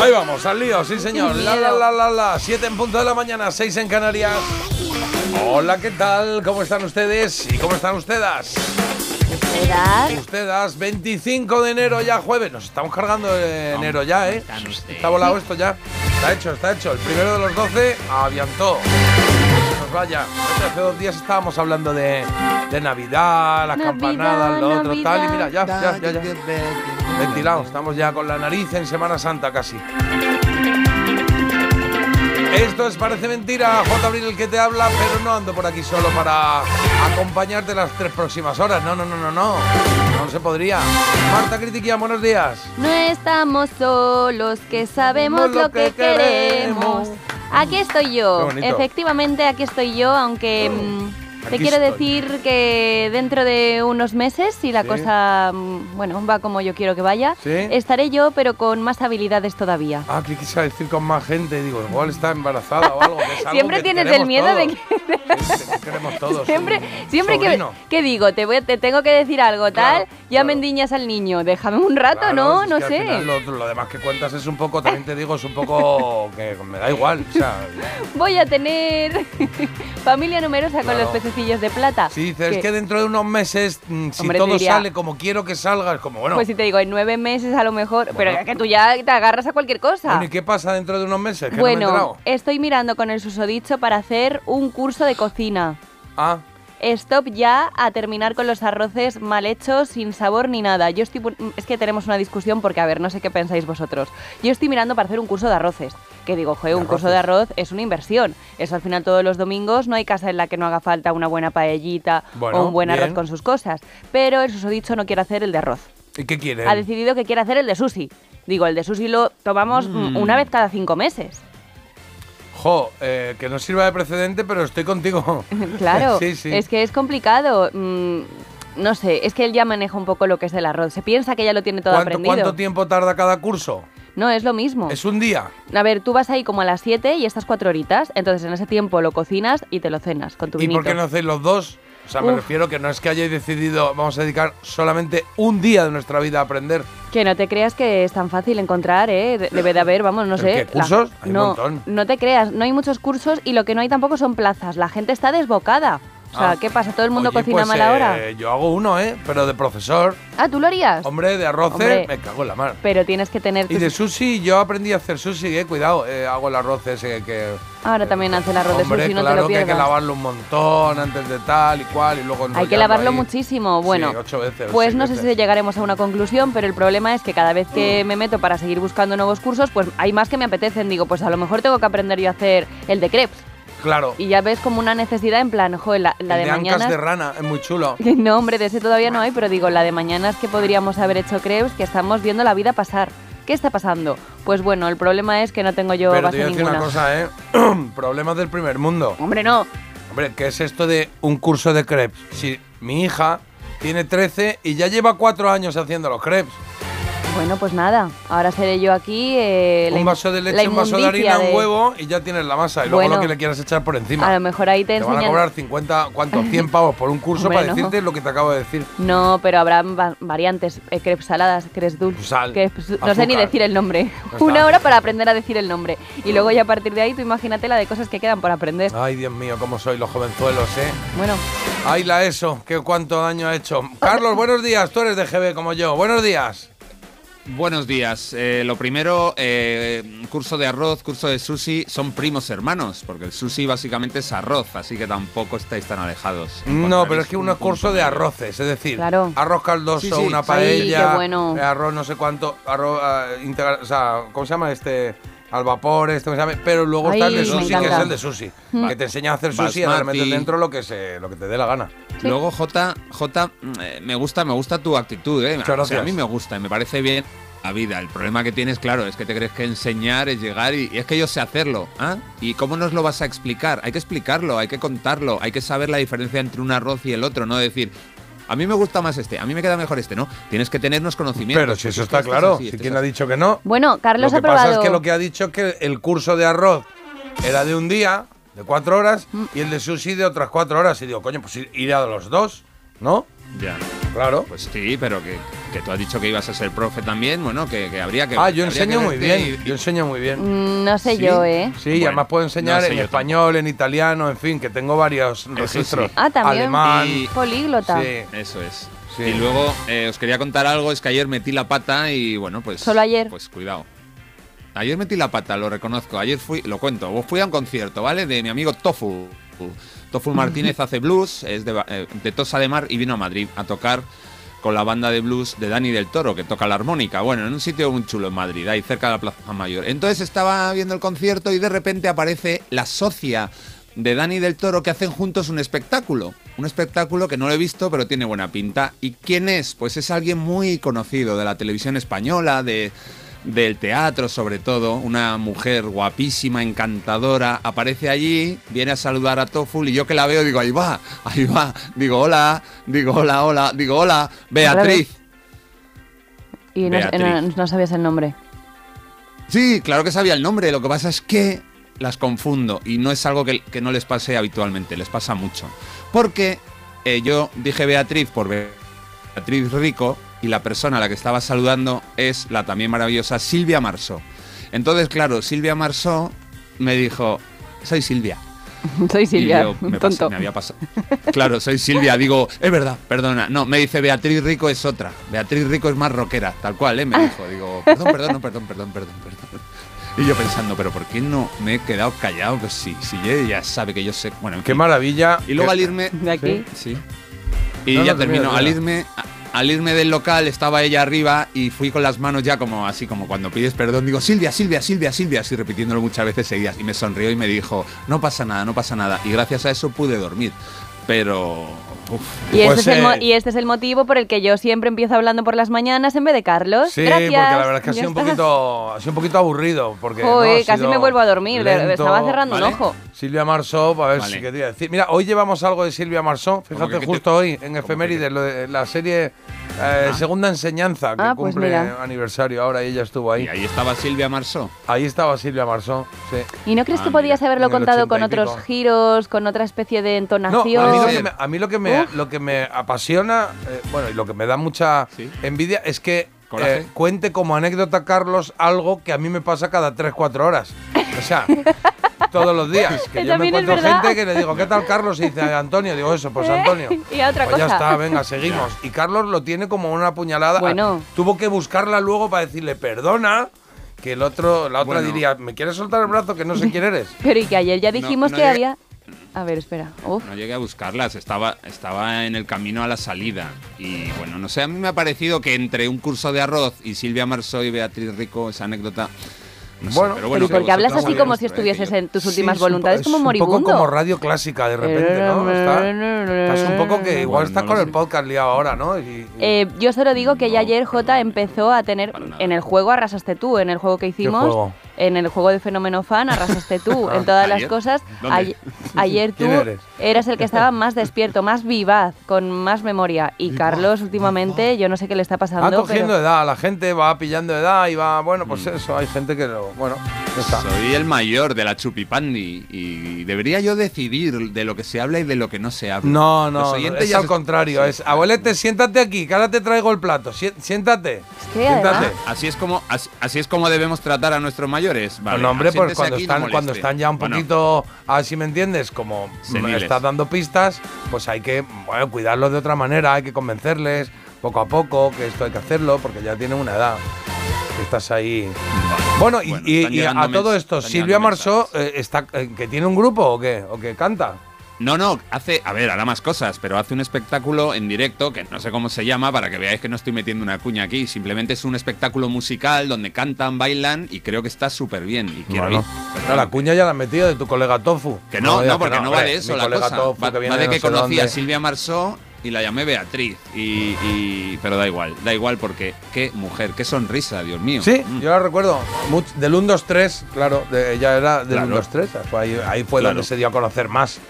Ahí vamos, al lío, sí señor. La la la la la. 7 en punto de la mañana, 6 en Canarias. Hola, ¿qué tal? ¿Cómo están ustedes? ¿Y cómo están ustedes? Ustedes, 25 de enero ya jueves. Nos estamos cargando de enero ya, ¿eh? Está volado esto ya. Está hecho, está hecho. El primero de los 12 aviantó. Nos vaya. Hace dos días estábamos hablando de, de Navidad, las Navidad, campanadas, lo otro tal. Y mira, ya, ya, ya, ya. Ventilado. Estamos ya con la nariz en Semana Santa casi. Esto es Parece Mentira, J. Abril el que te habla, pero no ando por aquí solo para acompañarte las tres próximas horas. No, no, no, no, no. No se podría. Marta Critiquía, buenos días. No estamos solos, que sabemos lo que queremos. Aquí estoy yo. Efectivamente, aquí estoy yo, aunque te quiero estoy. decir que dentro de unos meses, si la Sí. cosa, mm, bueno, va como yo quiero que vaya, Sí. estaré yo, pero con más habilidades todavía. Ah, ¿qué quise decir con más gente? Digo, igual está embarazada o algo. que es algo Siempre que tienes el miedo de que... Sí, que queremos todos. Siempre, siempre que, que digo, te, voy, a- te tengo que decir algo Claro, tal, ya claro. me endiñas al niño. Déjame un rato, Claro, ¿no? No que sé. final Lo, demás que cuentas es un poco, también te digo, es un poco que me da igual. O sea, Voy a tener familia numerosa con los de plata. si dices Que- que dentro de unos meses, mm, si Hombre, todo diría- sale como quiero que salga, es como, bueno, Pues si te digo, en nueve meses a lo mejor, pero es que tú ya te agarras a cualquier cosa. bueno, ¿y qué pasa dentro de unos meses? Que no me he Bueno, estoy mirando con el susodicho para hacer un curso de cocina. Ah, Stop ya a terminar con los arroces mal hechos, sin sabor ni nada. Yo estoy, es que tenemos una discusión porque, a ver, no sé qué pensáis vosotros. Yo estoy mirando para hacer un curso de arroces. Que digo, joder, un curso de arroz es una inversión. Eso al final todos los domingos no hay casa en la que no haga falta una buena paellita Bueno, o un buen arroz con sus cosas. Pero el susodicho no quiere hacer el de arroz. ¿y qué quieren? Ha decidido que quiere hacer el de sushi. Digo, el de sushi lo tomamos mm, una vez cada cinco meses. Jo, eh, que no sirva de precedente, pero estoy contigo. Claro, sí, sí. es que es complicado. mm, no sé, es que él ya maneja un poco lo que es el arroz. Se piensa que ya lo tiene todo ¿Cuánto, aprendido. cuánto tiempo tarda cada curso? No, es lo mismo. Es un día. A ver, tú vas ahí como a las 7 y estás cuatro horitas, entonces en ese tiempo lo cocinas y te lo cenas con tu ¿Y vinito. por qué no hacéis los dos? O sea, me Uf. refiero que no es que hayáis decidido, vamos a dedicar solamente un día de nuestra vida a aprender. Que no te creas que es tan fácil encontrar, ¿eh? De- Debe de haber, vamos, no ¿Pero sé. qué, cursos? Hay un no, montón. no te creas, no hay muchos cursos y lo que no hay tampoco son plazas. La gente está desbocada. O sea, Ah. ¿qué pasa? ¿Todo el mundo Oye, cocina pues, a mala hora? eh, yo hago uno, ¿eh? Pero de profesor. Ah, ¿tú lo harías? Hombre, de arroces, Hombre. me cago en la mar. Pero tienes que tener... Y tus- de sushi, yo aprendí a hacer sushi, eh, cuidado, eh, hago el arroz ese que... Ahora también hace el arroz de Hombre, sushi, no claro te lo que hay pierdas. que lavarlo un montón antes de tal y cual y luego Hay que lavarlo ahí. muchísimo. Bueno, Sí, ocho veces. pues no sé si llegaremos a una conclusión, pero el problema es que cada vez que me meto para seguir buscando nuevos cursos, pues hay más que me apetecen. Digo, pues a lo mejor tengo que aprender yo a hacer el de crepes. Claro, Y ya ves como una necesidad en plan, joder, la, la el de, de mañana. de rana, es muy chulo. No, hombre, de ese todavía no hay, pero digo, la de mañana es que podríamos haber hecho crepes, que estamos viendo la vida pasar. ¿Qué está pasando? Pues bueno, el problema es que no tengo yo Pero te base voy a decir ninguna. una cosa, ¿eh? Problemas del primer mundo. Hombre, no. Hombre, ¿qué es esto de un curso de crepes? Si mi hija tiene 13 y ya lleva 4 años haciendo los crepes. Bueno, pues nada. Ahora seré yo aquí. eh, un vaso de leche, un vaso de harina, de- un huevo y ya tienes la masa. Y luego Bueno. lo que le quieras echar por encima. A lo mejor ahí te Te van a enseñan. cobrar 50, ¿cuánto? 100 pavos por un curso para decirte lo que te acabo de decir. No, pero habrá va- variantes, eh, crepes saladas, crepes dulces. Sal, crepes- no sé ni decir el nombre. Una hora para aprender a decir el nombre. Y luego ya a partir de ahí tú imagínate la de cosas que quedan por aprender. Ay, Dios mío, cómo soy los jovenzuelos, ¿eh? Bueno, Ay, la ESO, qué cuánto daño ha hecho. Carlos, buenos días, tú eres de GB como yo. Buenos días. Buenos días. Eh, lo primero, eh, curso de arroz, curso de sushi, son primos hermanos, porque el sushi básicamente es arroz, así que tampoco estáis tan alejados. No, pero es que un uno es curso de arroces, es decir, Claro. arroz caldoso, Sí, sí. una paella, qué bueno. eh, arroz no sé cuánto, arroz eh, integral, o sea, ¿cómo se llama este? Al vapor, ¿cómo se llama? Pero luego está el de Ay, sushi, que es el de sushi, Mm. que te enseña a hacer sushi y Basmati. metes dentro lo que se, lo que te dé la gana. Sí. Luego, J, J, mm, eh, me gusta, me gusta tu actitud, ¿eh? O sea, a mí me gusta, y me parece bien la vida. El problema que tienes, claro, es que te crees que enseñar es llegar y, y es que yo sé hacerlo. ¿ah? ¿Y cómo nos lo vas a explicar? Hay que explicarlo, hay que contarlo, hay que saber la diferencia entre un arroz y el otro, no decir, a mí me gusta más este, a mí me queda mejor este, ¿no? Tienes que tenernos conocimientos. Pero si eso está esto es claro, así, si esto es quién ha dicho que no. Bueno, Carlos lo que ha pasa probado. es que lo que ha dicho es que el curso de arroz era de un día, de cuatro horas, Mm. y el de sushi de otras cuatro horas. Y digo, coño, pues iré a los dos, ¿no? Ya. Claro. Pues sí, pero que, que tú has dicho que ibas a ser profe también, bueno, que, que habría que... ah, yo enseño muy bien. y- Yo enseño muy bien. Mm, No sé Sí, yo, ¿eh? Sí, y Bueno, además puedo enseñar no sé en español, en italiano, en fin, que tengo varios registros. sí. Ah, también. Alemán. Y- Políglota. Sí. Eso es. Sí. Y luego eh, os quería contar algo, es que ayer metí la pata y bueno, pues... ¿Solo ayer? Pues cuidado. Ayer metí la pata, lo reconozco. Ayer fui, lo cuento, fui a un concierto, ¿vale? De mi amigo Tofu. Tofu Martínez hace blues, es de, eh, de Tosa de Mar y vino a Madrid a tocar con la banda de blues de Dani del Toro, que toca la armónica. Bueno, en un sitio muy chulo en Madrid, ahí cerca de la Plaza Mayor. Entonces estaba viendo el concierto y de repente aparece la socia de Dani del Toro que hacen juntos un espectáculo. Un espectáculo que no lo he visto, pero tiene buena pinta. ¿Y quién es? Pues es alguien muy conocido de la televisión española, de, del teatro sobre todo. Una mujer guapísima, encantadora. Aparece allí, viene a saludar a Toful y yo que la veo digo, ahí va, ahí va. Digo, hola, digo, hola, hola, digo, hola, Beatriz. Y no, Beatriz. no- no sabías el nombre. Sí, claro que sabía el nombre, lo que pasa es que las confundo y no es algo que, que no les pase habitualmente, les pasa mucho. Porque eh, yo dije Beatriz por Beatriz Rico y la persona a la que estaba saludando es la también maravillosa Silvia Marsó. Entonces, claro, Silvia Marsó me dijo, soy Silvia. Soy Silvia, Y yo, me, pasé- tonto. me había pasado. Claro, soy Silvia, digo, es verdad, perdona. No, me dice Beatriz Rico es otra. Beatriz Rico es más rockera, tal cual, ¿eh? Me dijo, digo, perdón, perdón, no, perdón, perdón, perdón, perdón. Y yo pensando, pero ¿por qué no me he quedado callado? Pues sí, si ella ya sabe que yo sé. Bueno, en Qué fin. maravilla. Y luego al irme. De aquí. Sí. Y No, no, ya terminó. Al irme, al irme del local estaba ella arriba y fui con las manos ya como así como cuando pides perdón. Digo, Silvia, Silvia, Silvia, Silvia, así repitiéndolo muchas veces seguidas. Y me sonrió y me dijo, no pasa nada, no pasa nada. Y gracias a eso pude dormir. Pero. Uf, Y, Pues, este es el mo- eh, y este es el motivo por el que yo siempre empiezo hablando por las mañanas en vez de Carlos. Sí, Gracias. porque la verdad es que ha sido un poquito, ha sido un poquito aburrido. Porque Joder, casi me vuelvo a dormir. le- lento. Estaba cerrando ¿vale? un ojo. Silvia Marsó, a ver Vale. si qué te iba a decir. Mira, hoy llevamos algo de Silvia Marsó. Fíjate, te- justo hoy en Efemérides, lo de la serie eh, Segunda Enseñanza, que Ah, pues cumple mira. aniversario ahora y ella estuvo ahí. Y ahí estaba Silvia Marsó. Ahí estaba Silvia Marsó, sí. ¿Y no crees Ah, que podías mira, haberlo contado con 80 y otros pico. giros, con otra especie de No, entonación? a mí lo que me, a mí lo que me, Uf. lo que me apasiona, eh, bueno, y lo que me da mucha Sí. envidia es que. Eh, cuente como anécdota Carlos algo que a mí me pasa cada 3-4 horas. O sea, todos los días. Que yo me encuentro gente que le digo, ¿qué tal Carlos? Y dice, Antonio. Digo, eso, pues Antonio. Y a otra Pues ya cosa. está, venga, seguimos. Y Carlos lo tiene como una puñalada. Bueno. Tuvo que buscarla luego para decirle, perdona, que el otro, la otra Bueno. diría, ¿me quieres soltar el brazo? Que no sé quién eres. Pero y que ayer ya dijimos no que había... A ver, espera. Uf. No llegué a buscarlas, estaba, estaba en el camino a la salida. Y bueno, no sé, a mí me ha parecido que entre un curso de arroz y Silvia Marsó y Beatriz Rico, esa anécdota. No sé, Bueno, pero bueno, Pero ¿y por qué hablas así como si ¿eh? estuvieses yo- en tus Sí, últimas un po- voluntades es como un moribundo? poco como radio clásica de repente, ¿no? Está- Estás un poco que igual Bueno, estás no con el sé. podcast liado ahora, ¿no? Y- y- Eh, yo solo digo que ya No, ayer J empezó a tener en el juego arrasaste tú, en el juego que hicimos, juego? En el juego de fenómeno fan arrasaste tú, en todas las cosas. Ayer tú eras el que estaba más despierto, más vivaz, con más memoria y Carlos últimamente yo no sé qué le está Va pasando, cogiendo pero edad, la gente va pillando edad y va, bueno, pues Mm. eso, hay gente que lo, bueno, está. Soy el mayor de la chupipandi y debería yo decidir de lo que se habla y de lo que no se habla. No, no, no, es ya al se- contrario, Sí, es, abuelete, siéntate aquí, que ahora te traigo el plato, si- siéntate, es que siéntate. además Así es como así, así es como debemos tratar a nuestros mayores. Vale, no, hombre, pues cuando no están, cuando están ya un Bueno, poquito, a ver si me entiendes, como me estás dando pistas, pues hay que, bueno, cuidarlos de otra manera, hay que convencerles poco a poco que esto hay que hacerlo, porque ya tienen una edad. Estás ahí. Bueno, y, Bueno, y- están y a todo esto, Silvia Marsó eh, está, eh, que tiene un grupo o qué, o que canta. No, no, hace, a ver, hará más cosas, pero hace un espectáculo en directo, que no sé cómo se llama, para que veáis que no estoy metiendo una cuña aquí. Simplemente es un espectáculo musical donde cantan, bailan y creo que está súper bien. Y quiero Bueno, ir. no, la cuña ya la has metido de tu colega Tofu. Que no, no, porque no, va hombre, de eso la cosa. Tofu, Va, que viene va de no que sé conocí a. Silvia Marsó y la llamé Beatriz. Y, y- pero da igual, da igual porque qué mujer, qué sonrisa, Dios mío. Sí, Mm. yo la recuerdo. Much- del 1, 2, 3, claro, de- ella era del Claro. 1, 2, 3. Fue ahí, ahí fue Claro. donde se dio a conocer más.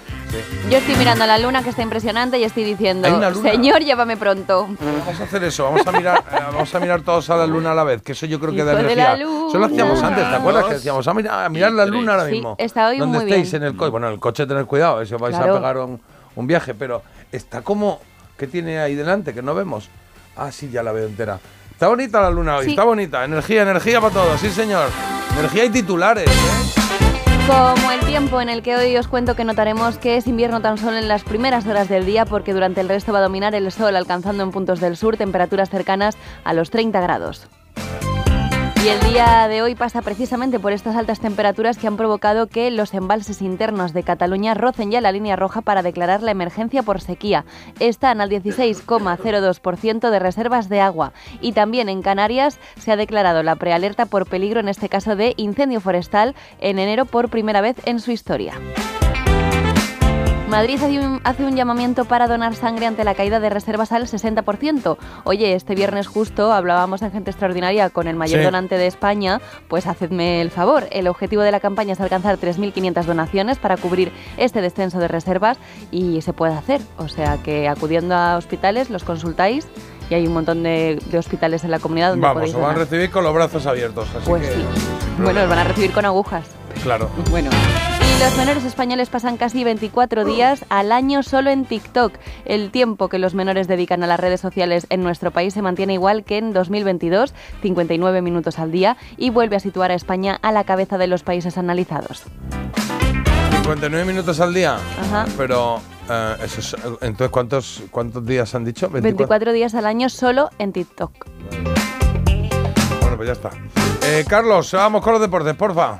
Yo estoy mirando a la luna que está impresionante y estoy diciendo, señor, llévame pronto. Vamos a hacer eso, vamos a mirar, eh, vamos a mirar todos a la luna a la vez, que eso yo creo que da Hijo energía. la luna. Eso lo hacíamos antes, ¿te acuerdas? Que decíamos, a mirar, a mirar la luna ahora mismo. Sí, está hoy muy estéis bien. en el coche, bueno, en el coche tened cuidado, si os vais Claro. a pegar un, un viaje, pero está como, ¿qué tiene ahí delante que no vemos? Ah, sí, ya la veo entera. Está bonita la luna hoy, Sí. está bonita, energía, energía para todos, sí señor. Energía y titulares, ¿eh? Como el tiempo en el que hoy os cuento que notaremos que es invierno tan solo en las primeras horas del día porque durante el resto va a dominar el sol alcanzando en puntos del sur temperaturas cercanas a los 30 grados. Y el día de hoy pasa precisamente por estas altas temperaturas que han provocado que los embalses internos de Cataluña rocen ya la línea roja para declarar la emergencia por sequía. Están al 16,02% de reservas de agua. Y también en Canarias se ha declarado la prealerta por peligro, en este caso de incendio forestal, en enero por primera vez en su historia. Madrid hace un, llamamiento para donar sangre ante la caída de reservas al 60%. Oye, este viernes justo hablábamos en Gente Extraordinaria con el mayor Sí. donante de España, pues hacedme el favor. El objetivo de la campaña es alcanzar 3.500 donaciones para cubrir este descenso de reservas y se puede hacer. O sea que acudiendo a hospitales los consultáis y hay un montón de, de hospitales en la comunidad donde Vamos, os van a recibir con los brazos abiertos. Así Pues que, sí. Bueno, os van a recibir con agujas. Claro. Bueno. Los menores españoles pasan casi 24 días al año solo en TikTok. El tiempo que los menores dedican a las redes sociales en nuestro país se mantiene igual que en 2022, 59 minutos al día, y vuelve a situar a España a la cabeza de los países analizados. 59 minutos al día. Ajá. Pero, eh, eso es- entonces, ¿cuántos, ¿cuántos días han dicho? 24 días al año solo en TikTok. Bueno, pues ya está. Eh, Carlos, vamos con los deportes, porfa.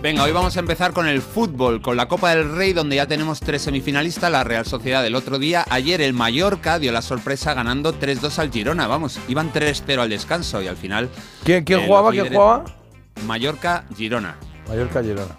Venga, hoy vamos a empezar con el fútbol, con la Copa del Rey, donde ya tenemos tres semifinalistas, la Real Sociedad del otro día. Ayer el Mallorca dio la sorpresa ganando 3-2 al Girona, vamos, iban 3-0 al descanso y al final... ¿Quién, quién eh, jugaba? ¿Quién jugaba? Mallorca-Girona. Mallorca Girona.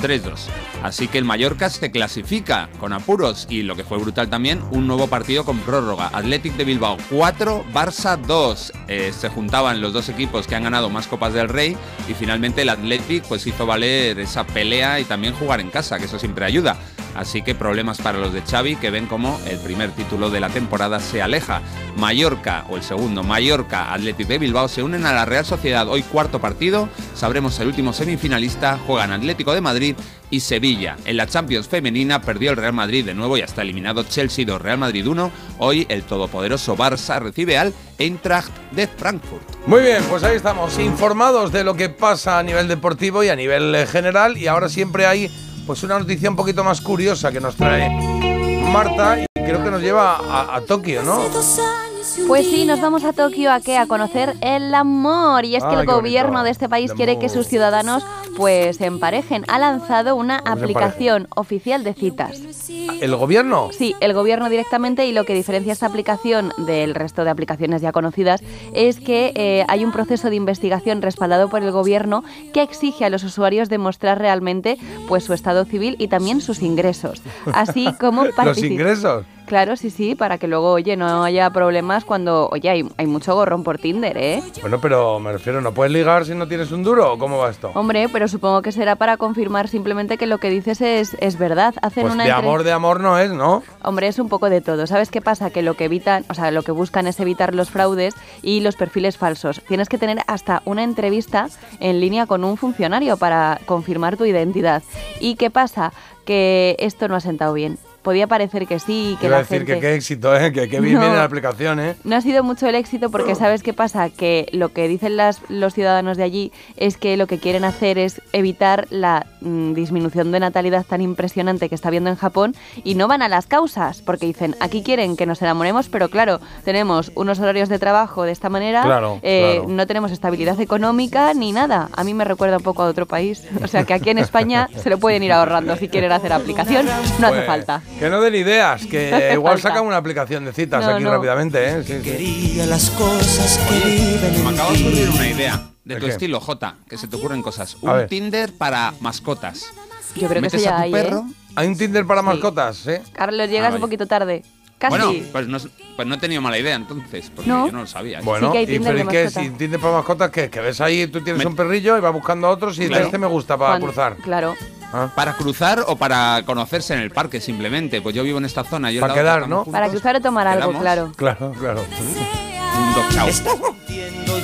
3-2. Así que el Mallorca se clasifica con apuros y lo que fue brutal también, un nuevo partido con prórroga. Athletic de Bilbao 4, Barça 2. Eh, se juntaban los dos equipos que han ganado más Copas del Rey y finalmente el Athletic pues hizo valer esa pelea y también jugar en casa, que eso siempre ayuda. Así que problemas para los de Xavi que ven como el primer título de la temporada se aleja. Mallorca o el segundo, Mallorca, Athletic de Bilbao se unen a la Real Sociedad. Hoy cuarto partido, sabremos el último semifinalista, juegan Atlético de Madrid y Sevilla. En la Champions femenina perdió el Real Madrid de nuevo y está eliminado Chelsea 2, Real Madrid 1. Hoy el todopoderoso Barça recibe al Eintracht de Frankfurt. Muy bien, pues ahí estamos, informados de lo que pasa a nivel deportivo y a nivel eh, general. Y ahora siempre hay pues una noticia un poquito más curiosa que nos trae Marta y creo que nos lleva a, a Tokio, ¿no? Pues sí, nos vamos a Tokio a qué? A conocer el amor. Y es que Ay, el gobierno bonito. de este país quiere que sus ciudadanos pues se emparejen. Ha lanzado una ¿Cómo se aplicación oficial de citas. ¿El gobierno? Sí, el gobierno directamente y lo que diferencia esta aplicación del resto de aplicaciones ya conocidas es que eh, hay un proceso de investigación respaldado por el gobierno que exige a los usuarios demostrar realmente pues su estado civil y también sus ingresos, así como Los ingresos. Claro, sí, sí, para que luego, oye, no haya problemas cuando, oye, hay, hay mucho gorrón por Tinder, ¿eh? Bueno, pero me refiero, ¿no puedes ligar si no tienes un duro o cómo va esto? Hombre, pero supongo que será para confirmar simplemente que lo que dices es, es verdad. Hacen Pues una de amor, de amor no es, ¿no? Hombre, es un poco de todo. ¿Sabes qué pasa? Que lo que evitan, o sea, lo que buscan es evitar los fraudes y los perfiles falsos. Tienes que tener hasta una entrevista en línea con un funcionario para confirmar tu identidad. ¿Y qué pasa? Que esto no ha sentado bien. Podía parecer que sí, que la decir gente... que qué éxito, ¿eh? Que qué bien No. viene la aplicación, ¿eh? No ha sido mucho el éxito porque sabes qué pasa, que lo que dicen las, los ciudadanos de allí es que lo que quieren hacer es evitar la mm, disminución de natalidad tan impresionante que está habiendo en Japón y no van a las causas porque dicen, aquí quieren que nos enamoremos, pero claro, tenemos unos horarios de trabajo de esta manera, Claro, eh, claro. no tenemos estabilidad económica ni nada. A mí me recuerda un poco a otro país. O sea que aquí en España se lo pueden ir ahorrando si quieren hacer aplicación, no hace Pues, falta. Que no den ideas, que igual sacan una aplicación de citas No, aquí no. rápidamente, ¿eh? Sí, sí. Quería las cosas que viven Me en acaba de ocurrir una idea de ¿De tu qué? estilo, J, que se te ocurren cosas. A Un ver. Tinder para mascotas. Yo creo que eso ya a tu hay, perro, ¿eh? Hay un Tinder para mascotas, ¿eh? Carlos, llegas Ah, un poquito tarde. Casi. Bueno, pues no, pues no he tenido mala idea entonces, porque No. yo no lo sabía. Bueno, que hay y mascota. Si Tinder para mascotas, ¿qué? Que ves ahí, tú tienes Me- un perrillo y vas buscando a otros y Claro. este me gusta para cruzar. Claro. Ah. Para cruzar o para conocerse en el parque simplemente. Pues yo vivo en esta zona. Yo Para quedar, ¿no? juntos. Para cruzar o tomar algo, Quedamos. claro. Claro, claro. Un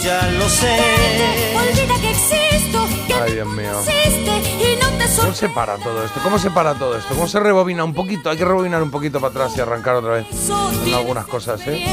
ya lo sé. Olvida que existo, que Ay, Dios mío. ¿Cómo se para todo esto? ¿Cómo se para todo esto? ¿Cómo se rebobina un poquito? Hay que rebobinar un poquito para atrás y arrancar otra vez. En algunas cosas, ¿eh?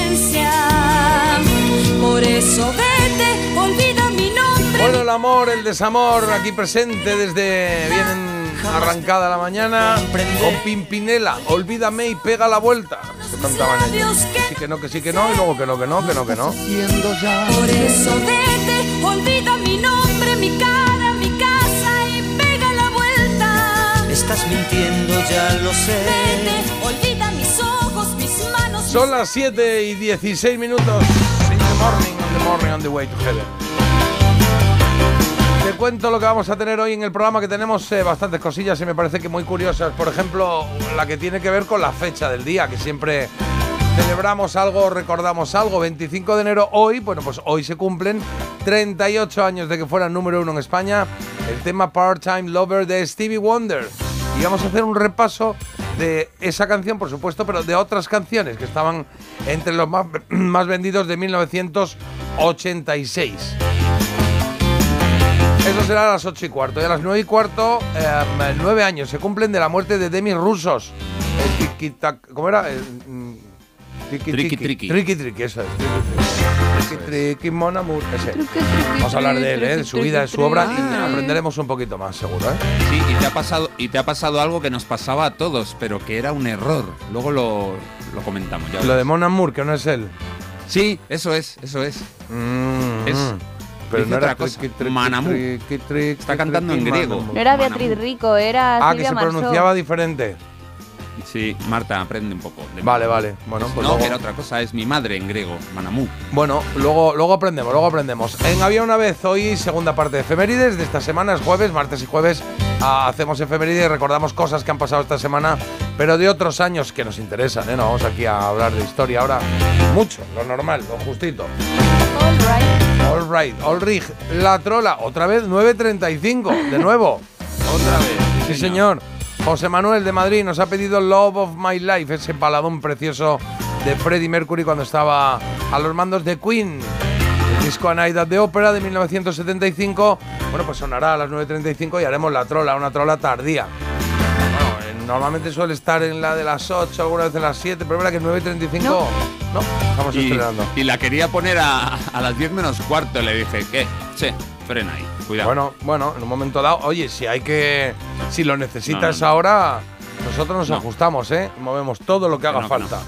Por eso vete, olvida mi nombre. Bueno, el amor, el desamor, aquí presente desde bien arrancada la mañana. Con Pimpinela, olvídame y pega la vuelta. Que cantaban ellos. Que sí, que no, que sí, que no, y luego que no, que no, que no, que no. Por eso vete, olvida mi nombre, mi cara, mi casa y pega la vuelta. Estás mintiendo, ya lo sé. Vete, olvida mis ojos, mis manos. Son las 7 y 16 minutos. In the morning, on the morning, on the way to heaven. Te cuento lo que vamos a tener hoy en el programa, que tenemos eh, bastantes cosillas y me parece que muy curiosas. Por ejemplo, la que tiene que ver con la fecha del día, que siempre celebramos algo, recordamos algo. 25 de enero hoy, bueno, pues hoy se cumplen 38 años de que fuera número uno en España el tema Part-Time Lover de Stevie Wonder. Y vamos a hacer un repaso de esa canción, por supuesto, pero de otras canciones que estaban entre los más, más vendidos de 1986. Eso será a las 8 y cuarto. Y a las 9 y cuarto, eh, 9 años se cumplen de la muerte de Demi Rusos. ¿Cómo era? El, mm, tiki, Triqui, triqui. Triqui, triqui, eso es. Triqui, triqui. Mon amour, ese. Vamos a hablar de él, ¿eh? de su vida, de su obra y aprenderemos un poquito más, seguro. ¿eh? Sí, y te, ha pasado, y te ha pasado algo que nos pasaba a todos, pero que era un error. Luego lo, lo comentamos. Ya Lo de Mon Amour, que no es él. Sí, eso es, eso es. Mm, Es- mm. Pero no era cosa. Manamú. Está cantando en griego. No era. Beatriz Rico, era Ah, que se pronunciaba diferente. Sí, Marta, aprende un poco. Vale, vale. Bueno, pues no, luego- otra cosa, es mi madre en griego, Manamú. Bueno, luego, luego aprendemos, luego aprendemos. En Había una vez hoy, segunda parte de efemérides de esta semana, es jueves, martes y jueves. ah, hacemos efemérides, recordamos cosas que han pasado esta semana, pero de otros años que nos interesan, ¿eh? No vamos aquí a hablar de historia ahora. Mucho, lo normal, lo justito. All right. All right, rig. La trola, otra vez 9.35, de nuevo. Otra vez. Sí, señor. José Manuel de Madrid nos ha pedido Love of My Life, ese baladón precioso de Freddie Mercury cuando estaba a los mandos de Queen. El disco Anaida de Ópera de 1975. Bueno, pues sonará a las 9.35 y haremos la trola, una trola tardía. Normalmente suele estar en la de las 8, alguna vez en las 7, pero es verdad que 9.35 No. no, estamos Y, estrenando. y la quería poner a, a las 10 menos cuarto. Le dije, ¿qué? Sí, frena ahí, cuidado. Bueno, bueno, en un momento dado, oye, si hay que. Si lo necesitas No, no, no. ahora, nosotros nos No. ajustamos, ¿eh? Movemos todo lo que haga no, que no. falta.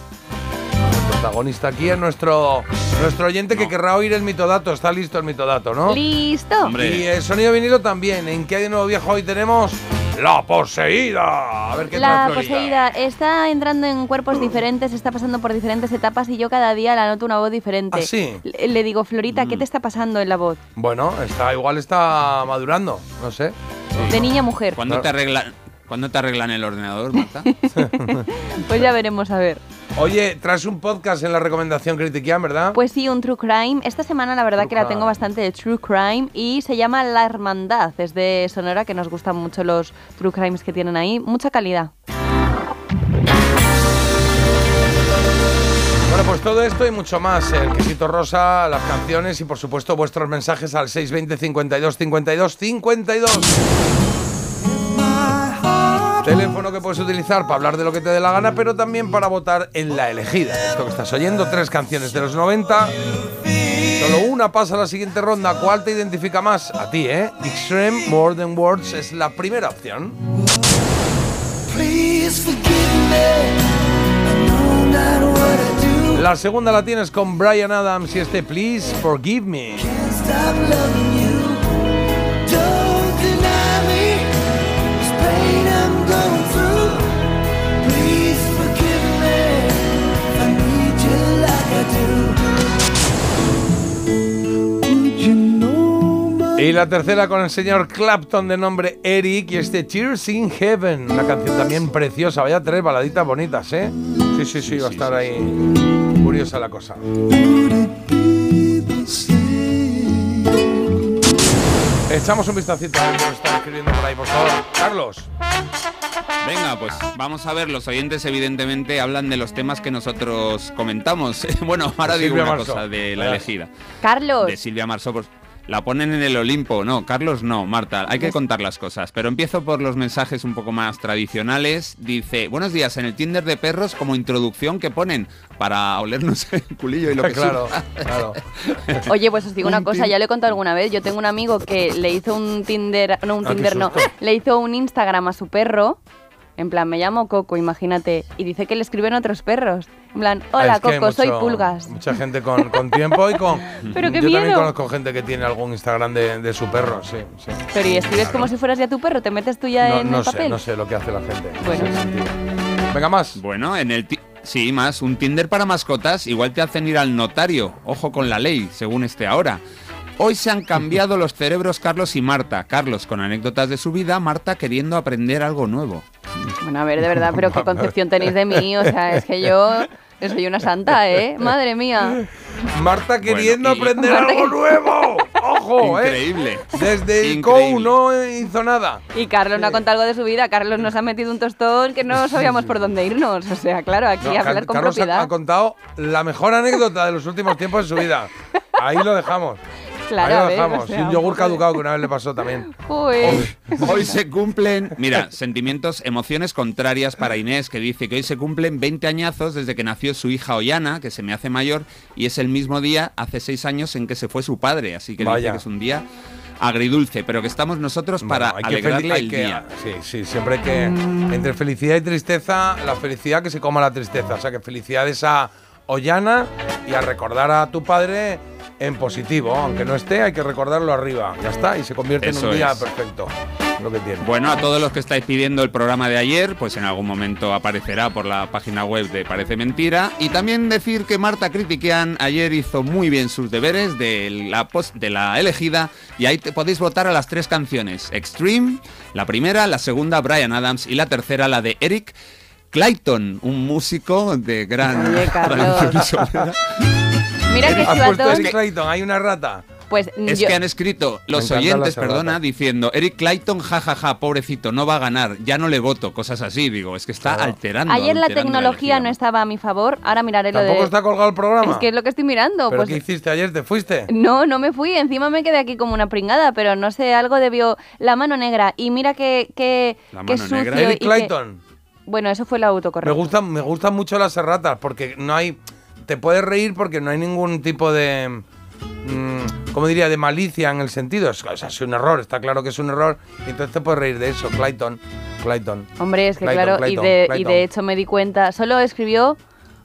Protagonista aquí es nuestro, nuestro oyente que querrá oír el mitodato. Está listo el mitodato, ¿no? Listo. Hombre. Y el sonido vinilo también. ¿En qué hay de nuevo viejo hoy tenemos? La poseída. A ver qué La poseída está entrando en cuerpos diferentes, está pasando por diferentes etapas y yo cada día la noto una voz diferente. ¿Ah, sí? Le, le digo, Florita, Mm. ¿qué te está pasando en la voz? Bueno, está, igual está madurando. No sé. De niña a mujer. ¿Cuándo te arreglan, ¿cuándo te arreglan el ordenador, Marta? Pues ya veremos a ver. Oye, traes un podcast en la recomendación Critiquian, ¿verdad? Pues sí, un True Crime. Esta semana la verdad True que la tengo bastante de True Crime y se llama La Hermandad. Es de Sonora, que nos gustan mucho los True Crimes que tienen ahí. Mucha calidad. Bueno, pues todo esto y mucho más. El quesito rosa, las canciones y por supuesto vuestros mensajes al 620 52 52 52. Teléfono que puedes utilizar para hablar de lo que te dé la gana, pero también para votar en la elegida. Esto que estás oyendo, tres canciones de los 90. Solo una pasa a la siguiente ronda. ¿Cuál te identifica más? A ti, ¿eh? Extreme More Than Words es la primera opción. La segunda la tienes con Brian Adams y este Please Forgive Me. Y la tercera con el señor Clapton de nombre Eric y este Tears in Heaven, una canción también preciosa, vaya tres baladitas bonitas, ¿eh? Sí, sí, sí, va a estar ahí curiosa la cosa. Echamos un vistacito a ver qué nos están escribiendo por ahí, por favor. Carlos. Venga, pues vamos a ver, los oyentes evidentemente hablan de los temas que nosotros comentamos. bueno, ahora digo Silvia una cosa de la elegida. Carlos, De Silvia Marsó, pues, la ponen en el Olimpo. No, Carlos no, Marta, hay que contar las cosas. Pero empiezo por los mensajes un poco más tradicionales. Dice, buenos días, en el Tinder de perros como introducción que ponen para olernos el culillo y lo que claro, surja". claro. Oye, pues os digo una Un cosa, ya lo he contado alguna vez. Yo tengo un amigo que le hizo un Tinder, no, un Ah, Tinder no, le hizo un Instagram a su perro. En plan, me llamo Coco, imagínate. Y dice que le escriben otros perros. En plan, hola Ah, Es que hay Coco, soy Pulgas. Mucha gente con, con tiempo y con. Pero qué Yo también conozco gente que tiene algún Instagram de, de su perro, sí. sí. Pero y escribes como si fueras ya tu perro, te metes tú ya No, en no el sé, papel. no sé lo que hace la gente. en Bueno. Venga, más. Bueno, en el... ti- Sí, más, un Tinder para mascotas igual te hacen ir al notario. Ojo con la ley, según este ahora. Hoy se han cambiado los cerebros Carlos y Marta. Carlos con anécdotas de su vida, Marta queriendo aprender algo nuevo. Bueno, a ver, de verdad, pero qué concepción tenéis de mí. O sea, es que yo soy una santa, ¿eh? Madre mía. Marta queriendo y- aprender Marta algo que- nuevo. Ojo, ¿eh? Increíble. Desde el. COU no hizo nada. Y Carlos no ha contado algo de su vida. Carlos nos ha metido un tostón que no sabíamos por dónde irnos. O sea, claro, aquí No, hablar Car- con Carlos ha, propiedad. ha contado la mejor anécdota de los últimos tiempos de su vida. Ahí lo dejamos. Claro, Ahí a lo ver, dejamos. o sea, y un yogur caducado que una vez le pasó también. Hoy se cumplen, mira, sentimientos, emociones contrarias para Inés, que dice que hoy se cumplen 20 añazos desde que nació su hija Ollana, que se me hace mayor, y es el mismo día, hace seis años, en que se fue su padre. Así que dice Vaya. que es un día agridulce, pero que estamos nosotros para Bueno, hay que alegrarle el que- día. Sí, sí, siempre hay que. Entre felicidad y tristeza, la felicidad que se coma la tristeza. O sea, que felicidades a Ollana y a recordar a tu padre en positivo. Aunque no esté, hay que recordarlo arriba. Ya está, y se convierte en un día es. perfecto. Lo que tiene. Bueno, a todos los que estáis pidiendo el programa de ayer, pues en algún momento aparecerá por la página web de Parece Mentira. Y también decir que Marta Critiquian ayer hizo muy bien sus deberes de la, post, de la elegida y ahí te podéis votar a las tres canciones. Extreme, la primera, la segunda, Brian Adams y la tercera, la de Eric Clayton, un músico de gran Oye, Mira que Has puesto. Eric Clayton, hay una rata. Pues Es yo, que han escrito los oyentes, perdona, erratas. diciendo Eric Clayton, jajaja, pobrecito, no va a ganar, ya no le voto, cosas así, digo, es que está Claro. alterando. ayer la alterando tecnología no elegida. estaba a mi favor. Ahora miraré lo Tampoco de. está colgado el programa. Es que es lo que estoy mirando. ¿Pero pues qué hiciste ayer? ¿Te fuiste? No, no me fui. Encima me quedé aquí como una pringada, pero no sé, algo debió. La mano negra. Y mira que, que, La que mano sucio. negra. Eric que- Clayton. Bueno, eso fue el Me autocorrecto. gustan, me gustan mucho las erratas porque no hay. Te puedes reír porque no hay ningún tipo de. mm, ¿Cómo diría? De malicia en el sentido. Es, o sea, es un error, está claro que es un error. Y entonces te puedes reír de eso, Clayton. Clayton. Hombre, es que Clayton, claro, Clayton, y, de, y Clayton. de hecho me di cuenta. Solo escribió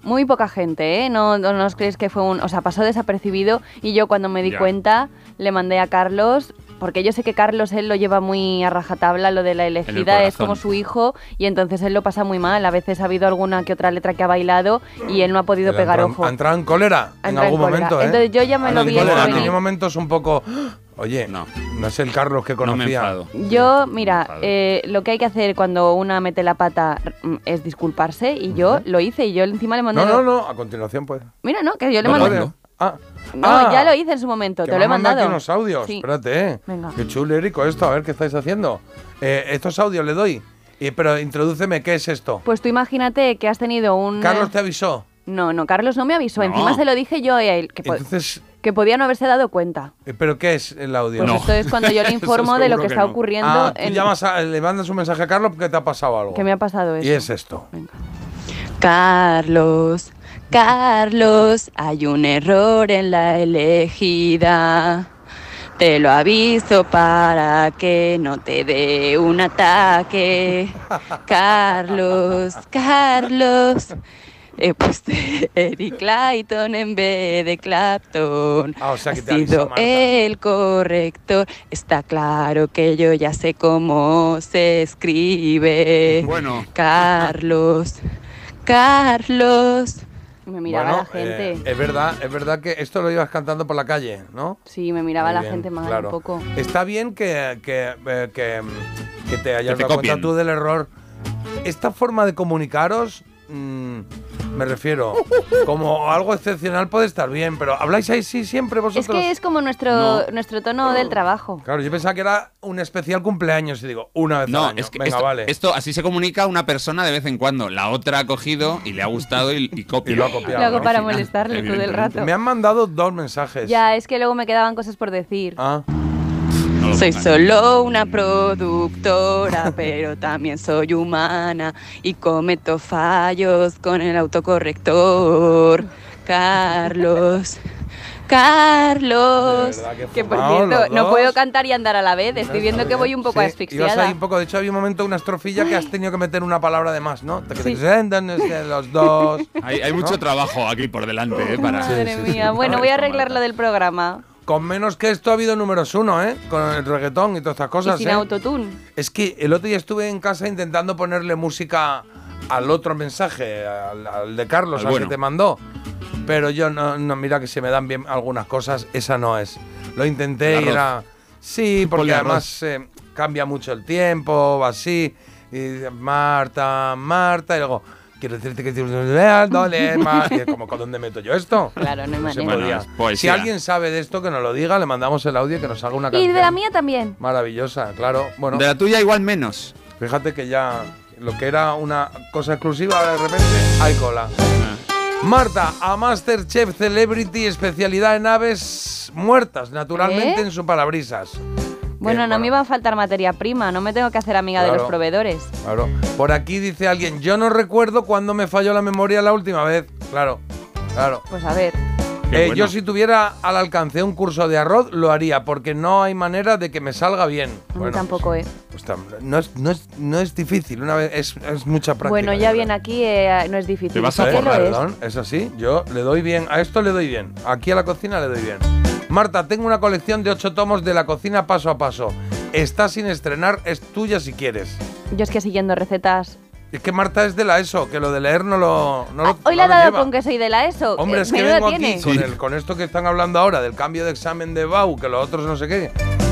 muy poca gente, ¿eh? No, no, no os creéis que fue un. O sea, pasó desapercibido. Y yo cuando me di cuenta, le mandé a Carlos. Porque yo sé que Carlos él lo lleva muy a rajatabla, lo de la elegida, es como su hijo, y entonces él lo pasa muy mal. A veces ha habido alguna que otra letra que ha bailado y él no ha podido pegar ojo. Ha entrado en cólera en en algún cólera. momento, ¿eh? Entonces yo ya me lo en vi. Tiene momentos un poco. Oye, no, No. es el Carlos que No me conocía. enfado. Yo, mira, eh, lo que hay que hacer cuando una mete la pata mm, es disculparse y yo lo hice y yo encima le mandé... no, no, no, a continuación pues. Mira, no, que yo le mandé... Ah, No, ah, ya lo hice en su momento, que te me lo he mandado mandado. aquí unos audios. Sí. Espérate, eh. Venga. Qué chulérico esto, a ver qué estáis haciendo. Eh, estos audios le doy. Y- pero introdúceme, ¿qué es esto? Pues tú imagínate que has tenido un... Carlos te avisó. No, no, Carlos no me avisó. No. Encima se lo dije yo a él, que, Entonces, que podía no haberse dado cuenta. eh, ¿pero qué es el audio? Pues No. esto es cuando yo le informo de lo que que está no. ocurriendo. Ah, tú en- llamas a- le mandas un mensaje a Carlos porque te ha pasado algo. que me ha pasado eso. Y es esto. Venga. Carlos, Carlos, hay un error en la elegida. Te lo aviso para que no te dé un ataque. Carlos, Carlos. He puesto Eric Clayton en vez de Clapton. Ah, o sea que ha te sido el corrector. Está claro que yo ya sé cómo se escribe. Bueno. Carlos, Carlos. Me miraba Bueno, la gente. eh, es verdad, es verdad que esto lo ibas cantando por la calle, ¿no? sí, me miraba Muy la bien, gente mal claro. un poco. Está bien que, que, eh, que, que te hayas dado cuenta tú del error. Esta forma de comunicaros mm, me refiero, como algo excepcional puede estar bien, pero ¿habláis ahí sí siempre Es vosotros? que es como nuestro, No. nuestro tono del trabajo. Claro, yo pensaba que era un especial cumpleaños y digo, una vez al No, año. es que Venga, esto, vale. esto así se comunica una persona de vez en cuando. La otra ha cogido y le ha gustado y, y copia. Y lo ha copiado, Lo hago ¿no? para molestarle todo el rato. Me han mandado dos mensajes. Ya, es que luego me quedaban cosas por decir. Ah, Soy solo una productora, pero también soy humana y cometo fallos con el autocorrector. Carlos, Carlos. que Que por cierto, no puedo cantar y andar a la vez. Estoy viendo que voy un poco Sí, asfixiada. ahí un poco, de hecho había un momento, una estrofilla que has tenido que meter una palabra de más, ¿no? Sí. los dos. Hay, hay mucho trabajo aquí por delante, ¿eh? Para... Madre Sí, sí, mía. sí. Bueno, voy a arreglar lo del programa. Con menos que esto ha habido números uno, ¿eh? Con el reggaetón y todas estas Y cosas, sin ¿eh? autotune. Es que el otro día estuve en casa intentando ponerle música al otro mensaje, al, al de Carlos, Al al, bueno. que te mandó. Pero yo no, no, mira que se me dan bien algunas cosas, esa no es. Lo intenté y era. Sí, porque además eh, cambia mucho el tiempo, va así. Y dice, Marta, Marta, y luego. Quiero decirte que tienes dole más. Y es como, ¿con dónde meto yo esto? Claro, no hay No se manera. Bueno, podía. es poesía. Si alguien sabe de esto, que nos lo diga, le mandamos el audio y que nos haga una Y canción. de la mía también. Maravillosa, claro. Bueno, De la tuya igual menos. fíjate que ya lo que era una cosa exclusiva, ahora de repente hay cola. Ah. Marta, a Masterchef Celebrity, especialidad en aves muertas, naturalmente ¿Eh? en su parabrisas. Bueno, no me iba a faltar materia prima. No me tengo que hacer amiga de los proveedores. Claro. Por aquí dice alguien, yo no recuerdo cuándo me falló la memoria la última vez. Claro, claro. Pues a ver. Qué Eh, bueno. Yo si tuviera al alcance un curso de arroz, lo haría, porque no hay manera de que me salga bien. A mí Bueno, tampoco, ¿eh? pues, no, es, no, es, no es difícil, una vez es, es mucha práctica. Bueno, ya bien aquí eh, no es difícil. Te vas ¿Sí a lo forrar, es? Perdón, es así. Yo le doy bien. A esto le doy bien. Aquí a la cocina le doy bien. Marta, tengo una colección de ocho tomos de la cocina paso a paso. Está sin estrenar, es tuya si quieres. Yo es que siguiendo recetas. Es que Marta es de la ESO, que lo de leer no lo. No lo- Ah, hoy no le ha lo dado lleva. con que soy de la ESO. Hombre, Eh, es que vengo tiene. aquí con, Sí. el- con esto que están hablando ahora, del cambio de examen de BAU, que los otros no sé qué.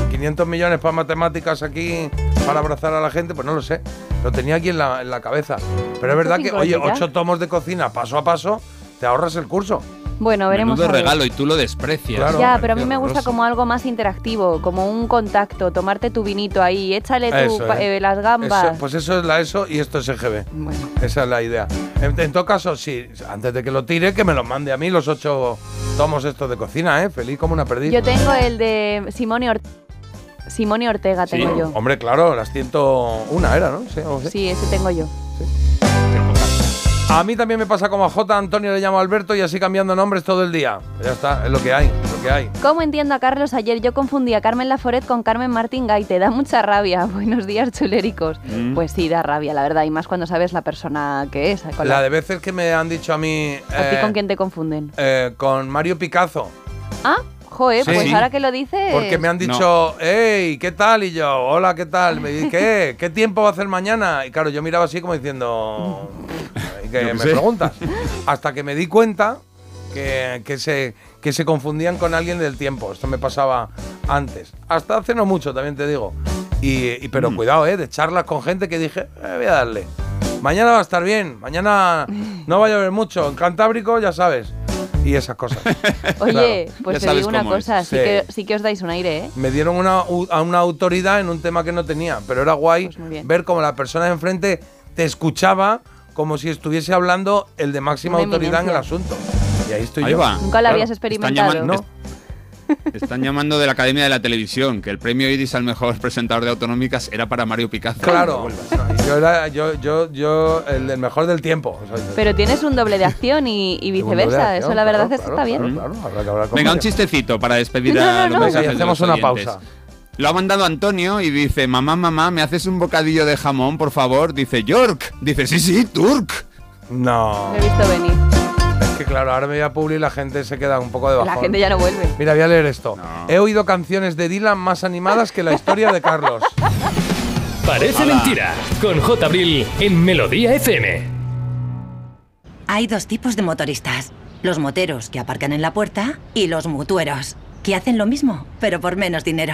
500 millones para matemáticas aquí para abrazar a la gente, pues no lo sé. Lo tenía aquí en la, en la cabeza. Pero es verdad que, oye, 150 ya. ocho tomos de cocina paso a paso, te ahorras el curso. Bueno, veremos. Menudo a ver. regalo y tú lo desprecias. Claro. Ya, pero a mí me gusta horroroso. como algo más interactivo, como un contacto, tomarte tu vinito ahí, échale Eso, ¿eh? eh, las gambas. Eso- pues eso es la ESO y esto es EGB. Bueno, Esa es la idea. En, en todo caso, sí, antes de que lo tire, que me los mande a mí los ocho tomos estos de cocina, ¿eh? Feliz como una perdiz. yo tengo el de Simone, Or- Simone Ortega, Sí. tengo yo. Hombre, claro, las 101 era, ¿no? Sí. Sí, ese tengo yo. A mí también me pasa como a J. Antonio le llamo Alberto y así cambiando nombres todo el día. Ya está, es lo que hay, es lo que hay. ¿Cómo entiendo a Carlos ayer? Yo confundí a Carmen Laforet con Carmen Martín Gaite. Da mucha rabia. Buenos días, chuléricos. Mm. Pues sí, da rabia, la verdad. Y más cuando sabes la persona que es. Con La la- de veces que me han dicho a mí. ¿A ti eh, con quién te confunden? eh, con Mario Picazo. Ah, joder, Sí. pues Sí. ahora que lo dices... Porque me han dicho, hey, ¿qué tal? Y yo, hola, ¿qué tal? Me dice, ¿qué? ¿Qué tiempo va a hacer mañana? Y claro, yo miraba así como diciendo, ¿y qué Yo qué me sé. preguntas? Hasta que me di cuenta que, que se, que se confundían con alguien del tiempo. Esto me pasaba antes. Hasta hace no mucho, también te digo. Y, y- pero Mm. cuidado, ¿eh? De charlas con gente que dije, eh, voy a darle. Mañana va a estar bien, mañana no va a llover mucho. En Cantábrico, ya sabes. Y esas cosas. Oye, Claro, pues ya te digo una cosa, sí. Sí. que, sí que os dais un aire, ¿eh? me dieron una, a una autoridad en un tema que no tenía, pero era guay Pues ver cómo la persona de enfrente te escuchaba como si estuviese hablando el de máxima Una autoridad en el asunto. Y ahí estoy Ahí yo. va. Nunca lo Claro. habías Están experimentado. están llamando de la Academia de la Televisión, que el premio Iris al mejor presentador de autonómicas era para Mario Picazo. Claro, yo era yo, yo, yo el mejor del tiempo. Pero tienes un doble de acción y, viceversa. acción, Eso la verdad claro, es que claro, está bien. Claro, claro, habrá que hablar con Venga, un chistecito para despedir No, a no, los no. Venga, mensajes y de hacemos los una oyentes. pausa. Lo ha mandado Antonio y dice, mamá, mamá, ¿me haces un bocadillo de jamón, por favor? Dice, York. Dice, sí, sí, Turk. No, Lo he visto venir. es que claro, ahora me voy a publicar y la gente se queda un poco de bajón. La gente ya no vuelve. Mira, voy a leer esto. No. He oído canciones de Dylan más animadas que la historia de Carlos. Parece mentira. Con J. Abril en Melodía FM. Hay dos tipos de motoristas. Los moteros que aparcan en la puerta y los mutueros, que hacen lo mismo, pero por menos dinero.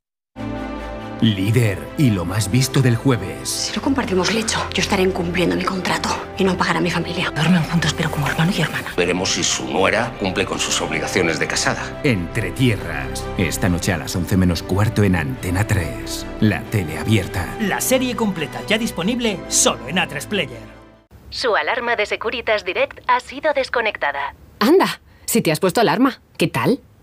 Líder y lo más visto del jueves. Si no compartimos lecho, yo estaré incumpliendo mi contrato y no pagar a mi familia. Duermen juntos, pero como hermano y hermana. Veremos si su nuera cumple con sus obligaciones de casada. Entre tierras. Esta noche a las 11 menos cuarto en Antena 3. La tele abierta. La serie completa ya disponible solo en A3 Player. Su alarma de Securitas Direct ha sido desconectada. Anda, si te has puesto alarma, ¿qué tal?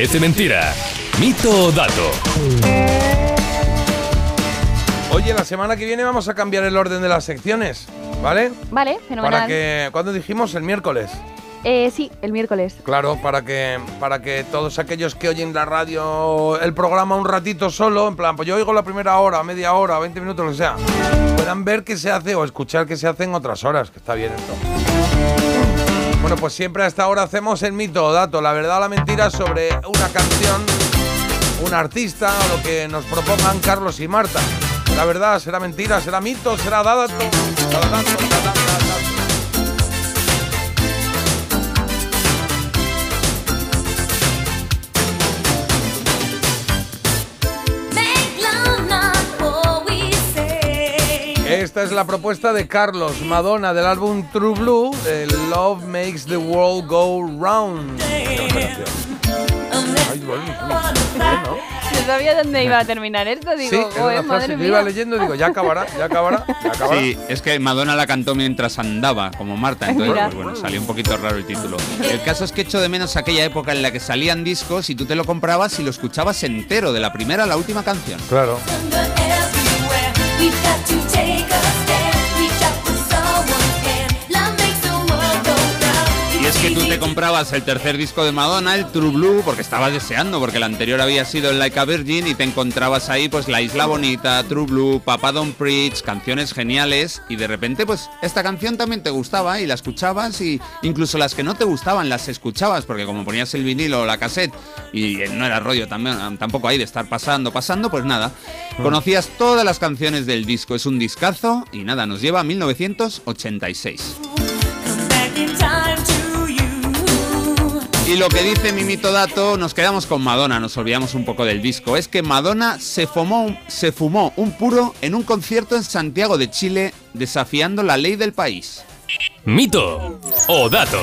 Parece Mentira. Mito o dato. Oye, la semana que viene vamos a cambiar el orden de las secciones, ¿vale? Vale, fenomenal. Para que. ¿Cuándo dijimos? El miércoles. Eh, sí, el miércoles. Claro, para que, para que todos aquellos que oyen la radio, el programa un ratito solo, en plan, pues yo oigo la primera hora, media hora, 20 minutos, lo que sea, puedan ver qué se hace o escuchar qué se hace en otras horas, que está bien esto. Bueno, pues siempre a esta hora hacemos el mito o dato, la verdad o la mentira sobre una canción, un artista o lo que nos propongan Carlos y Marta. La verdad, será mentira, será mito, será será dato. Esta es la propuesta de Carlos Madonna del álbum True Blue, el Love Makes the World Go Round. Ay, bueno, No sabía dónde iba a terminar esto, digo, Sí, era "Joder, una frase madre que iba mía". leyendo y digo, ya acabará, ya acabará, ya acabará. Sí, es que Madonna la cantó mientras andaba, como Marta, entonces pues bueno, salió un poquito raro el título. El caso es que echo de menos aquella época en la que salían discos y tú te lo comprabas y lo escuchabas entero, de la primera a la última canción. Claro. Es que tú te comprabas el tercer disco de Madonna, el True Blue, porque estabas deseando, porque el anterior había sido el Like a Virgin y te encontrabas ahí pues La Isla Bonita, True Blue, Papa Don't Preach, canciones geniales y de repente pues esta canción también te gustaba y la escuchabas y incluso las que no te gustaban las escuchabas porque como ponías el vinilo o la cassette y no era rollo también, tampoco ahí de estar pasando, pasando, pues nada, conocías todas las canciones del disco, es un discazo y nada, nos lleva a 1986. Y lo que dice Mimito Dato, nos quedamos con Madonna, nos olvidamos un poco del disco. Es que Madonna se fumó, se fumó un puro en un concierto en Santiago de Chile, desafiando la ley del país. Mito o dato.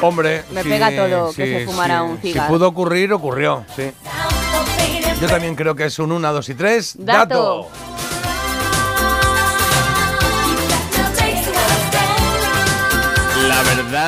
Hombre, Me sí, pega todo que se fumara sí. un Si cigarro. pudo ocurrir, ocurrió, sí. Yo también creo que es un 1, 2 y 3. Dato.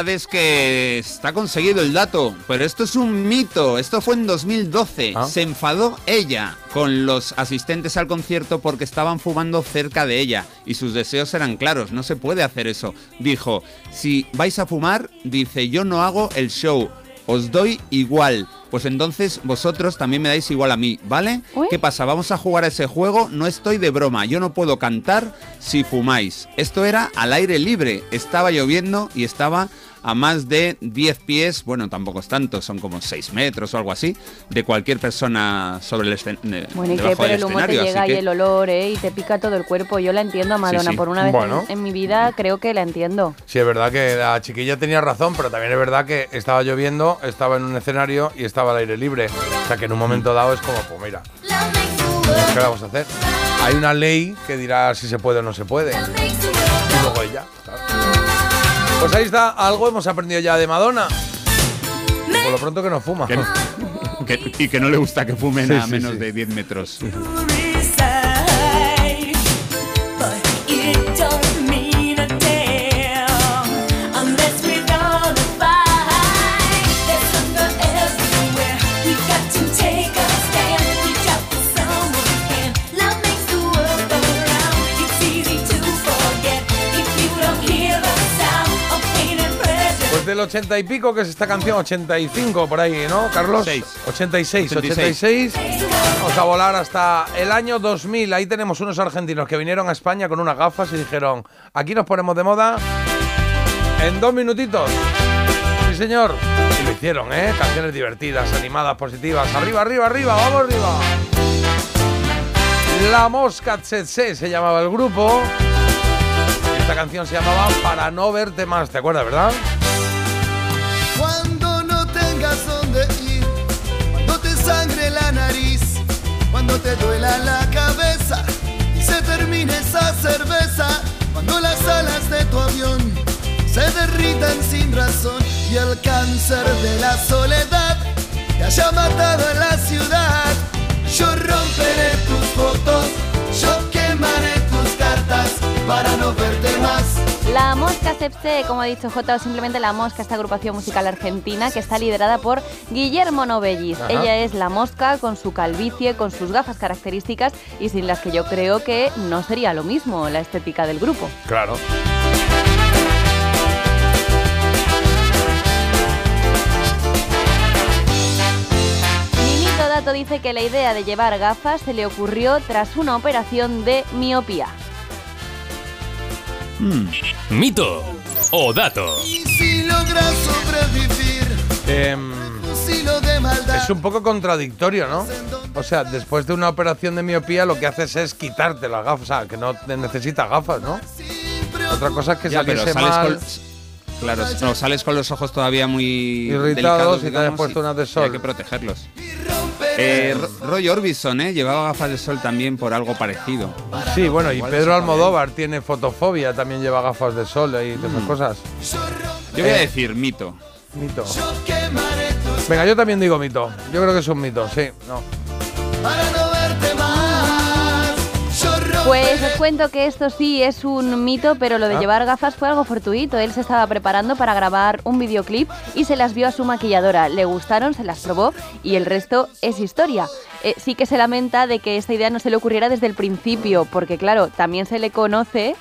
Verdad es que está conseguido el dato, pero esto es un mito. Esto fue en 2012. Ah. Se enfadó ella con los asistentes al concierto porque estaban fumando cerca de ella y sus deseos eran claros. No se puede hacer eso. Dijo, si vais a fumar, dice, yo no hago el show. Os doy igual. Pues entonces vosotros también me dais igual a mí, ¿vale? ¿Qué pasa? Vamos a jugar a ese juego. No estoy de broma. Yo no puedo cantar si fumáis. Esto era al aire libre. Estaba lloviendo y estaba a más de 10 pies, bueno, tampoco es tanto, son como 6 metros o algo así, de cualquier persona sobre el escenario. Bueno, y que pero el humo te llega y el olor, ¿eh? Y te pica todo el cuerpo. Yo la entiendo a Madonna. sí. Por una vez Bueno. en, en mi vida creo que la entiendo. Sí, es verdad que la chiquilla tenía razón, pero también es verdad que estaba lloviendo, estaba en un escenario y estaba al aire libre. O sea que en un momento dado es como, pues mira, ¿qué vamos a hacer? Hay una ley que dirá si se puede o no se puede. Y luego ella. Pues ahí está, algo hemos aprendido ya de Madonna. Por lo pronto que no fuma. Que- y que no le gusta que fumen Sí, a sí, menos sí. de 10 metros. Del 80 y pico, que es esta canción, 85 por ahí, ¿no, Carlos? Seis. 86, 86. 86. Vamos a volar hasta el año 2000. Ahí tenemos unos argentinos que vinieron a España con unas gafas y dijeron, aquí nos ponemos de moda en dos minutitos. Sí, señor. Y lo hicieron, ¿eh? Canciones divertidas, animadas, positivas. Arriba, arriba, arriba, vamos arriba. La Mosca Tsetse se llamaba el grupo. Esta canción se llamaba Para no verte más, ¿te acuerdas, verdad? Cuando te duela la cabeza y se termine esa cerveza, cuando las alas de tu avión se derritan sin razón y el cáncer de la soledad te haya matado en la ciudad. Yo romperé tus fotos, yo quemaré tus cartas para no verte más. La Mosca Sepse, como ha dicho J, o simplemente La Mosca, esta agrupación musical argentina que está liderada por Guillermo Novellis. Ajá. Ella es La Mosca con su calvicie, con sus gafas características y sin las que yo creo que no sería lo mismo la estética del grupo. Claro. Mimito Dato dice que la idea de llevar gafas se le ocurrió tras una operación de miopía. Mm. Mito o dato. Si logras sobrevivir, Em, es un poco contradictorio, ¿no? O sea, después de una operación de miopía lo que haces es quitarte las gafas, o sea, que no te necesitas gafas, ¿no? Otra cosa es que Ya, pero saliese sales mal, con, claro, no, sales con los ojos todavía muy irritados y te hayas puesto unas de sol. hay que protegerlos. Eh, Ro- Roy Orbison, ¿eh? Llevaba gafas de sol también por algo parecido. Sí, bueno, y Pedro. Cruzar tiene fotofobia, también lleva gafas de sol y todas esas Mm. cosas. Yo voy a Eh, decir mito. Mito. Venga, yo también digo mito. Yo creo que es un mito, sí. No. Pues os cuento que esto sí es un mito, pero lo de Ah. llevar gafas fue algo fortuito. Él se estaba preparando para grabar un videoclip y se las vio a su maquilladora. Le gustaron, se las probó y el resto es historia. Eh, sí que se lamenta de que esta idea no se le ocurriera desde el principio, porque claro, también se le conoce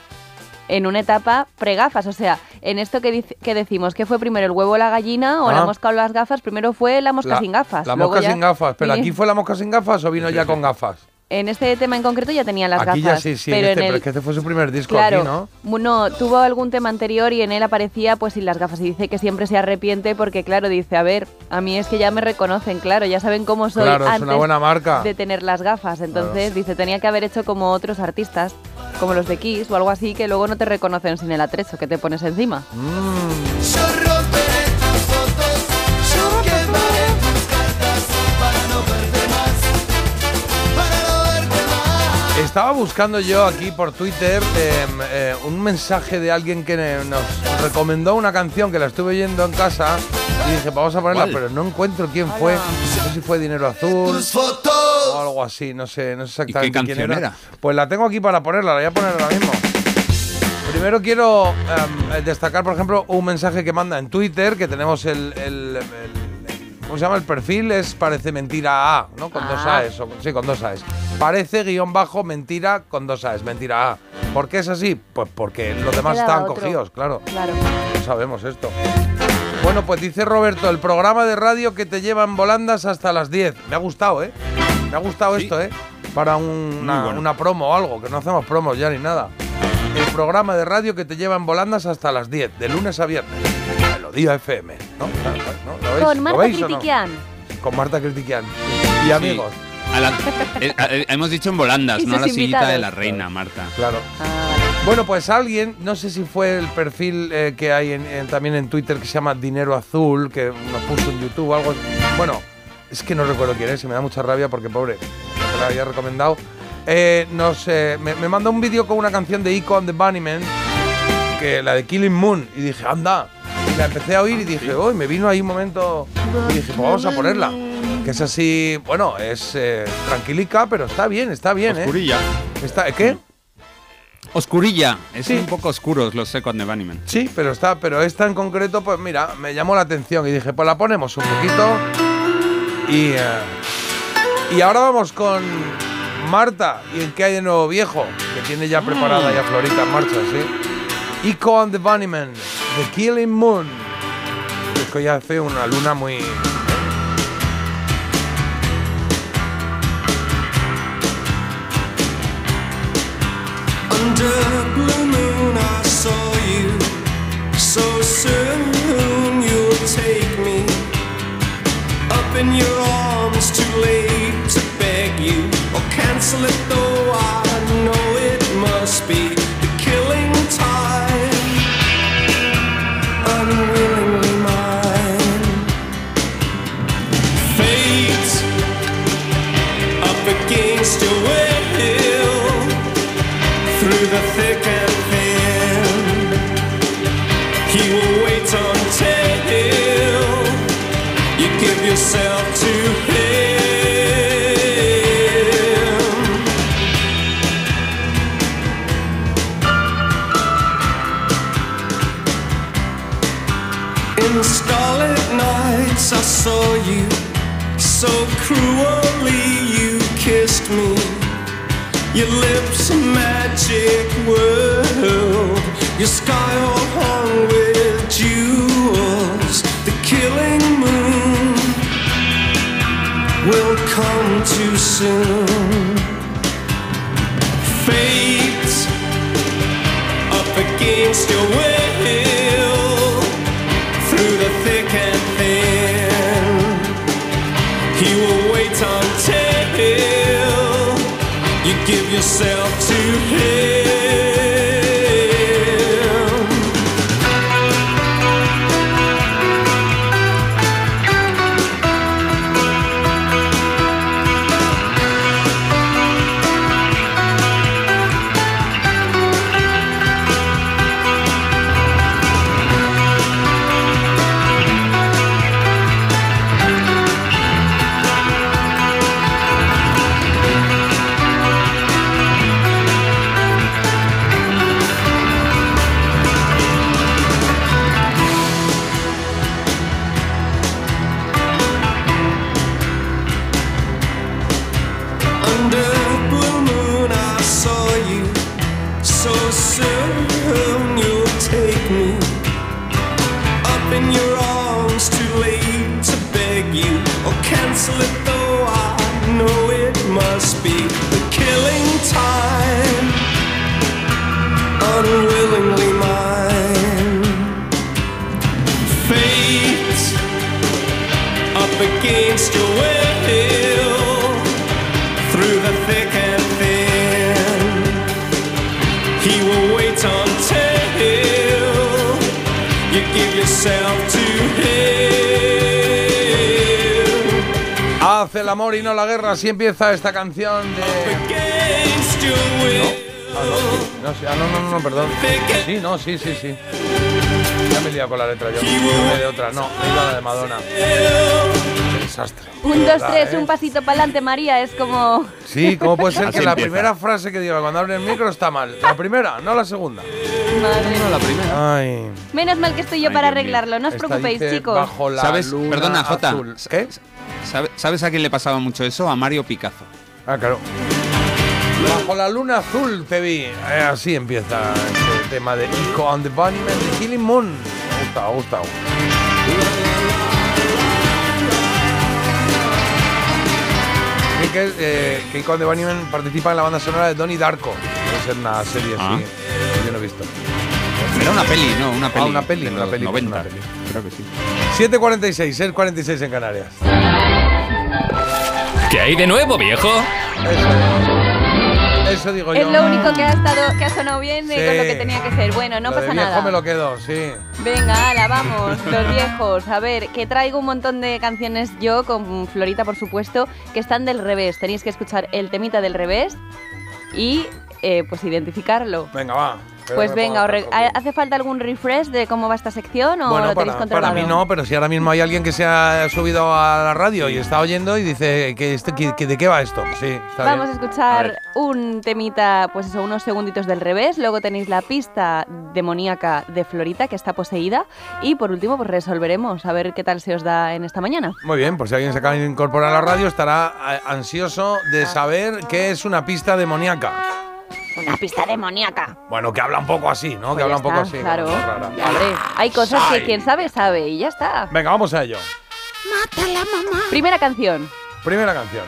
en una etapa pregafas, o sea, en esto que, dice- que decimos, ¿qué fue primero, el huevo o la gallina o la Ah. mosca o las gafas? Primero fue la mosca La- sin gafas. La luego mosca ya- sin gafas. ¿Pero Sí. aquí fue la mosca sin gafas o vino ya con gafas? En este tema en concreto ya tenía las aquí gafas. ya sí, sí, pero en este, en pero el- es que este fue su primer disco Claro, aquí, ¿no? mu- no, tuvo algún tema anterior y en él aparecía pues sin las gafas y dice que siempre se arrepiente porque claro, dice, a ver, a mí es que ya me reconocen, claro, ya saben cómo soy Claro, es antes una buena marca. de tener las gafas, entonces dice, tenía que haber hecho como otros artistas, como los de Kiss o algo así, que luego no te reconocen sin el atrezo que te pones encima. Yo Estaba buscando yo aquí por Twitter eh, eh, un mensaje de alguien que nos recomendó una canción que la estuve oyendo en casa y dije, "Pues vamos a ponerla, ¿Cuál? pero no encuentro quién fue. No sé si fue Dinero Azul o algo así, no sé, no sé exactamente qué quién era. era? Pues la tengo aquí para ponerla, la voy a poner ahora mismo. Primero quiero em, destacar, por ejemplo, un mensaje que manda en Twitter, que tenemos el, el- el- ¿cómo se llama? El perfil es parece mentira A, ¿no? Con dos Ah. A's, o- sí, con dos A's. Parece guion bajo mentira con dos A's, mentira A. ¿Por qué es así? Pues porque los demás otro. cogidos, claro. Claro. No sabemos esto. Bueno, pues dice Roberto, el programa de radio que te lleva en volandas hasta las 10. Me ha gustado, ¿eh? Me ha gustado esto, ¿eh? Para un- una, bueno. una promo o algo, que no hacemos promos ya ni nada. El programa de radio que te lleva en volandas hasta las 10, de lunes a viernes. Melodía FM, ¿no? ¿no? ¿Lo veis? Con ¿Lo Marta veis o no? Critiquian. Con Marta Critiquian. Y amigos. A la- eh, eh, hemos dicho en volandas, Y no a la sillita de invitados. la reina, Marta. Claro. Bueno, pues alguien, no sé si fue el perfil eh, que hay en- en- también en Twitter que se llama Dinero Azul, que nos puso en YouTube algo. Bueno, es que no recuerdo quién es y me da mucha rabia porque, pobre, no te la había recomendado. Eh, nos, eh, me, me mandó un vídeo con una canción de Ico and the Bunnymen, que la de Killing Moon, y dije, anda. Y la empecé a oír y dije, uy, me vino ahí un momento. Y dije, pues vamos a ponerla. Que es así, bueno, es eh, tranquilica, pero está bien, está bien, ¿eh? Oscurilla. Está, ¿Qué? Oscurilla. Es Sí. un poco oscuros los Second de Bunnymen. Sí, pero está, pero esta en concreto, pues mira, me llamó la atención y dije, pues la ponemos un poquito. Y, eh, y ahora vamos con Marta y en qué hay de nuevo viejo, que tiene ya preparada ya Florita en marcha, ¿sí? Ico and the Bunnymen, The Killing Moon. Es que ya hace una luna muy... Under blue moon, I saw you. So soon you'll take me up in your arms. Too late to beg you or cancel it, though I know it must be killing time. Kissed me. Your lips a magic world. Your sky all hung with jewels. The killing moon will come too soon. Fate up against your will give yourself to him. He will wait until you give yourself to him. Hace el amor y no la guerra, así empieza esta canción de... Will. Ah, no, sí, ah, no, no, no, perdón. Sí, no, sí, sí, sí. Ya me he liado con la letra yo. Una de otra, no, he ido a la de Madonna. Qué desastre. Un, dos, verdad, tres, ¿eh? un pasito para adelante, María. Es como. Sí, ¿cómo puede ser Así que la empieza. primera frase que diga cuando abre el micro está mal? La primera, no la segunda. Madre. No, la primera. Ay. Menos mal que estoy yo Ay, para arreglarlo. No os Esta preocupéis, dice, chicos. Bajo la ¿Sabes? luna Perdona, Jota. azul. ¿Qué? ¿Sabe- ¿Sabes a quién le pasaba mucho eso? A Mario Picasso. Ah, claro. Bajo la luna azul te vi. Eh, así empieza este tema de Ico on the Bunnyman de Killing Moon. Me gusta, me ha gustado. Y que, eh, que Ico on the Bunnyman participa en la banda sonora de Donnie Darko. Debe ser una serie Ah. así. que Yo no he visto. Era una peli, ¿no? Una Ah, peli. una peli, una peli, 90. una peli. Creo que sí. 7.46, 6.46 en Canarias. ¿Qué hay de nuevo, viejo? Eso digo Es yo. lo único que ha estado, que ha sonado bien y Sí. con lo que tenía que ser. Bueno, no Lo de pasa viejo nada. me lo quedo, sí. Venga, ala, vamos, los viejos. A ver, que traigo un montón de canciones yo, con Florita, por supuesto, que están del revés. Tenéis que escuchar el temita del revés y eh, pues identificarlo. Venga, va. Pero Pues venga. ¿hace falta algún refresh de cómo va esta sección o Bueno, lo tenéis para, controlado? para mí no, pero si ahora mismo hay alguien que se ha subido a la radio y está oyendo y dice que, que de qué va esto. Sí, está Vamos a escuchar un temita, pues eso, unos segunditos del revés. Luego tenéis la pista demoníaca de Florita, que está poseída. Y por último, pues resolveremos a ver qué tal se os da en esta mañana. Muy bien, pues si alguien se acaba de incorporar a la radio estará ansioso de saber qué es una pista demoníaca. Una pista demoníaca. Bueno, que habla un poco así, ¿no? Pues que habla ya un poco así. Claro. Hombre, hay cosas Ay. que quien sabe, sabe. Y ya está. Venga, vamos a ello. Mátala, mamá. Primera canción. Primera canción.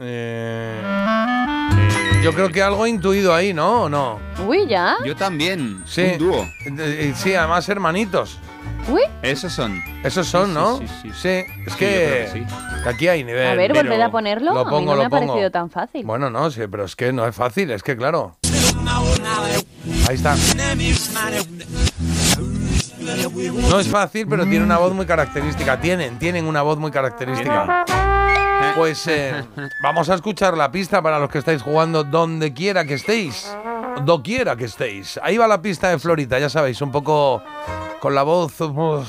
Eh, yo creo que algo he intuido ahí, ¿no? ¿O no? Uy, ¿ya? Yo también. Sí. Un dúo. Eh, eh, Sí, además hermanitos. Uy. Esos son. Esos son, Sí, ¿no? sí, sí, Sí, es que, creo que sí. que aquí hay nivel. A ver, volved a ponerlo. Lo a mí pongo, no me lo ha pongo. parecido tan fácil. Bueno, no, sí, pero es que no es fácil, es que claro. Ahí está. No es fácil, pero tiene una voz muy característica. Tienen, tienen una voz muy característica. Pues eh, vamos a escuchar la pista para los que estáis jugando donde quiera que estéis. Doquiera que estéis. Ahí va la pista de Florita, ya sabéis, un poco con la voz. uh,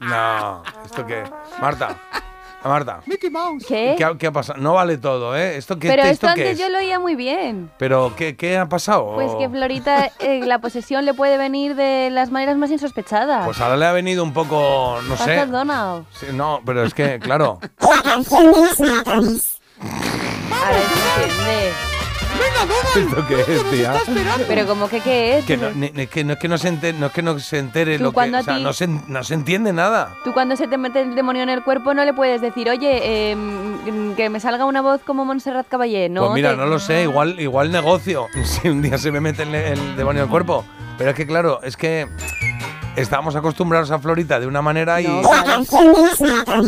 No, ¿esto qué? Marta, Marta. Mickey Mouse. ¿Qué? ¿Qué ha, qué ha pasado? No vale todo, ¿eh? ¿Esto qué, Pero esto esto qué antes es? yo lo oía muy bien. Pero ¿qué, qué ha pasado? Pues que Florita, eh, la posesión le puede venir de las maneras más insospechadas. Pues ahora le ha venido un poco, no sé. Donald. Sí, no, pero es que, claro. Ahora se entiende. ¿Esto qué es, tía? Pero como que qué es. Que no, ni- ni- que no es que no se entere, no es que no se entere Tú lo que. cuando O sea, ti- no se, no se entiende nada. Tú cuando se te mete el demonio en el cuerpo no le puedes decir, oye, eh, mm, que me salga una voz como Montserrat Caballé. No, pues mira, te- no lo sé, igual, igual negocio. Si un día se me mete el, el demonio en el cuerpo. Pero es que, claro, es que estamos acostumbrados a Florita de una manera y. No, claro.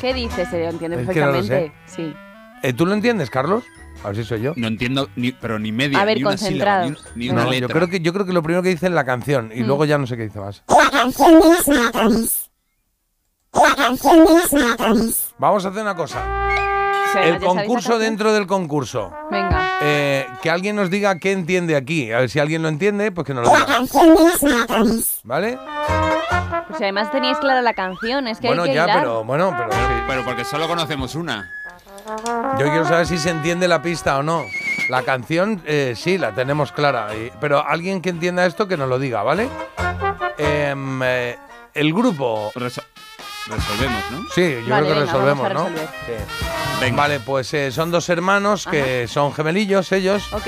¿Qué dices? Se lo entiende Es que no lo perfectamente. Sí. Eh, ¿Tú lo entiendes, Carlos? A ver si soy yo. No entiendo, ni, pero ni media. A ver, ni una sílaba, ni, una letra. yo creo que yo creo que lo primero que dice es la canción y Mm. luego ya no sé qué dice más. Vamos a hacer una cosa. El concurso dentro del concurso. Venga. Eh, que alguien nos diga qué entiende aquí. A ver si alguien lo entiende, pues que nos lo diga. ¿Vale? Pues además teníais clara la canción, es que Bueno, hay que ya, hilar. pero bueno, pero sí. Pero porque solo conocemos una. Yo quiero saber si se entiende la pista o no. La canción, eh, sí, la tenemos clara. pero alguien que entienda esto, que nos lo diga, ¿vale? Em, eh, el grupo. Resolvemos, ¿no? Sí, yo Vale, creo que venga, resolvemos, ¿no? Sí. Vale, pues eh, son dos hermanos que son gemelillos ellos Ok.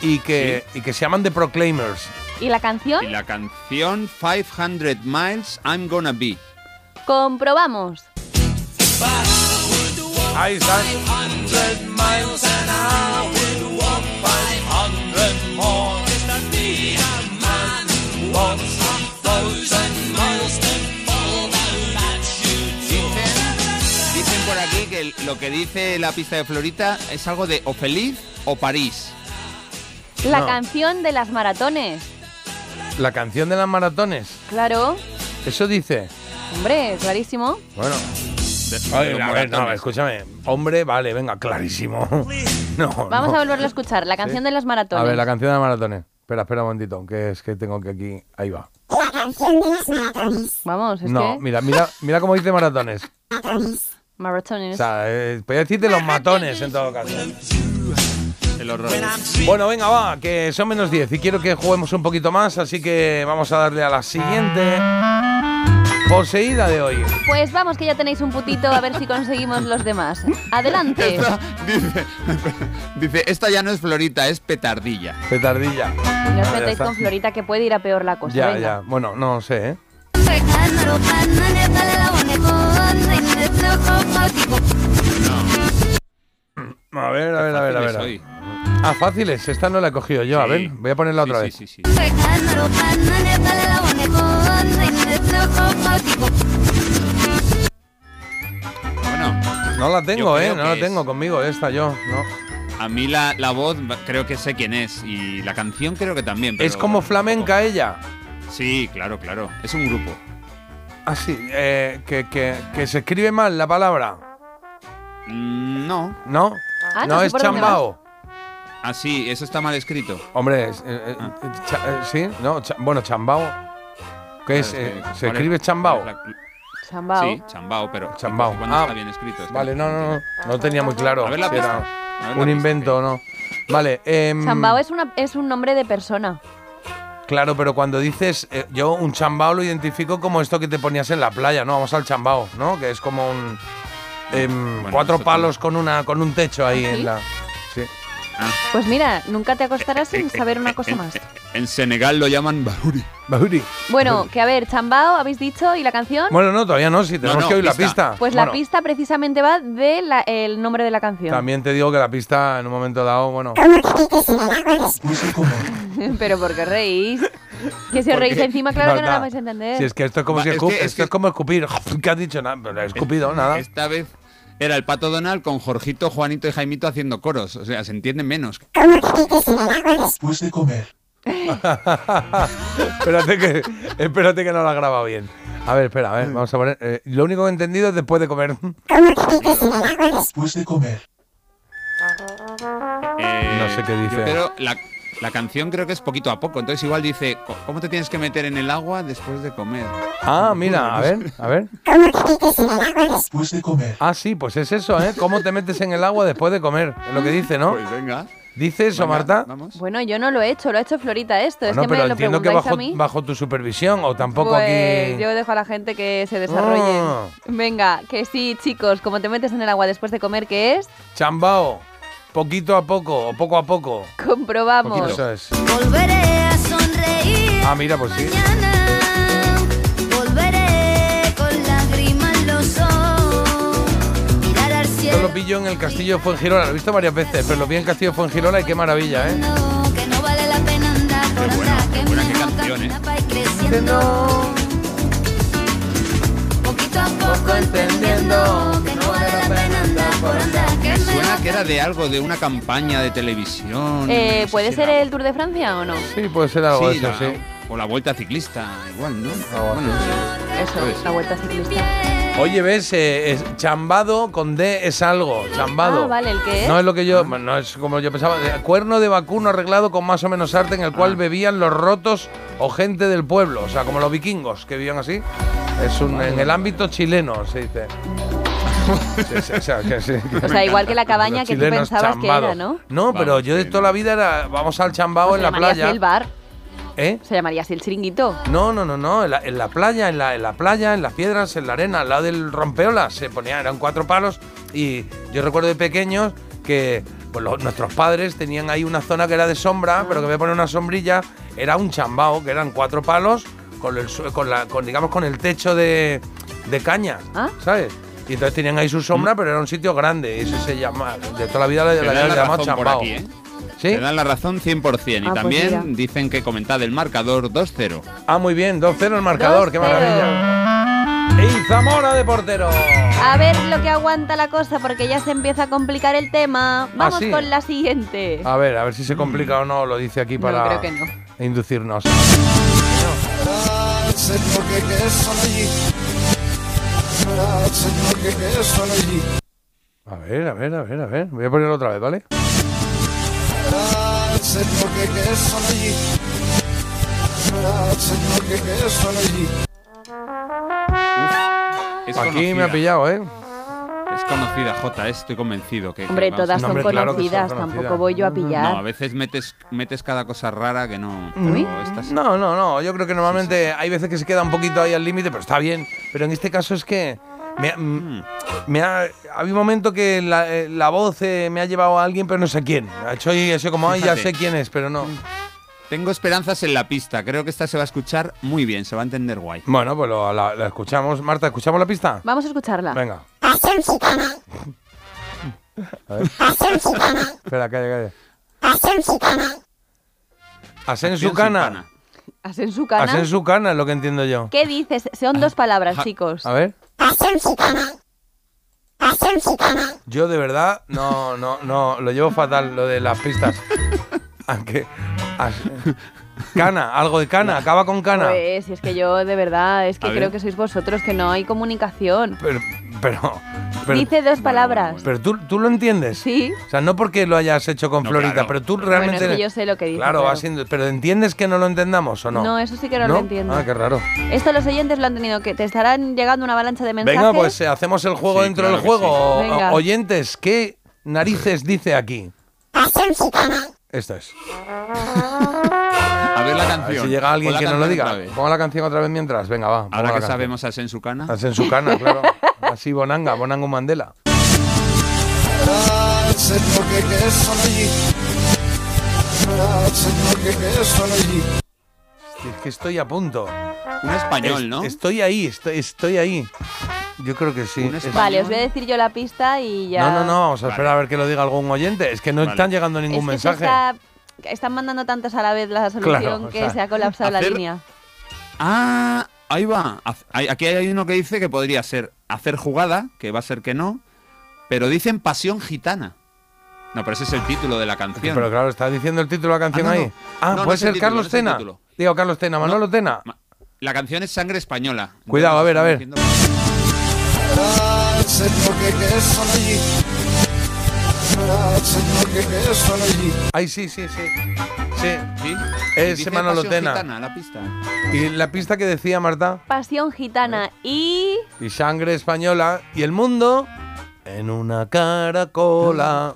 y que, y que se llaman The Proclaimers. ¿Y la canción? Y la canción 500 Miles I'm Gonna Be. Comprobamos. Ahí están. Dicen por aquí que lo que dice la pista de Florita es algo de o feliz o París. La No. canción de las maratones. La canción de las maratones. Claro. Eso dice. Hombre, clarísimo. Bueno. De- Ay, de los a ver, no, escúchame. Hombre, vale, venga, clarísimo. No, Vamos no. a volverlo a escuchar. La canción de las maratones. A ver, la canción de las maratones. Espera, espera un momentito, que es que tengo que aquí. Ahí va. Vamos, es No, que... mira, mira, mira cómo dice maratones. Maratones. O sea, eh, podría decirte los matones en todo caso. El horror. Bueno, venga, va, que son menos 10 y quiero que juguemos un poquito más, así que vamos a darle a la siguiente poseída de hoy. Pues vamos, que ya tenéis un putito, a ver si conseguimos los demás. Adelante. Esta- dice, dice, esta ya no es Florita, es petardilla. Petardilla. No os Ya metáis con Florita, que puede ir a peor la cosa. Ya, Venga. ya. Bueno, no sé, ¿eh? A ver, a ver, a ver, a ver. a ver. Hoy. Ah, fáciles. Esta no la he cogido yo. A ver, voy a ponerla otra Sí, vez. sí, sí, sí. Bueno, No la tengo, Yo ¿eh? No la es- tengo conmigo, esta yo. No. a mí la, la voz creo que sé quién es y la canción creo que también. Es como flamenca ella. Sí, claro, claro. Es un grupo. Ah, sí. eh, que, que, que se escribe mal la palabra. Mm, no. ¿No? Ah, no no sé es chambao. Ah, sí, eso está mal escrito. Hombre, eh, eh, Ah. cha- eh, sí, ¿no? Cha- bueno, chambao. ¿Qué es? Eh, ¿Se ¿cuál es- escribe chambao? cuál es la- Chambao. Sí, chambao, pero Chambao. ¿cuándo Ah, está bien escrito? Es que- Vale, no, no, no. No lo tenía muy claro. A ver la si era pista. A ver la un pista, invento o no. Vale, em, Chambao es, una, es un nombre de persona. Claro, pero cuando dices, eh, yo un chambao lo identifico como esto que te ponías en la playa, ¿no? Vamos al chambao, ¿no? Que es como un em, Bueno, cuatro eso palos con una con un techo ahí ¿Ah, sí? en la. Pues mira, nunca te acostarás sin saber una cosa más. En Senegal lo llaman Bahuri. Bahuri. Bueno, que a ver, Chambao, habéis dicho, ¿y la canción? Bueno, no, todavía no, si tenemos no, que oír la pista. Pues la pista precisamente va del nombre de la canción. También te digo que la pista en un momento dado, bueno. Pero ¿por qué reís? Que si os reís Porque- encima, claro que no la vais a entender. Si es que esto es como Va, si es que- es esto que- es como escupir. ¿Qué has dicho? Nada, pero he escupido, nada. Esta vez era el pato Donald con Jorgito, Juanito y Jaimito haciendo coros. O sea, se entiende menos. Después de comer. espérate que espérate que no lo ha grabado bien. A ver, espera, a ver, vamos a poner. eh, lo único que he entendido es después de comer. Después de comer. Eh, No sé qué dice. Pero la, la canción creo que es poquito a poco. Entonces igual dice, "Co- ¿cómo te tienes que meter en el agua después de comer? Ah, mira, a ver, a ver. Después de comer. Ah, sí, pues es eso, ¿eh? ¿Cómo te metes en el agua después de comer? Es lo que dice, ¿no? Pues venga. ¿Dice eso, venga, Marta? Vamos. Bueno, yo no lo he hecho, lo ha hecho Florita esto. Bueno, es que pero me lo entiendo que bajo, a mí. bajo tu supervisión o tampoco pues aquí. yo dejo a la gente que se desarrolle. Ah. Venga, que sí, chicos, como te metes en el agua después de comer, ¿qué es? Chambao, poquito a poco o poco a poco. Comprobamos. Eso es. Volveré a sonreír. Ah, mira, pues sí. Mañana volveré con lágrimas en los ojos. Mirar al Esto cielo lo pillo en el castillo de Fuengirola, lo he visto varias veces, pero lo vi en el castillo de Fuengirola y qué maravilla, ¿eh? que no vale la pena andar por andar. qué Que buena, qué mejor canción, ¿eh? Poquito a poco entendiendo Me suena que era de algo, de una campaña de televisión. Eh, no sé ¿Puede si ser era- el Tour de Francia o no? Sí, puede ser algo de Sí, eso, la- sí. O la vuelta ciclista, igual, ¿no? Bueno, así, no sé. Eso, Puede ser. la vuelta ciclista. Oye, ves, Eh, es- chambado con D es algo, chambado. Ah, vale, ¿el qué es? No es lo que yo, no es como yo pensaba. Eh, Cuerno de vacuno arreglado con más o menos arte en el Ah. cual bebían los rotos o gente del pueblo, o sea, como los vikingos que vivían así. Es un, en el ámbito chileno, se dice. O sea, que sí, que- O sea, igual que la cabaña que tú pensabas que chambado. era, ¿no? No, pero Vamos, yo de que toda la vida era, vamos al chambao Pues en la playa. el bar. ¿Eh? Se llamaría así el chiringuito. No, no, no, no. En la, en la playa, en la, en la playa, en las piedras, en la arena, al lado del rompeolas, se ponían, eran cuatro palos. Y yo recuerdo de pequeños que pues, los- nuestros padres tenían ahí una zona que era de sombra, pero que voy a poner una sombrilla, era un chambao, que eran cuatro palos con el, con la, con, digamos, con el techo de, de cañas, Ah. ¿sabes? Y entonces tenían ahí su sombra, pero era un sitio grande. Y eso se llama, de toda la vida le, Te le dan habían la llamado razón por chambao. aquí, ¿eh? ¿Sí? Te dan la razón 100%. Y Ah, pues también mira. dicen que comentad el marcador 2-0. Ah, muy bien, 2-0 el marcador, qué 2-0. maravilla. Y Zamora de portero. A ver lo que aguanta la cosa porque ya se empieza a complicar el tema. Vamos ¿Ah, sí? con la siguiente. A ver, a ver si se complica o no, lo dice aquí No, para creo que no. inducirnos. Señor, A ver, a ver, a ver, a ver. Voy a ponerlo otra vez, ¿vale? Es Aquí me ha pillado, ¿eh? Es conocida, J, estoy convencido. Que, Hombre, todas No, son hombre, claro que son conocidas, tampoco voy yo a pillar. No, a veces metes, metes cada cosa rara que no. Estas- No, no, no. Yo creo que normalmente hay veces que se queda un poquito ahí al límite, pero está bien. Pero en este caso es que me, ha- Hmm. mm, me ha, había un momento que la, eh, la voz eh, me ha llevado a alguien, pero no sé quién. Ha hecho sido como, ay, ya sé quién es, pero no. Tengo esperanzas en la pista. Creo que esta se va a escuchar muy bien, se va a entender guay. Bueno, pues lo- la, la escuchamos. Marta, ¿escuchamos la pista? Vamos a escucharla. Venga. A ver. Espera, calla, calla. Asen cana. Hacen su cana. Asen su cana es lo que entiendo yo. ¿Qué dices? Son dos palabras, chicos. A ver. Yo de verdad no, no, no, lo llevo fatal lo de las pistas. Aunque. as- Cana, algo de cana, acaba con cana. Pues, si es que yo de verdad, es que A creo ver. que sois vosotros, que no hay comunicación. Pero, pero, pero, Dice dos palabras. pero tú, tú lo entiendes. Sí. O sea, no porque lo hayas hecho con No, Florita, claro. pero tú Bueno, realmente. es que yo sé lo que dice. Claro, va siendo. Pero ¿entiendes que no lo entendamos o no? No, eso sí que no, lo entiendo. Ah, qué raro. Esto los oyentes lo han tenido que te estarán llegando una avalancha de mensajes. Venga, pues eh, hacemos el juego Sí, dentro claro del que juego. sí. O- Venga. oyentes, ¿qué narices dice aquí? Esto es. A la A canción. si llega alguien que nos lo diga. otra vez. Ponga la canción otra vez mientras. Venga, va. Ahora que sabemos a Sen su cana. Hacen su cana, claro. Así Bonanga, Bonango Mandela. Es que estoy a punto. Un español, Es- ¿no? Estoy ahí, estoy, estoy ahí. Yo creo que sí. Vale, os voy a decir yo la pista y ya. No, no, no, vamos a Vale. esperar a ver que lo diga algún oyente. Es que no Vale. están llegando ningún es que se mensaje. está- están mandando tantos a la vez la solución Claro, que sea, se ha colapsado la línea. Ah, ahí va. Aquí hay uno que dice que podría ser hacer jugada, que va a ser que no, pero dicen pasión gitana. No, pero ese es el título de la canción. Pero claro, está diciendo el título de la canción Ah, no, ahí. no. Ah, No, puede ser título, Carlos Tena. Digo, Carlos Tena, Manolo Tena. Ma- La canción es Sangre Española. Cuidado, a ver, a ver. Entonces, Ay, sí, sí, sí. Sí. ¿Sí? Es Dice Manolo pasión Tena. gitana, la pista. Y la pista que decía Marta. Pasión gitana y. Y sangre española. Y el mundo en una caracola.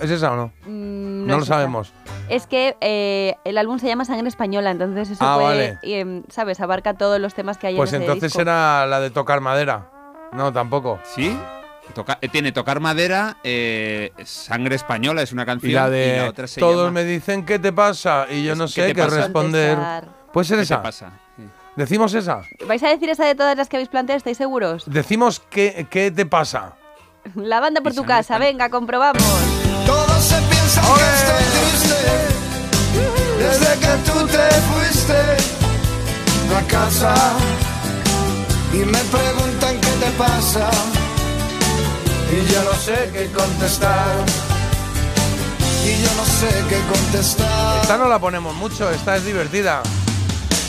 ¿Es esa o no? mm, No, lo esa. sabemos. Es que eh, el álbum se llama Sangre Española, entonces eso Ah, puede, vale. y, em, ¿sabes? Abarca todos los temas que hay Pues en ese entonces disco. era la de tocar madera. No, tampoco. ¿Sí? Toca- eh, tiene Tocar Madera, eh, Sangre Española es una canción. Y la de otra se todos llama me dicen qué te pasa y yo Es, no ¿qué sé qué responder. ¿Puede ser ¿Qué esa? te pasa? Sí. ¿Decimos esa? ¿Vais a decir esa de todas las que habéis planteado? ¿Estáis seguros? Decimos qué, qué te pasa. La banda por Y tu casa, Española. venga, comprobamos. Todos se piensan que estoy triste desde que tú te fuiste a casa y me preguntan qué te pasa y yo no sé qué contestar y yo no sé qué contestar. Esta no la ponemos mucho, esta es divertida.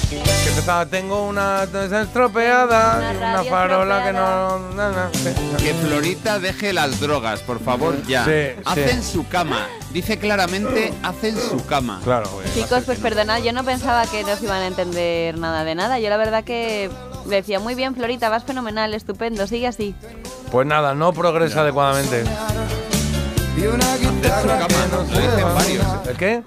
Que empezaba, tengo una estropeada Una y una farola que no. na, na, sí. Que Florita deje las drogas, por favor, ya. Sí, hacen sí. su cama. Dice claramente, hacen su cama. Claro. Pues Chicos, pues no. perdonad, yo no pensaba que nos iban a entender nada de nada. Yo la verdad que decía, muy bien, Florita, vas fenomenal, estupendo, sigue así. Pues nada, no progresa adecuadamente. Y una guitarra cama, que no lo dicen pueda varios. dominar. ¿El qué?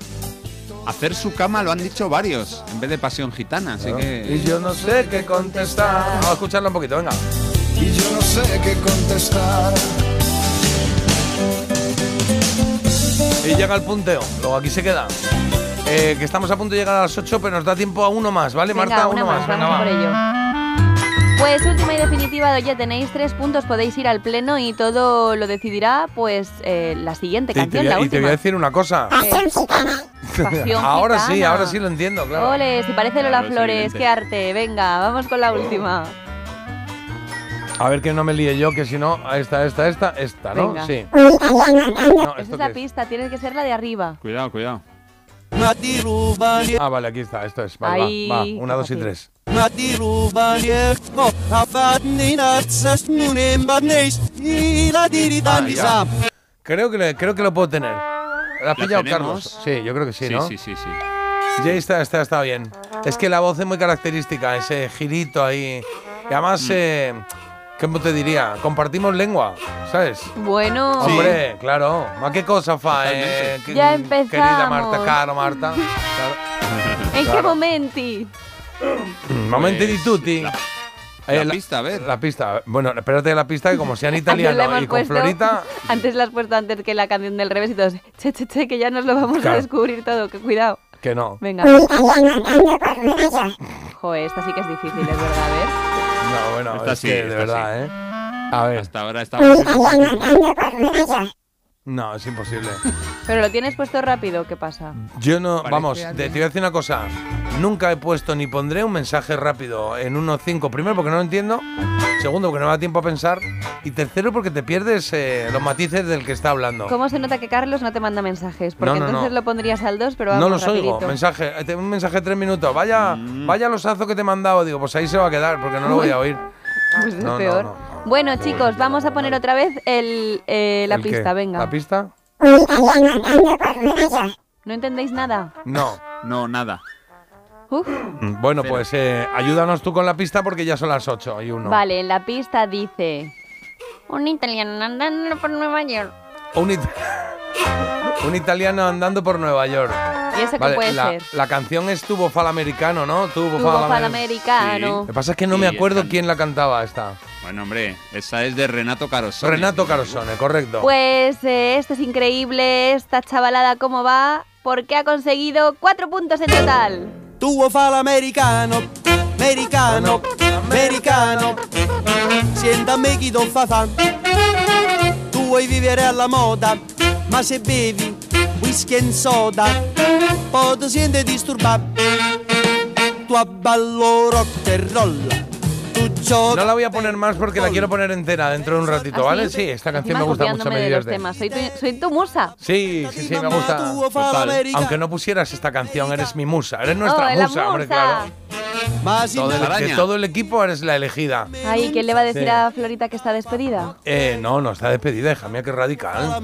hacer su cama lo han dicho varios, en vez de pasión gitana, así que... Y yo no sé qué contestar. Vamos a escucharlo un poquito, venga. Y yo no sé qué contestar. Y llega el punteo, luego aquí se queda. Eh, que estamos a punto de llegar a las 8, pero nos da tiempo a uno más, ¿vale, Venga, Marta? una uno más, más, venga, vamos va. por ello. Pues última y definitiva, ya tenéis tres puntos, podéis ir al pleno y todo lo decidirá pues eh, la siguiente canción, voy la y te voy a última. decir una cosa. Pasión ahora sí, ahora sí lo entiendo, claro. Ole, si parece Lola Claro, Flores, qué arte. Venga, vamos con la última. A ver que no me líe yo, que si no, esta, esta, esta, esta, ¿no? Venga. Sí. Esa ¿esto es la es? pista, tiene que ser la de arriba. Cuidado, cuidado. Ah, vale, aquí está, esto es. Vale, Ahí, va, va, una, dos y Ah. Creo que, creo que lo puedo tener. ¿La has ¿La pillado? Carlos? Sí, yo creo que sí, Sí, ¿no? sí, sí, sí. Ya está, está, está bien. Es que la voz es muy característica, ese girito ahí. Y además, Mm. eh, ¿cómo te diría? Compartimos lengua, ¿sabes? Bueno, Hombre, claro. ¿Ma qué cosa fa, eh, Ya Querida empezamos. Marta, caro Marta. Claro. ¿en qué Claro. Momenti? Momenti di tutti. la Eh, pista, a ver. La pista. Bueno, espérate la pista que como sea en Antes la italiano y con puesto- Florita, Antes la has puesto antes que la canción del revés y todos. Che, che, che, que ya nos lo vamos Claro. a descubrir todo, que cuidado. que no. Venga. Joder, esta sí que es difícil, es verdad, a ver. No, bueno, Esta es sí, que de esta verdad, ¿eh? A ver. Hasta ahora está... No, es imposible. Pero lo tienes puesto rápido, ¿qué pasa? Yo no, Parece vamos, te, te voy a decir una cosa. Nunca he puesto ni pondré un mensaje rápido en 1.5. Primero porque no lo entiendo. Segundo porque no me da tiempo a pensar. Y tercero porque te pierdes eh, los matices del que está hablando. ¿Cómo se nota que Carlos no te manda mensajes? Porque No, no, entonces no. lo pondrías al 2, pero vamos No los rapidito. oigo. Mensaje, eh, un mensaje de tres minutos. Vaya, vaya losazo que te he mandado. Digo, pues ahí se va a quedar porque no lo voy a oír. Pues es No, no, peor. no, Bueno, chicos, vamos a poner otra vez el, eh, la ¿El qué? pista, venga. ¿La pista? ¿No entendéis nada? No. No, nada. Uf. Bueno, pues eh, ayúdanos tú con la pista porque ya son las 8 y 1. Vale, en la pista dice... Un italiano andando por Nueva York. Un, it- un italiano andando por Nueva York. ¿Y eso qué Vale, puede la, ser? la canción es Tu Bofal Americano, ¿no? Tu Bofal bofal Amer- americano. Lo que pasa es que no me acuerdo quién la cantaba esta. Bueno, hombre, esa es de Renato Carosone. Renato Carosone, correcto. Pues eh, esto es increíble, esta chavalada cómo va, porque ha conseguido cuatro puntos en total. Tuo fa l'americano, americano, americano. Siéntame chi do fa. Tu vuoi vivere alla moda, ma se bevi whisky e soda, poi ti senti disturbato. Tu abballo rock and roll. No la voy a poner más porque la quiero poner entera dentro de un ratito, ¿Ah, ¿vale? sí? Esta canción me gusta mucho, me de los temas. Soy tu, soy tu musa. Sí, sí, sí, me gusta. Total. Aunque no pusieras esta canción, eres mi musa. Eres Oh, nuestra la musa, hombre, musa. claro. Ma si Todo el- de todo el equipo eres la elegida. Ay, ¿quién le va a decir Sí. a Florita que está despedida? Eh, no, no está despedida, hija mía, qué radical.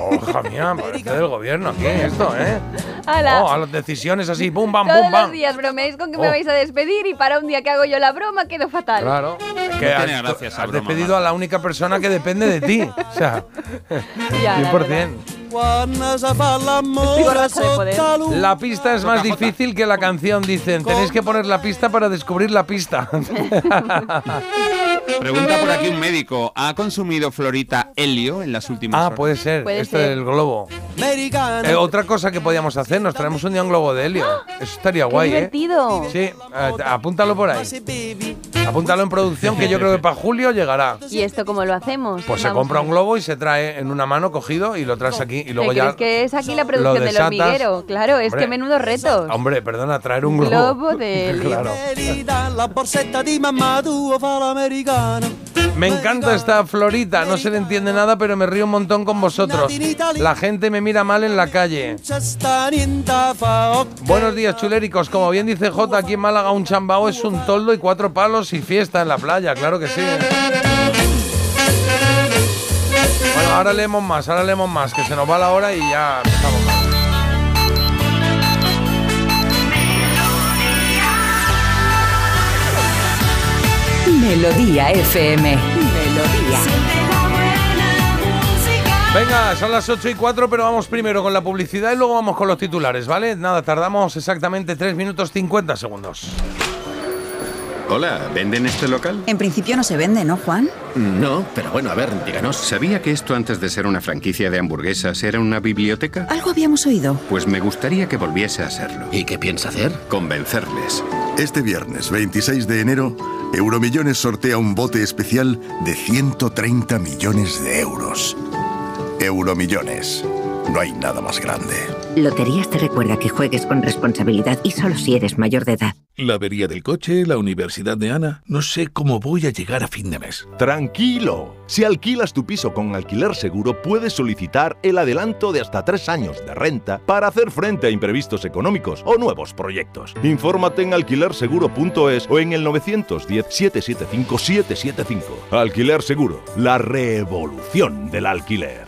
Oh, hija mía, parece del gobierno aquí esto, ¿eh? ¡Hala! Oh, a las decisiones así, pum, bam, Todos pum, los bam. días bromeáis con que Oh. me vais a despedir y para un día que hago yo la broma quedo fatal. Claro. Que tiene has, has broma, despedido a la única persona que depende de ti. O sea, Ya, la 100%. Quando si fa Estoy l'amore borracha de poder. sotto la luce. La pista es más difícil que la canción, dicen. Tenéis que poner la pista para descubrir la pista. Pregunta por aquí un médico. ¿Ha consumido Florita helio en las últimas ah, horas? puede ser. Puede Esto ser. del globo. Eh, otra cosa que podíamos hacer, nos traemos un día un globo de helio. Eso estaría ¡Qué guay, ¿eh? divertido! Sí, eh, apúntalo por ahí. Apúntalo en producción que yo creo que para julio llegará. ¿Y esto cómo lo hacemos? Pues se compra un globo y se trae en una mano cogido y lo traes aquí y ¿Te luego ya. que es aquí la lo producción del desatas. hormiguero? Claro, es Hombre. que menudo retos. Hombre, perdona, traer un globo. Globo de claro. Me encanta esta florita, no se le entiende nada, pero me río un montón con vosotros. La gente me mira mal en la calle. Buenos días, chuléricos. Como bien dice J, aquí en Málaga un chambao es un toldo y cuatro palos y fiesta en la playa, claro que sí. Bueno, ahora leemos más, ahora leemos más, que se nos va la hora y ya empezamos más. Melodía FM. Melodía. Venga, son las 8 y 4, pero vamos primero con la publicidad y luego vamos con los titulares, ¿vale? Nada, tardamos exactamente 3 minutos 50 segundos. Hola, ¿venden este local? En principio no se vende, ¿no, Juan? No, pero bueno, a ver, díganos. ¿Sabía que esto antes de ser una franquicia de hamburguesas era una biblioteca? Algo habíamos oído. Pues me gustaría que volviese a serlo. ¿Y qué piensa hacer? Convencerles. Este viernes 26 de enero, Euromillones sortea un bote especial de 130 millones de euros. Euromillones. No hay nada más grande. Loterías te recuerda que juegues con responsabilidad y solo si eres mayor de edad. La avería del coche, la universidad de Ana. No sé cómo voy a llegar a fin de mes. Tranquilo. Si alquilas tu piso con alquiler seguro, puedes solicitar el adelanto de hasta tres años de renta para hacer frente a imprevistos económicos o nuevos proyectos. Infórmate en alquilerseguro.es o en el 910-775-775. Alquiler Seguro, la revolución del alquiler.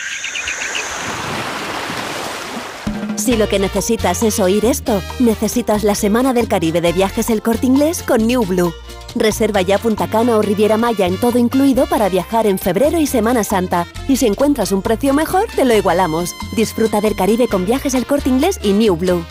Si lo que necesitas es oír esto, necesitas la Semana del Caribe de Viajes El Corte Inglés con New Blue. Reserva ya Punta Cana o Riviera Maya en todo incluido para viajar en febrero y Semana Santa. Y si encuentras un precio mejor, te lo igualamos. Disfruta del Caribe con Viajes El Corte Inglés y New Blue.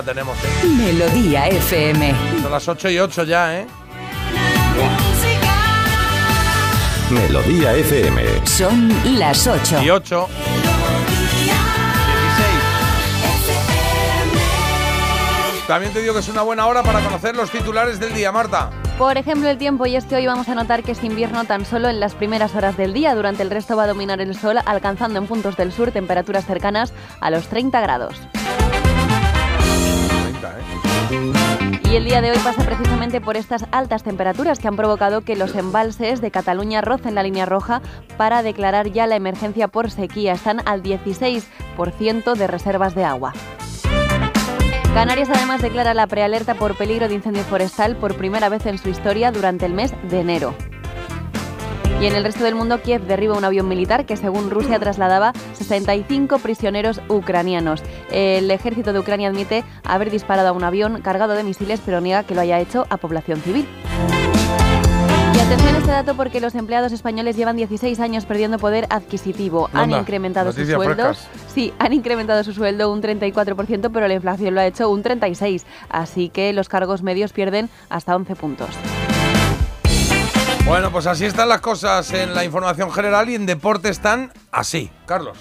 Tenemos, ¿eh? Melodía FM. Son las 8 y 8 ya, ¿eh? Melodía FM. Son las 8. Y 8. También te digo que es una buena hora para conocer los titulares del día, Marta. Por ejemplo, el tiempo, y es que hoy vamos a notar que es invierno tan solo en las primeras horas del día. Durante el resto va a dominar el sol, alcanzando en puntos del sur temperaturas cercanas a los 30 grados. Y el día de hoy pasa precisamente por estas altas temperaturas que han provocado que los embalses de Cataluña rocen la línea roja para declarar ya la emergencia por sequía. Están al 16% de reservas de agua. Canarias además declara la prealerta por peligro de incendio forestal por primera vez en su historia durante el mes de enero. Y en el resto del mundo, Kiev derriba un avión militar que, según Rusia, trasladaba 65 prisioneros ucranianos. El ejército de Ucrania admite haber disparado a un avión cargado de misiles, pero niega que lo haya hecho a población civil. Y atención a este dato porque los empleados españoles llevan 16 años perdiendo poder adquisitivo. Han Anda, incrementado sus sueldos. frescas. Sí, han incrementado su sueldo un 34%, pero la inflación lo ha hecho un 36%. Así que los cargos medios pierden hasta 11 puntos. Bueno, pues así están las cosas en la información general y en deporte están así. Carlos.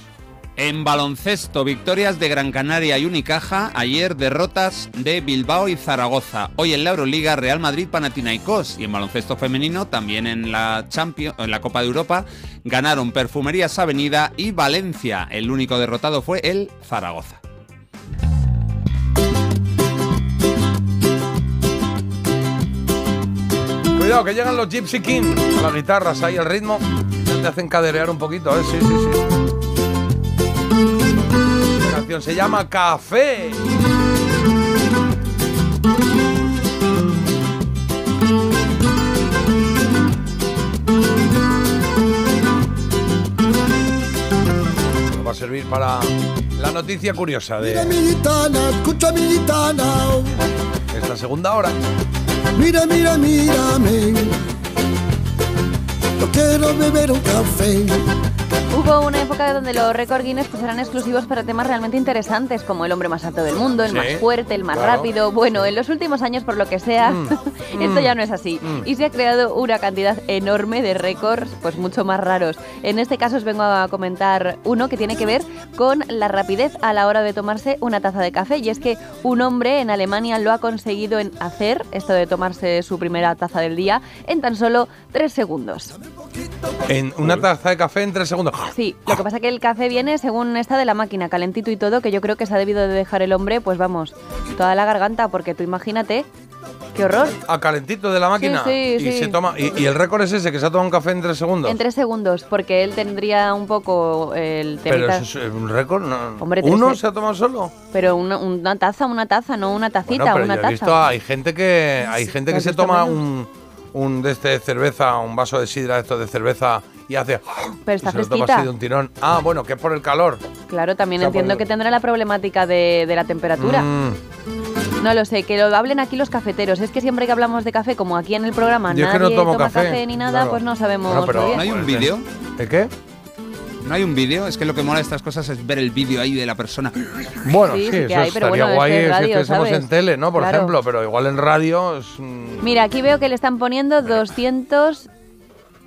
En baloncesto, victorias de Gran Canaria y Unicaja, ayer derrotas de Bilbao y Zaragoza. Hoy en la Euroliga, Real Madrid, Panathinaikos y en baloncesto femenino, también en la Champions, en la Copa de Europa, ganaron Perfumerías Avenida y Valencia. El único derrotado fue el Zaragoza. Cuidado, que llegan los Gypsy King con las guitarras ahí, el ritmo. Te hacen caderear un poquito, ¿eh? Sí, sí, sí. La canción se llama Café. Nos Va a servir para la noticia curiosa Mira de mi gitana, escucha mi gitana. esta segunda hora. Mira, mira, mírame. Yo quiero beber un café. Hubo una época donde los récord Guinness pues, eran exclusivos para temas realmente interesantes, como el hombre más alto del mundo, el Sí, más fuerte, el más claro. rápido. Bueno, en los últimos años, por lo que sea, Mm, esto mm, ya no es así. mm. Y se ha creado una cantidad enorme de récords, pues mucho más raros. En este caso os vengo a comentar uno que tiene que ver con la rapidez a la hora de tomarse una taza de café. Y es que un hombre en Alemania lo ha conseguido en hacer, esto de tomarse su primera taza del día, en tan solo tres segundos. En una taza de café en tres segundos. Sí, lo que pasa que el café viene según está de la máquina, calentito y todo, que yo creo que se ha debido de dejar el hombre, pues vamos, toda la garganta, porque tú imagínate, qué horror. A calentito de la máquina. sí, y sí. se toma. Y, y el récord es ese, que se ha tomado un café en tres segundos. En tres segundos, porque él tendría un poco el Pero temita, eso es un récord, no. Hombre, ¿Uno se- se ha tomado solo? pero una, una taza, una taza, no una tacita, Bueno, pero una yo he taza. visto, hay gente que hay gente ¿Lo que se toma menos? un, un de este de cerveza, un vaso de sidra esto de cerveza y hace Pero y está se lo toma así de un tirón. Ah, bueno, que es por el calor. Claro, también O sea, entiendo que tendrá la problemática de, de la temperatura. Mm. No lo sé, que lo hablen aquí los cafeteros. Es que siempre que hablamos de café, como aquí en el programa Yo es que nadie no tomo toma café, café, ni nada, claro. pues no sabemos Bueno, pero muy bien. ¿no hay un vídeo? ¿De qué? ¿No hay un vídeo? Es que lo que mola de estas cosas es ver el vídeo ahí de la persona. Bueno, Sí, sí, sí que eso hay, estaría bueno, guay si estuviésemos ¿sabes? en tele, ¿no? Por Claro. ejemplo, pero igual en radio es mm, Mira, aquí veo que le están poniendo 200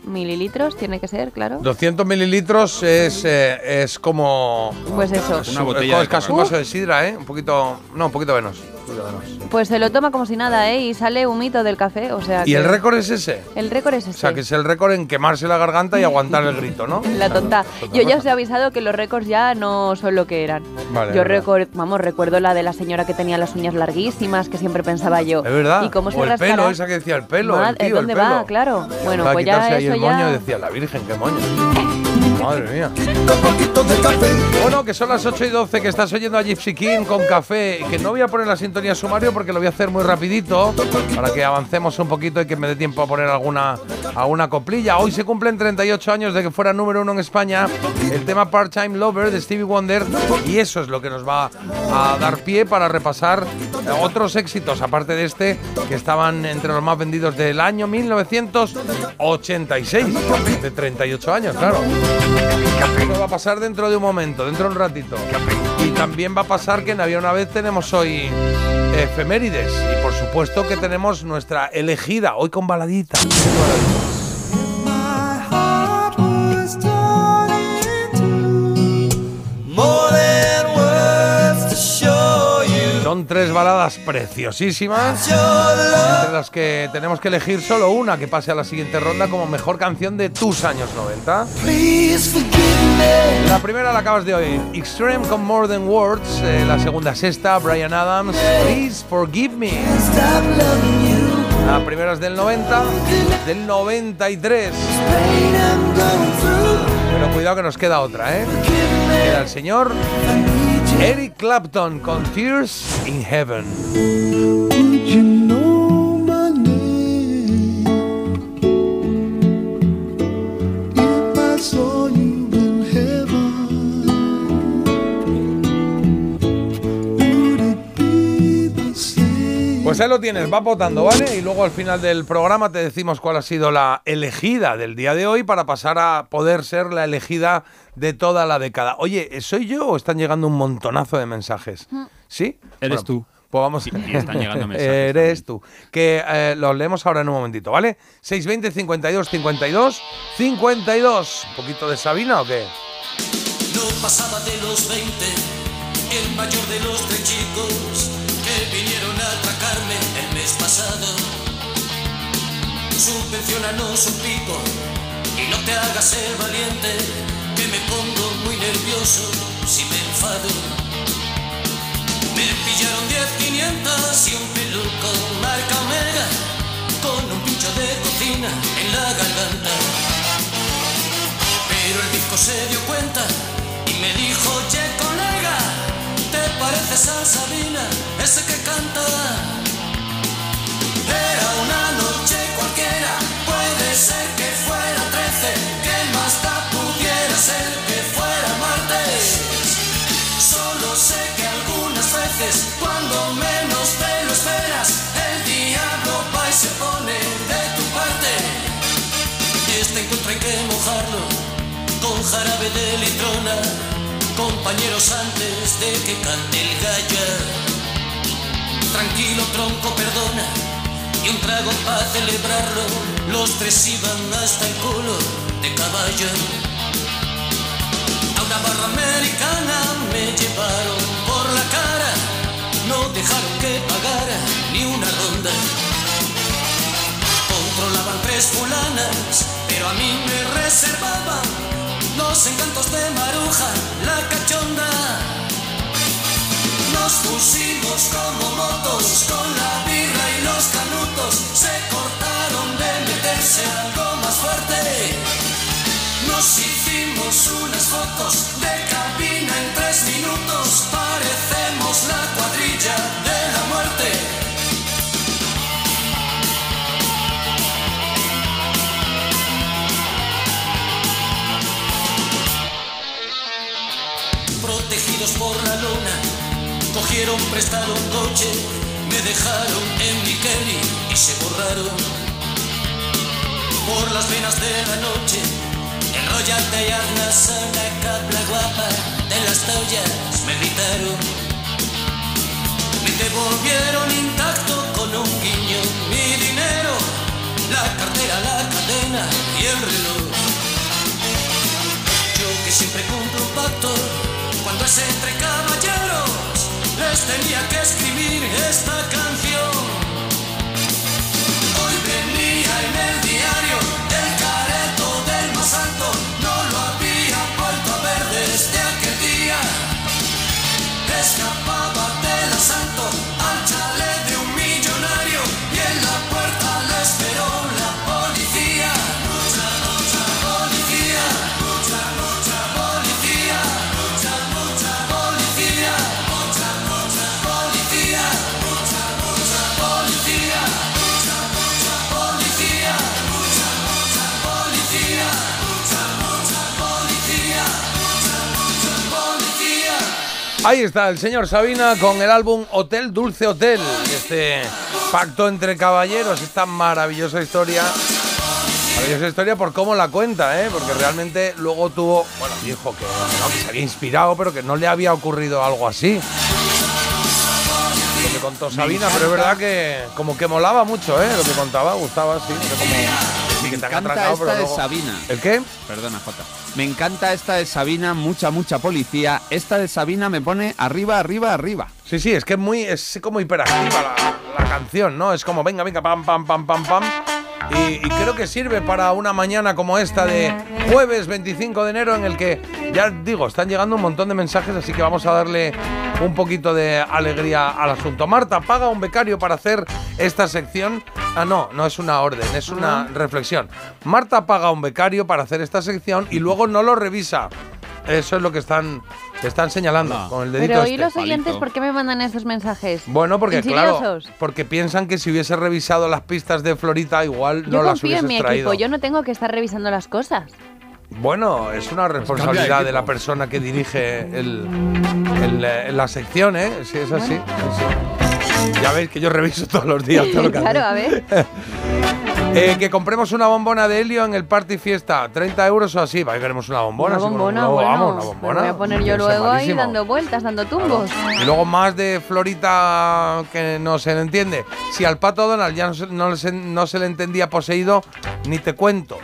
mililitros, tiene que ser, claro. 200 mililitros es, eh, es como Pues eso. es Una un- botella es de casi un vaso de sidra, ¿eh? Un poquito, no, un poquito menos. Menos. Pues se lo toma como si nada, ¿eh? Y sale humito del café, o sea Y que- el récord es ese. El récord es O ese. sea, que es el récord en quemarse la garganta y aguantar el grito, ¿no? La tonta. Yo ya os he avisado que los récords ya no son lo que eran. Vale, yo recuerdo, vamos, recuerdo la de la señora que tenía las uñas larguísimas, que siempre pensaba yo. Es verdad. ¿Y cómo se o el rascará? pelo, esa que decía el pelo. Mad- el tío, ¿eh, ¿Dónde el pelo. va? Claro. Bueno, pues ya ahí eso el ya. moño y decía, la Virgen, qué moño. Madre mía. Bueno, que son las 8 y 12, que estás oyendo a Gypsy King con café. Que no voy a poner la sintonía sumario porque lo voy a hacer muy rapidito para que avancemos un poquito y que me dé tiempo a poner alguna, alguna coplilla. Hoy se cumplen 38 años de que fuera número uno en España el tema Part-Time Lover de Stevie Wonder y eso es lo que nos va a dar pie para repasar otros éxitos, aparte de este, que estaban entre los más vendidos del año 1986, de 38 años, claro. Esto va a pasar dentro de un momento, dentro de un ratito. Y también va a pasar que en Había una vez tenemos hoy efemérides. Y por supuesto que tenemos nuestra elegida, hoy con baladita. Son tres baladas preciosísimas, entre las que tenemos que elegir solo una que pase a la siguiente ronda como mejor canción de tus años 90. La primera la acabas de oír, Extreme con More Than Words. eh, la segunda es esta, Brian Adams, Please Forgive Me. La primera es del 90, del 93. Pero cuidado que nos queda otra, ¿eh? Queda el señor Eric Clapton con Tears in Heaven. Pues ahí lo tienes, va votando, ¿vale? Y luego al final del programa te decimos cuál ha sido la elegida del día de hoy para pasar a poder ser la elegida de toda la década. Oye, ¿soy yo o están llegando un montonazo de mensajes? ¿Sí? Eres Bueno, tú. Pues vamos. Sí, y están llegando mensajes Eres tú. Que eh, los leemos ahora en un momentito, ¿vale? 620 52 52 52. ¿Un poquito de Sabina o qué? No pasaba de los 20, el mayor de los tres chicos que vinieron a atracarme el mes pasado. Subvencionanos un pico y no te hagas el valiente, nervioso si me enfado. Me pillaron 10 500 y un peluco marca Omega con un pincho de cocina en la garganta. Pero el disco se dio cuenta y me dijo, che colega, ¿te pareces a Sabina, ese que canta? Era una noche cualquiera, puede ser que Este encuentro hay que mojarlo con jarabe de litrona, compañeros antes de que cante el gallo. Tranquilo tronco, perdona, y un trago para celebrarlo. Los tres iban hasta el culo de caballo. A una barra americana me llevaron por la cara, no dejaron que pagara ni una ronda. Fulanas, pero a mí me reservaban los encantos de Maruja, la cachonda. Nos pusimos como motos con la birra y los canutos. Se cortaron de meterse algo más fuerte. Nos hicimos unas fotos de cabina en tres minutos. Parecemos cogieron prestado un coche, me dejaron en mi Kelly y se borraron. Por las venas de la noche, enrollate y hazlas a la cabla guapa de las toallas, me gritaron. Me devolvieron intacto con un guiño mi dinero, la cartera, la cadena y el reloj. Yo que siempre cumplo un pacto, cuando es entre caballeros, les tenía que escribir esta canción. Ahí está el señor Sabina con el álbum Hotel Dulce Hotel. Este pacto entre caballeros, esta maravillosa historia. Maravillosa historia por cómo la cuenta, ¿eh? Porque realmente luego tuvo. Bueno, dijo que, no, que se había inspirado, pero que no le había ocurrido algo así. Lo que contó Sabina, pero es verdad que como que molaba mucho, ¿eh? Lo que contaba, gustaba, sí. Han encanta atracado, esta de luego- Sabina. ¿El qué? Perdona, Jota. Me encanta esta de Sabina, mucha, mucha policía. Esta de Sabina me pone arriba, arriba, arriba. Sí, sí, es que es muy, es como hiperactiva la, la canción, ¿no? Es como venga, venga, pam, pam, pam, pam, pam. Y, y creo que sirve para una mañana como esta de jueves 25 de enero en el que, ya digo, están llegando un montón de mensajes, así que vamos a darle un poquito de alegría al asunto. Marta, paga un becario para hacer esta sección. Ah, no, no es una orden, es una reflexión. Marta paga un becario para hacer esta sección y luego no lo revisa. Eso es lo que están, están señalando con el dedito Pero ¿y este. los oyentes por qué me mandan estos mensajes? Bueno, porque claro, porque piensan que si hubiese revisado las pistas de Florita igual Yo no las confío hubiese en mi traído. equipo, yo no tengo que estar revisando las cosas. Bueno, es una responsabilidad equipo. de la persona que dirige el, el, eh, la sección, ¿eh? Sí, es así. sí, sí. Ya veis que yo reviso todos los días todo lo que claro, a ver. Eh, que compremos una bombona de helio en el party fiesta, 30 euros o así. Vaya, queremos una bombona. Una bombona, globo, bueno, vamos, una me bombona. voy a poner yo luego ahí dando vueltas, dando tumbos. Y luego más de Florita que no se le entiende. Si al pato Donald ya no se, no se- no se le entendía poseído, ni te cuento.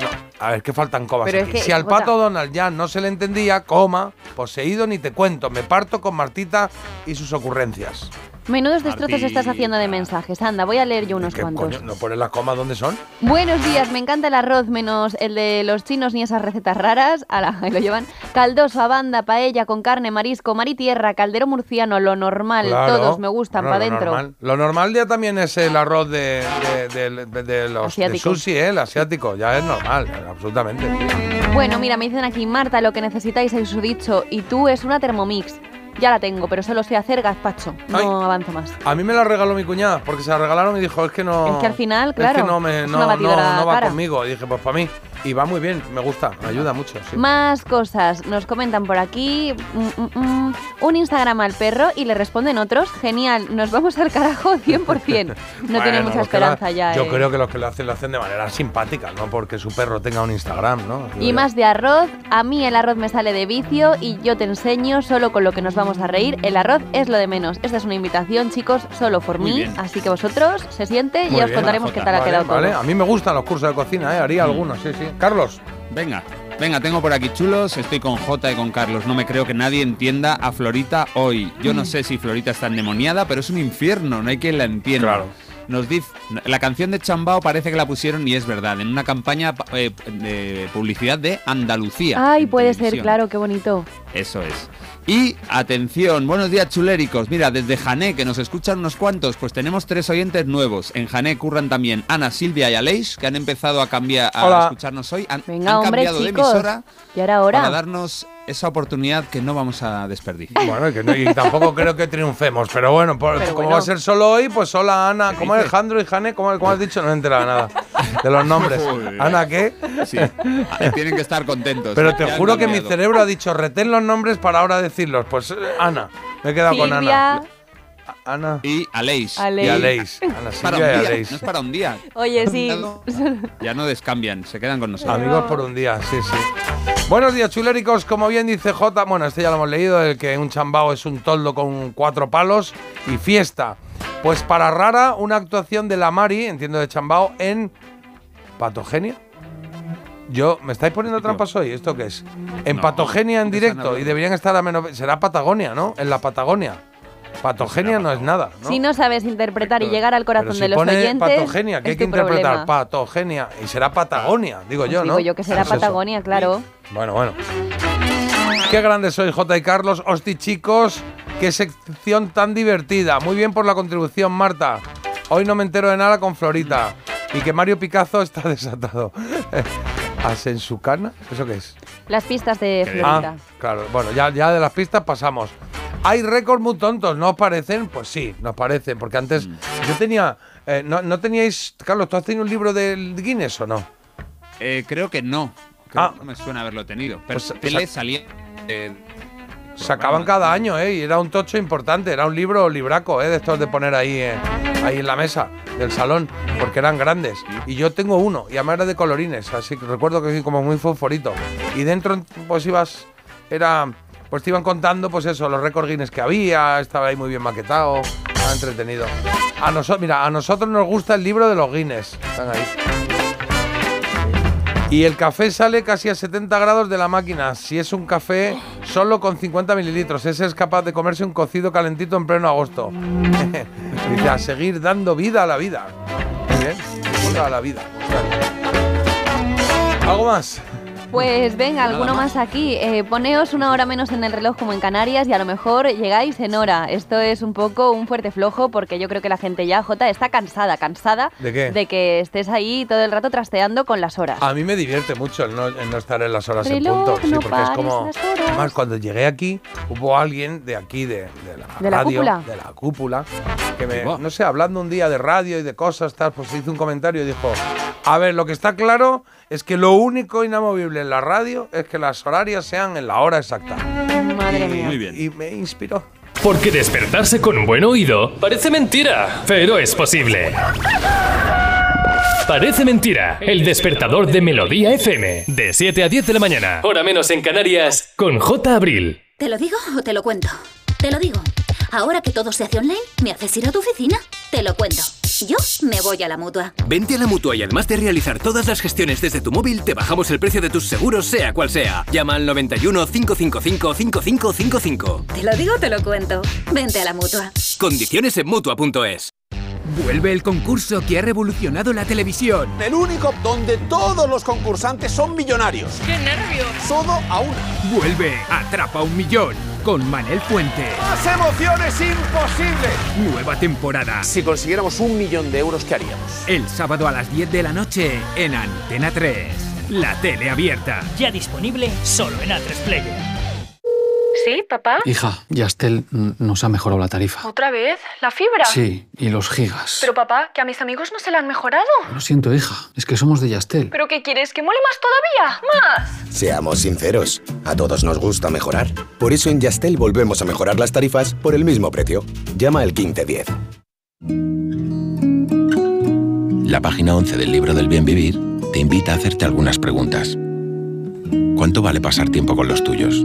No, a ver, que faltan comas es que, si al pato Donald ya no se le entendía, coma, poseído ni te cuento. Me parto con Martita y sus ocurrencias. Menudos destrozos estás haciendo de mensajes. Anda, voy a leer yo unos ¿Qué cuantos. coño? ¿No pones las comas dónde son? Buenos días, me encanta el arroz menos el de los chinos ni esas recetas raras. Ala, ahí lo llevan. Caldoso, abanda, paella con carne, marisco, mar y tierra, caldero murciano, lo normal. Claro. Todos me gustan para adentro. normal. Lo normal ya también es el arroz de, de, de- de- los sushi, ¿eh? el asiático. Ya es normal, absolutamente. Bueno, mira, me dicen aquí, Marta, lo que necesitáis es su dicho. Y tú es una Thermomix. Ya la tengo, pero solo sé hacer gazpacho. No Ay. avanzo más. A mí me la regaló mi cuñada, porque se la regalaron y dijo, es que no... Es que al final, Es claro, que no, me, es no, una no, batidora no va cara. conmigo. Y dije, pues para mí. Y va muy bien, me gusta, me ayuda mucho. sí. Más cosas. Nos comentan por aquí. mm, mm, mm, un Instagram al perro y le responden otros. Genial, nos vamos al carajo 100%. No tiene Bueno, mucha los que lo- esperanza ya. Yo eh. creo que los que lo hacen lo hacen de manera simpática, no porque su perro tenga un Instagram, ¿no? Y más de arroz. A mí el arroz me sale de vicio y yo te enseño solo con lo que nos vamos a reír. El arroz es lo de menos. Esta es una invitación, chicos, solo por mí. bien. Así que vosotros se siente y Muy ya os bien, contaremos qué tal ha quedado Vale, todo. a mí me gustan los cursos de cocina, ¿eh? haría algunos, sí, sí. Carlos. Venga, venga, tengo por aquí chulos, estoy con J y con Carlos. No me creo que nadie entienda a Florita hoy. Yo no sé si Florita está endemoniada, pero es un infierno, no hay quien la entienda. Nos dice, la canción de Chambao parece que la pusieron y es verdad, en una campaña eh, de publicidad de Andalucía. Ay, puede ser, claro, qué bonito. Eso es. Y atención, buenos días chuléricos. Mira, desde Jané, que nos escuchan unos cuantos, pues tenemos tres oyentes nuevos. En Jané curran también Ana, Silvia y Aleix, que han empezado a cambiar a Hola. escucharnos hoy. Han, Venga, han hombre, cambiado de chicos. emisora Y ahora, ahora. para darnos esa oportunidad que no vamos a desperdiciar. Bueno, y, que no- y tampoco creo que triunfemos, pero bueno, por- Pero como bueno. va a ser solo hoy, pues hola Ana, como dices? Alejandro y Jane, como has dicho, no he enterado nada de los nombres. Ana, ¿qué? Sí, tienen que estar contentos. Pero te Ya han juro que mi cerebro ha dicho retén los nombres para ahora decirlos. Pues eh, Ana, me he quedado con Ana. Ana. Y Aleix. Aleix. Y Aleix. Ana Para Silvia y un día, Aleix. no es para un día. Oye, sí. Ya no descambian, se quedan con nosotros. Amigos por un día, sí, sí. Buenos días, chuléricos. Como bien dice J, bueno, este ya lo hemos leído, el que un chambao es un toldo con cuatro palos y fiesta. Pues para Rara, una actuación de la Mari, entiendo de chambao, en Patogenia. Yo, ¿me estáis poniendo trampas hoy? ¿Esto qué es? En No, Patogenia en directo no. y deberían estar a menos... Será Patagonia, ¿no? En la Patagonia. Patogenia no es nada, ¿no? Si no sabes interpretar y llegar al corazón si de los pone oyentes. patogenia, que hay que interpretar problema. patogenia y será Patagonia, digo Pues yo, digo ¿no? yo que será Pues eso. Patagonia, claro. Bueno, bueno. Qué grande soy, J y Carlos. Hosti, chicos, qué sección tan divertida. Muy bien por la contribución, Marta. Hoy no me entero de nada con Florita. Y que Mario Picazo está desatado. ¿Asensucana? ¿Eso qué es? Las pistas de Florita. Ah, claro. Bueno, ya, ya de las pistas pasamos. Hay récords muy tontos, ¿no os parecen? Pues sí, nos parecen. Porque antes yo tenía... eh, no, ¿No teníais... Carlos, ¿tú has tenido un libro del Guinness o no? Eh, creo que no. Creo Ah. que no me suena haberlo tenido. Pero Pues, tele salía. eh, Sacaban cada año, ¿eh? Y era un tocho importante, era un libro libraco, ¿eh? De estos de poner ahí, eh, ahí en la mesa del salón, porque eran grandes. Y yo tengo uno, y además era de colorines, así que recuerdo que como muy fosforito. Y dentro, pues ibas, era, pues te iban contando, pues eso, los récords Guinness que había, estaba ahí muy bien maquetado, estaba entretenido. A nosotros, mira, a nosotros nos gusta el libro de los Guinness, están ahí. Y el café sale casi a 70 grados de la máquina. Si es un café solo con 50 mililitros, ese es capaz de comerse un cocido calentito en pleno agosto. Dice, a seguir dando vida a la vida. Muy bien, a la vida. ¿Algo más? Pues venga, alguno más aquí. Eh, poneos una hora menos en el reloj como en Canarias y a lo mejor llegáis en hora. Esto es un poco un fuerte flojo porque yo creo que la gente ya, Jota, está cansada, cansada ¿De qué? de que estés ahí todo el rato trasteando con las horas. A mí me divierte mucho el no, el no estar en las horas en punto. Sí, no porque es como. las horas. Además, cuando llegué aquí, hubo alguien de aquí, de, de la ¿De la radio, cúpula? de la cúpula, que me, no sé, hablando un día de radio y de cosas, tal, pues hizo un comentario y dijo: A ver, lo que está claro es que lo único inamovible en la radio es que las horarias sean en la hora exacta. Madre Y- mía. Muy bien. Y me inspiró. Porque despertarse con un buen oído parece mentira, pero es posible. Parece mentira. El despertador de Melodía FM. De 7 a 10 de la mañana. Hora menos en Canarias. Con J. Abril. ¿Te lo digo o te lo cuento? Te lo digo. Ahora que todo se hace online, ¿me haces ir a tu oficina? Te lo cuento. Yo me voy a la mutua. Vente a la mutua y además de realizar todas las gestiones desde tu móvil, te bajamos el precio de tus seguros, sea cual sea. Llama al 91 555 5555. Te lo digo o te lo cuento. Vente a la mutua. Condiciones en mutua.es. Vuelve el concurso que ha revolucionado la televisión. El único donde todos los concursantes son millonarios. ¡Qué nervios! Todo a una. Vuelve Atrapa un Millón con Manel Fuente. ¡Más emociones imposibles! Nueva temporada. Si consiguiéramos un millón de euros, ¿qué haríamos? El sábado a las 10 de la noche en Antena 3. La tele abierta. Ya disponible solo en A3 Player. ¿Sí, papá? Hija, Yastel nos ha mejorado la tarifa. ¿Otra vez? ¿La fibra? Sí, y los gigas. Pero papá, que a mis amigos no se la han mejorado. Lo siento, hija, es que somos de Yastel. ¿Pero qué quieres? ¿Que mole más todavía? ¡Más! Seamos sinceros, a todos nos gusta mejorar. Por eso en Yastel volvemos a mejorar las tarifas por el mismo precio. Llama al 1510. La página 11 del libro del bien vivir te invita a hacerte algunas preguntas. ¿Cuánto vale pasar tiempo con los tuyos?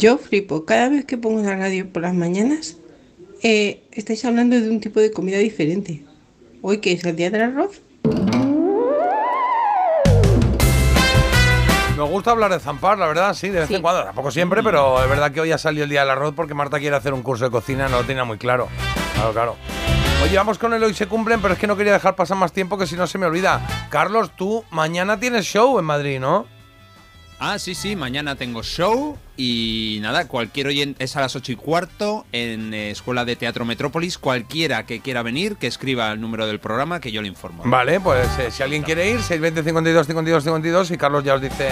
Yo flipo. Cada vez que pongo la radio por las mañanas, eh, estáis hablando de un tipo de comida diferente. Hoy que es el día del arroz. Me gusta hablar de zampar, la verdad, sí, de vez en cuando. Tampoco siempre, pero es verdad que hoy ha salido el día del arroz porque Marta quiere hacer un curso de cocina, no lo tenía muy claro. Claro, claro. Oye, vamos con el hoy se cumplen, pero es que no quería dejar pasar más tiempo que si no se me olvida. Carlos, tú mañana tienes show en Madrid, ¿no? Ah, sí, sí, mañana tengo show y nada, cualquier oyente es a las 8 y cuarto en eh, Escuela de Teatro Metrópolis. Cualquiera que quiera venir, que escriba el número del programa que yo le informo. Vale, pues eh, si alguien quiere ir, 620 52 52 52 y Carlos ya os dice,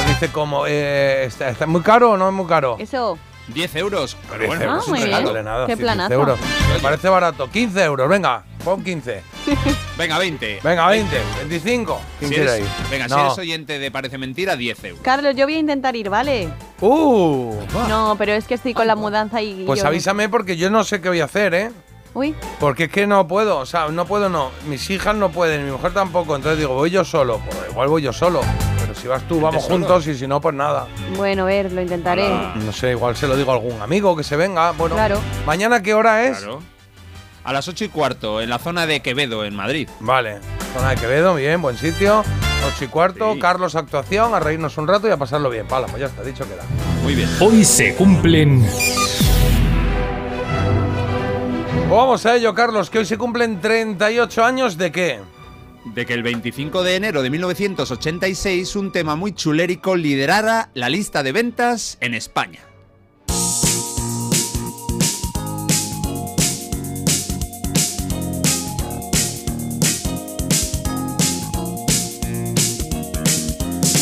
os dice cómo. Eh, ¿está, está muy caro o no es muy caro? Eso. 10 euros. Pero 10 bueno, Ah, muy no bien. nada, Qué 15 planazo. euros. Me parece barato. 15 euros, venga, pon 15. Venga, 20. Venga, 20, 25. ¿Quién Si eres- venga, si No. eres oyente de Parece Mentira, 10 euros. Carlos, yo voy a intentar ir, ¿vale? ¡Uh! No, pero es que estoy con la mudanza y. Pues yo- avísame porque yo no sé qué voy a hacer, ¿eh? Uy, Porque es que no puedo, o sea, no puedo, no. Mis hijas no pueden, mi mujer tampoco. Entonces digo, voy yo solo. Pues igual voy yo solo. Pero si vas tú, vamos solo? juntos y si no, pues nada. bueno, a ver, lo intentaré. No sé, igual se lo digo a algún amigo que se venga. Bueno, Claro. ¿mañana qué hora es? Claro. A las 8 y cuarto, en la zona de Quevedo, en Madrid. Vale, zona de Quevedo, bien, buen sitio. Ocho y cuarto, Sí. Carlos actuación, a reírnos un rato y a pasarlo bien. Pala, pues ya está, dicho queda. Muy bien. Hoy se cumplen vamos a ello, Carlos, que hoy se cumplen 38 años de qué? De que el 25 de enero de 1986 un tema muy chulérico liderara la lista de ventas en España.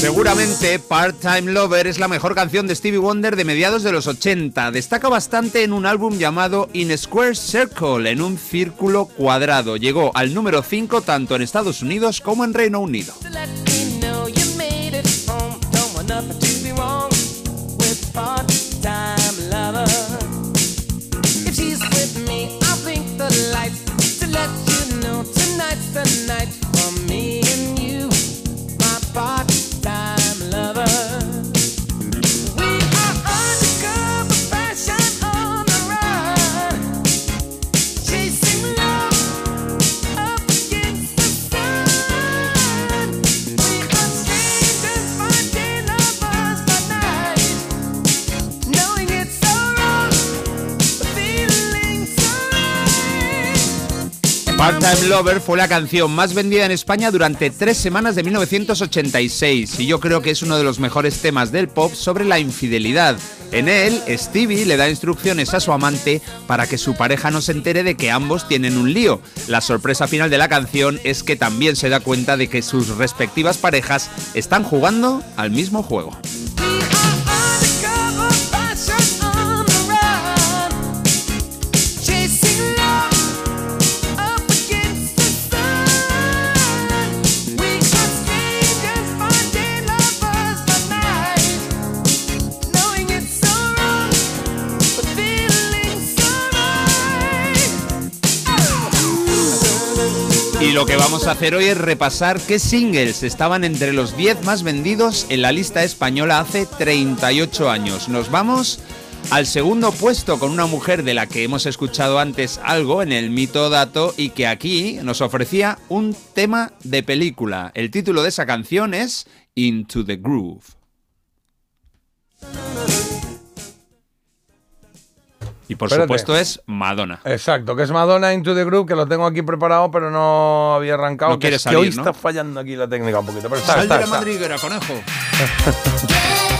Seguramente Part-Time Lover es la mejor canción de Stevie Wonder de mediados de los 80. Destaca bastante en un álbum llamado In Square Circle, en un círculo cuadrado. Llegó al número 5 tanto en Estados Unidos como en Reino Unido. Part-Time Lover fue la canción más vendida en España durante tres semanas de 1986 y yo creo que es uno de los mejores temas del pop sobre la infidelidad. En él, Stevie le da instrucciones a su amante para que su pareja no se entere de que ambos tienen un lío. La sorpresa final de la canción es que también se da cuenta de que sus respectivas parejas están jugando al mismo juego. Y lo que vamos a hacer hoy es repasar qué singles estaban entre los 10 más vendidos en la lista española hace 38 años. Nos vamos al segundo puesto con una mujer de la que hemos escuchado antes algo en el mito dato y que aquí nos ofrecía un tema de película. El título de esa canción es Into the Groove. Y por Espérate. supuesto es Madonna. Exacto, que es Madonna Into the Group, que lo tengo aquí preparado, pero no había arrancado. No que quiere es que salir, hoy ¿no? está fallando aquí la técnica un poquito. Pero está, Sal está, de la está. madriguera, conejo.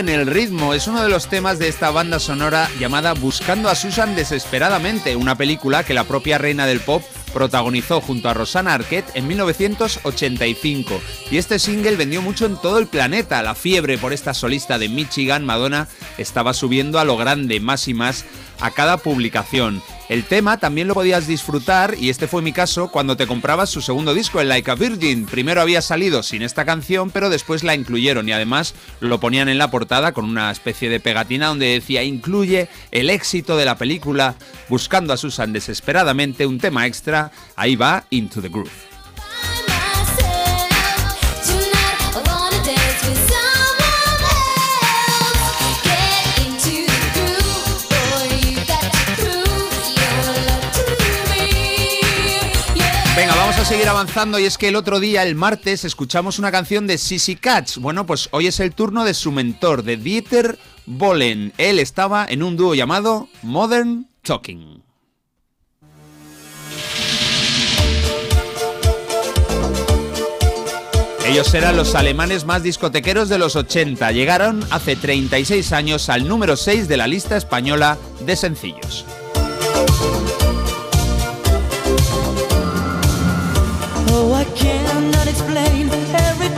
en el ritmo. Es uno de los temas de esta banda sonora llamada Buscando a Susan desesperadamente, una película que la propia reina del pop protagonizó junto a Rosanna Arquette en 1985. Y este single vendió mucho en todo el planeta. La fiebre por esta solista de Michigan, Madonna, estaba subiendo a lo grande, más y más, a cada publicación. El tema también lo podías disfrutar, y este fue mi caso, cuando te comprabas su segundo disco, el Like a Virgin. Primero había salido sin esta canción, pero después la incluyeron y además lo ponían en la portada con una especie de pegatina donde decía incluye el éxito de la película, buscando a Susan desesperadamente un tema extra. Ahí va Into the Groove. Seguir avanzando y es que el otro día, el martes, escuchamos una canción de Sissy Catch. Bueno, pues hoy es el turno de su mentor, de Dieter Bohlen. Él estaba en un dúo llamado Modern Talking. Ellos eran los alemanes más discotequeros de los 80. Llegaron hace 36 años al número 6 de la lista española de sencillos.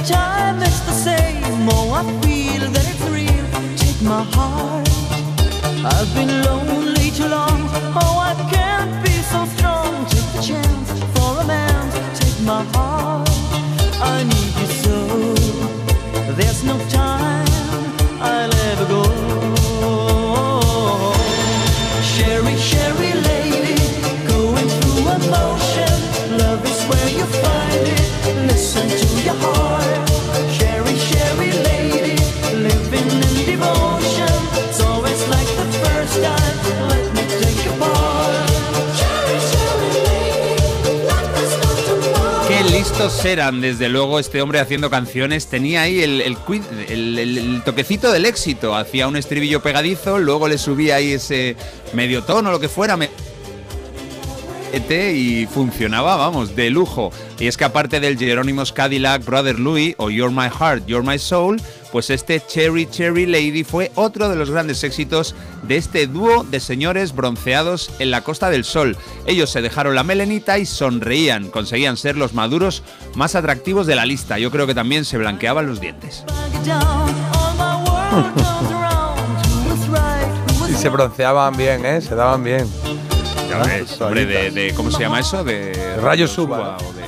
Time it's the same. Oh, I feel that it's real. Take my heart. I've been lonely too long. Oh, I can't be so strong. Take the chance for a man. Take my heart. I need you so. There's no time I'll Listos eran, desde luego, este hombre haciendo canciones. Tenía ahí el, el, toquecito del éxito. Hacía un estribillo pegadizo, luego le subía ahí ese medio tono, lo que fuera. me- y funcionaba, vamos, de lujo. Y es que aparte del Jerónimos Cadillac, Brother Louis o You're My Heart, You're My Soul, pues este Cherry Cherry Lady fue otro de los grandes éxitos de este dúo de señores bronceados en la Costa del Sol. Ellos se dejaron la melenita y sonreían, conseguían ser los maduros más atractivos de la lista. Yo creo que también se blanqueaban los dientes. Y se bronceaban bien, ¿eh? Se daban bien. Ya ves, hombre, de, de- ¿cómo se llama eso? De Rayo Suba, o de-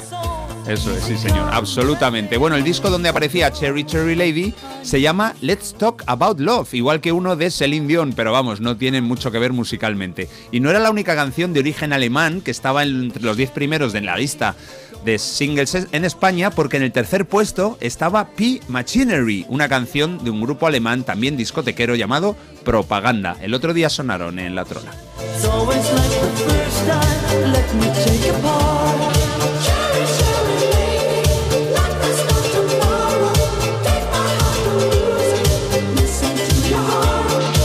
Eso es, sí señor, absolutamente. Bueno, el disco donde aparecía Cherry Cherry Lady se llama Let's Talk About Love, igual que uno de Celine Dion, pero vamos, no tienen mucho que ver musicalmente. Y no era la única canción de origen alemán que estaba entre los 10 primeros de la lista de singles en España, porque en el tercer puesto estaba P Machinery, una canción de un grupo alemán también discotequero llamado Propaganda. El otro día sonaron en La Trona.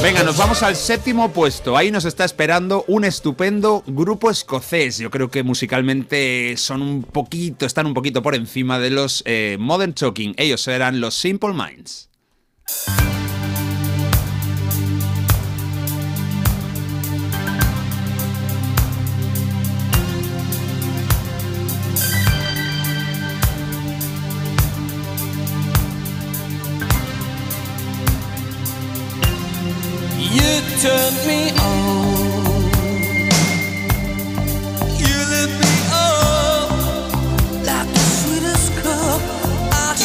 Venga, nos vamos al séptimo puesto. Ahí nos está esperando un estupendo grupo escocés. Yo creo que musicalmente son un poquito, están un poquito por encima de los eh, Modern Talking. Ellos eran los Simple Minds. You me up like the sweetest cup I.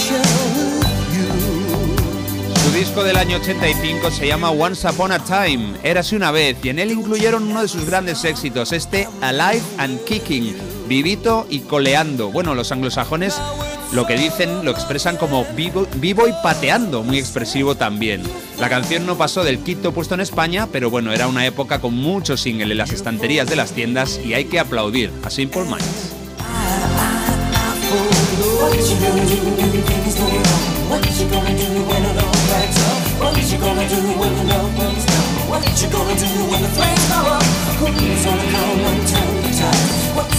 Su disco del año 85 se llama Once Upon a Time, Érase una vez, y en él incluyeron uno de sus grandes éxitos, este Alive and Kicking, vivito y coleando. Bueno, los anglosajones lo que dicen lo expresan como vivo, y pateando, muy expresivo también. La canción no pasó del quinto puesto en España, pero bueno, era una época con muchos singles en las estanterías de las tiendas y hay que aplaudir a Simple Minds.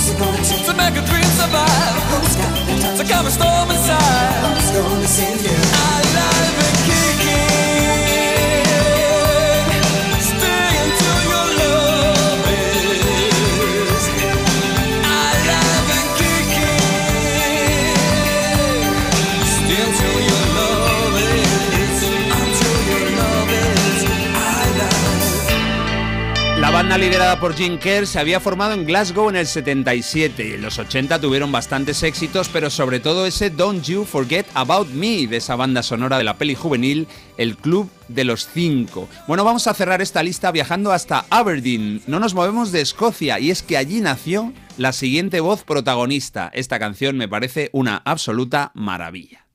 To make a dream survive? To calm a storm inside? Gonna save you? I'm alive again. Banda liderada por Jim Kerr se había formado en Glasgow en el 77 y en los 80 tuvieron bastantes éxitos, pero sobre todo ese Don't You Forget About Me de esa banda sonora de la peli juvenil El Club de los Cinco. Bueno, vamos a cerrar esta lista viajando hasta Aberdeen. No nos movemos de Escocia y es que allí nació la siguiente voz protagonista. Esta canción me parece una absoluta maravilla.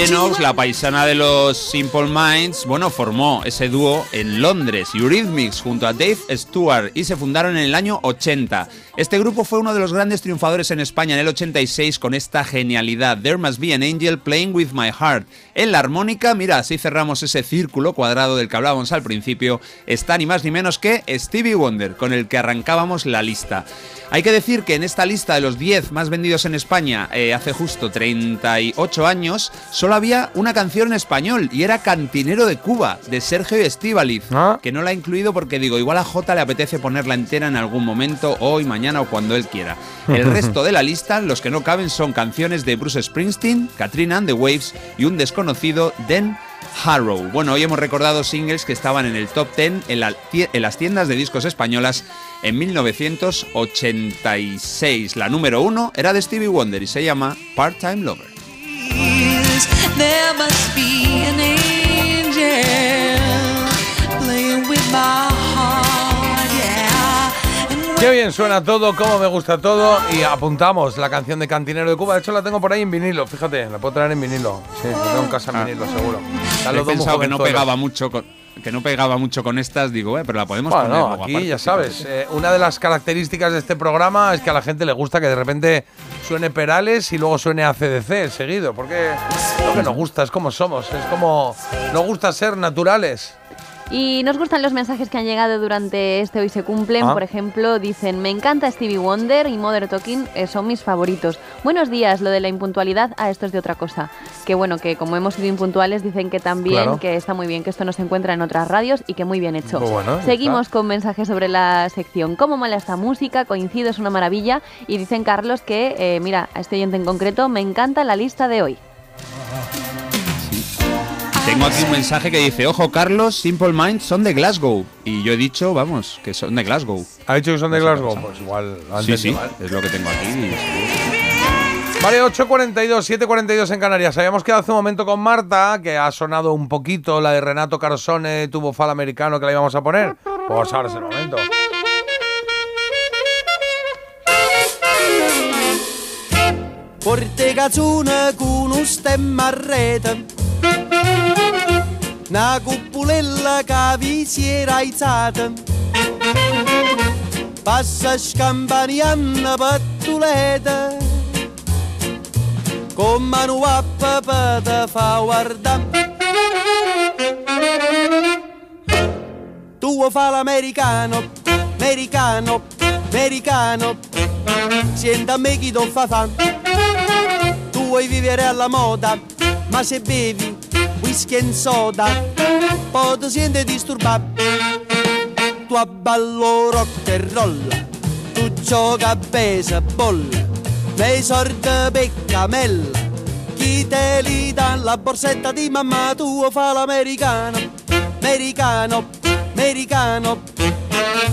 Lennox, la paisana de los Simple Minds, bueno, formó ese dúo en Londres, Eurythmics, junto a Dave Stewart, y se fundaron en el año 80. Este grupo fue uno de los grandes triunfadores en España en el 86 con esta genialidad, There Must Be an Angel Playing With My Heart. En la armónica, mira, así cerramos ese círculo cuadrado del que hablábamos al principio, está ni más ni menos que Stevie Wonder, con el que arrancábamos la lista. Hay que decir que en esta lista de los 10 más vendidos en España eh, hace justo 38 años, solo había una canción en español y era Cantinero de Cuba, de Sergio Estíbaliz, que no la ha incluido porque digo, igual a J le apetece ponerla entera en algún momento, hoy, mañana o cuando él quiera. El resto de la lista, los que no caben son canciones de Bruce Springsteen, Katrina and the Waves y un desconocido, Den Harrow. Bueno, hoy hemos recordado singles que estaban en el top 10 en, la tie- en las tiendas de discos españolas en 1986. La número uno era de Stevie Wonder y se llama Part-Time Lover. is. There must be an angel playing with my heart, yeah. Qué bien suena todo, cómo me gusta todo. Y apuntamos la canción de Cantinero de Cuba. De hecho, la tengo por ahí en vinilo, fíjate, la puedo traer en vinilo. Sí, la tengo en casa en Ah. vinilo, seguro. He pensado que no pegaba mucho con, que no pegaba mucho con estas, digo, eh, pero la podemos Bueno, poner luego aquí aparte, ya sabes, eh, una de las características de este programa es que a la gente le gusta que de repente suene Perales y luego suene ACDC seguido, porque lo que nos gusta, es como somos, es como nos gusta ser naturales. Y nos gustan los mensajes que han llegado durante este Hoy se cumplen. Ah. Por ejemplo, dicen, me encanta Stevie Wonder y Mother Talking eh, son mis favoritos. Buenos días, lo de la impuntualidad, ah, esto es de otra cosa. Que bueno, que como hemos sido impuntuales, dicen que también, Claro. que está muy bien, que esto no se encuentra en otras radios y que muy bien hecho. Bueno, Seguimos con mensajes sobre la sección. ¿Cómo mola esta música? Coincido, es una maravilla. Y dicen Carlos que, eh, mira, a este oyente en concreto, me encanta la lista de hoy. Tengo aquí un mensaje que dice, ojo Carlos, Simple Minds son de Glasgow. Y yo he dicho, vamos, que son de Glasgow. ¿Ha dicho que son de No qué Glasgow? Pues igual Sí, sí, mal. es lo que tengo aquí. y. Vale, 8.42, 7.42 en Canarias. Habíamos quedado hace un momento con Marta, que ha sonado un poquito la de Renato Carosone, tuvo fal americano que la íbamos a poner. Pues ahora es el momento. Porte cazzone con un stemma a rete Una cuppulella che vi si era aizzata Passa scampanianna pattuleta Con mano a papà fa guardare Tu fa l'americano, americano, americano? Senta a me chi ti fa fan Tu vuoi vivere alla moda Ma se bevi whisky e soda Poi ti senti disturbato Tu abballo rock e roll Tu gioca a baseball Nei sordi peccamella Chi te li dà la borsetta di mamma Tu fa l'americano Americano, americano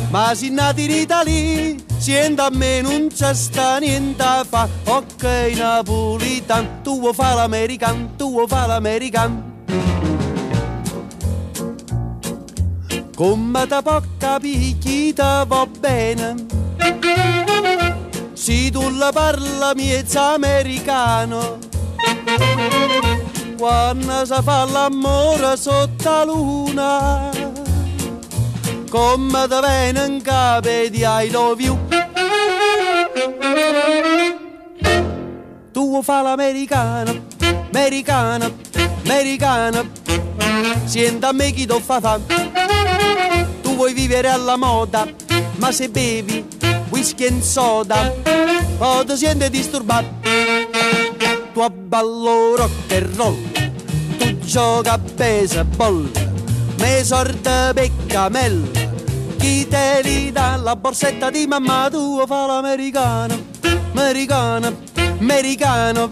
ma si nati in Italia, sienta a me non c'è sta niente a fa. Ok, napolitan, tu fa l'american, tu fa l'american. Come te può capire va bene? Se tu la parla miezza americano, quando si fa l'amore sotto la luna come te viene in capo di I love you Tu fa l'americano, americano, americano. Sientami chi ti fa fa. Tu vuoi vivere alla moda, ma se bevi whisky e soda, poi ti senti disturbato. Tu abballo rock and roll, tu gioca a baseball, me sorte peccamella. Chi te li dà la borsetta di mamma tua fa l'americano, americano, americano.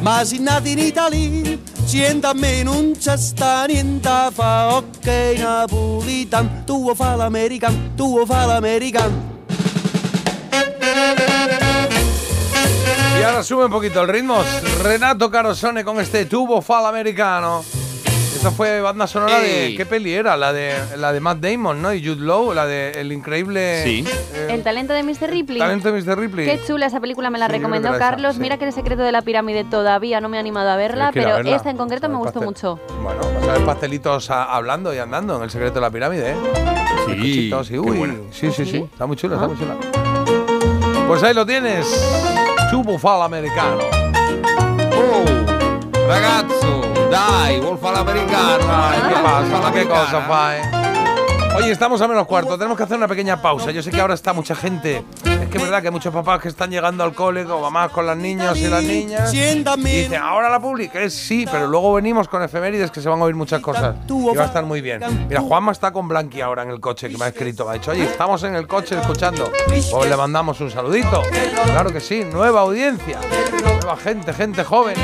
Ma si nati in Italia, sienta a me non c'è sta niente a fa, ok napolitan, tu fa l'americano, tu fa l'americano. Y ahora sube un poquito el ritmo. Renato Carosone con este tubo fal americano. Esta fue banda sonora de. ¿Qué peli era? La de, la de Matt Damon, ¿no? Y Jude Law, la de El Increíble. Sí. eh, El talento de Mr. Ripley. talento de Mr. Ripley. Qué chula esa película, me la Sí, recomendó esa, Carlos. sí. Mira que el secreto de la pirámide todavía no me he animado a verla, a pero verla. esta en concreto me gustó mucho. Bueno, vas a ver pastelitos a- hablando y andando en el secreto de la pirámide, ¿eh? Sí, y uy. Sí, sí, sí. ¿Sí? Está muy chula, Ah. está muy chula. Pues ahí lo tienes. Tubo fal americano. Oh, ragazzo, dai, vuol fare l'americano. Ay, ¿Qué pasa? ¿Qué cosa, fa, eh? Oye, estamos a menos cuarto, tenemos que hacer una pequeña pausa. Yo sé que ahora está mucha gente. Es que es verdad que hay muchos papás que están llegando al cole, o mamás con los niños y las niñas. Y dicen, ahora la publiqué, sí, pero luego venimos con efemérides que se van a oír muchas cosas. Y va a estar muy bien. Mira, Juanma está con Blanqui ahora en el coche, que me ha escrito. Me ha dicho, oye, estamos en el coche escuchando. Pues le mandamos un saludito. Claro que sí, nueva audiencia. Nueva gente, gente joven.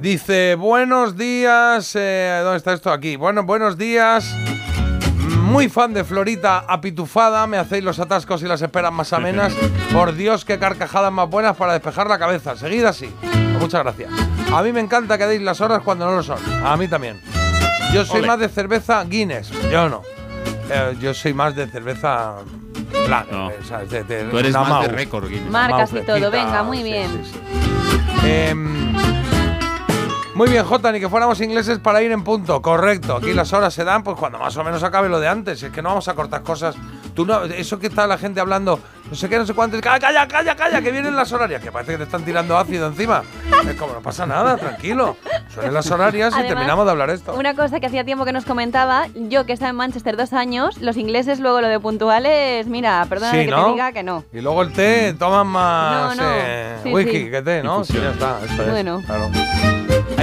Dice, buenos días. eh, ¿Dónde está esto? Aquí. Bueno, buenos días. Muy fan de Florita apitufada. Me hacéis los atascos y las esperas más amenas. Por Dios, qué carcajadas más buenas para despejar la cabeza. Seguid así. Muchas gracias. A mí me encanta que deis las horas cuando no lo son. A mí también. Yo soy Ole. más de cerveza Guinness. Yo no. Eh, yo soy más de cerveza. No. eh, ¿sabes? De- de- Tú eres más de récord, Guinness. Marcas y todo, venga, muy sí, bien. sí, sí. Em, muy bien, Jota, ni que fuéramos ingleses para ir en punto. Correcto. Aquí las horas se dan pues cuando más o menos acabe lo de antes. Es que no vamos a cortar cosas. Tú no, eso que está la gente hablando, no sé qué, no sé cuánto. Calla, calla, calla, calla, que vienen las horarias. Que parece que te están tirando ácido encima. Es como, no pasa nada, tranquilo. Suenen las horarias y Además, terminamos de hablar esto. Una cosa que hacía tiempo que nos comentaba, yo que estaba en Manchester dos años, los ingleses luego lo de puntuales, mira, perdóname Sí, que ¿no? te diga que no. Y luego el té, toman más No, no. eh, Sí, whisky sí. que té, ¿no? Sí, ya está. eso es, Bueno. claro.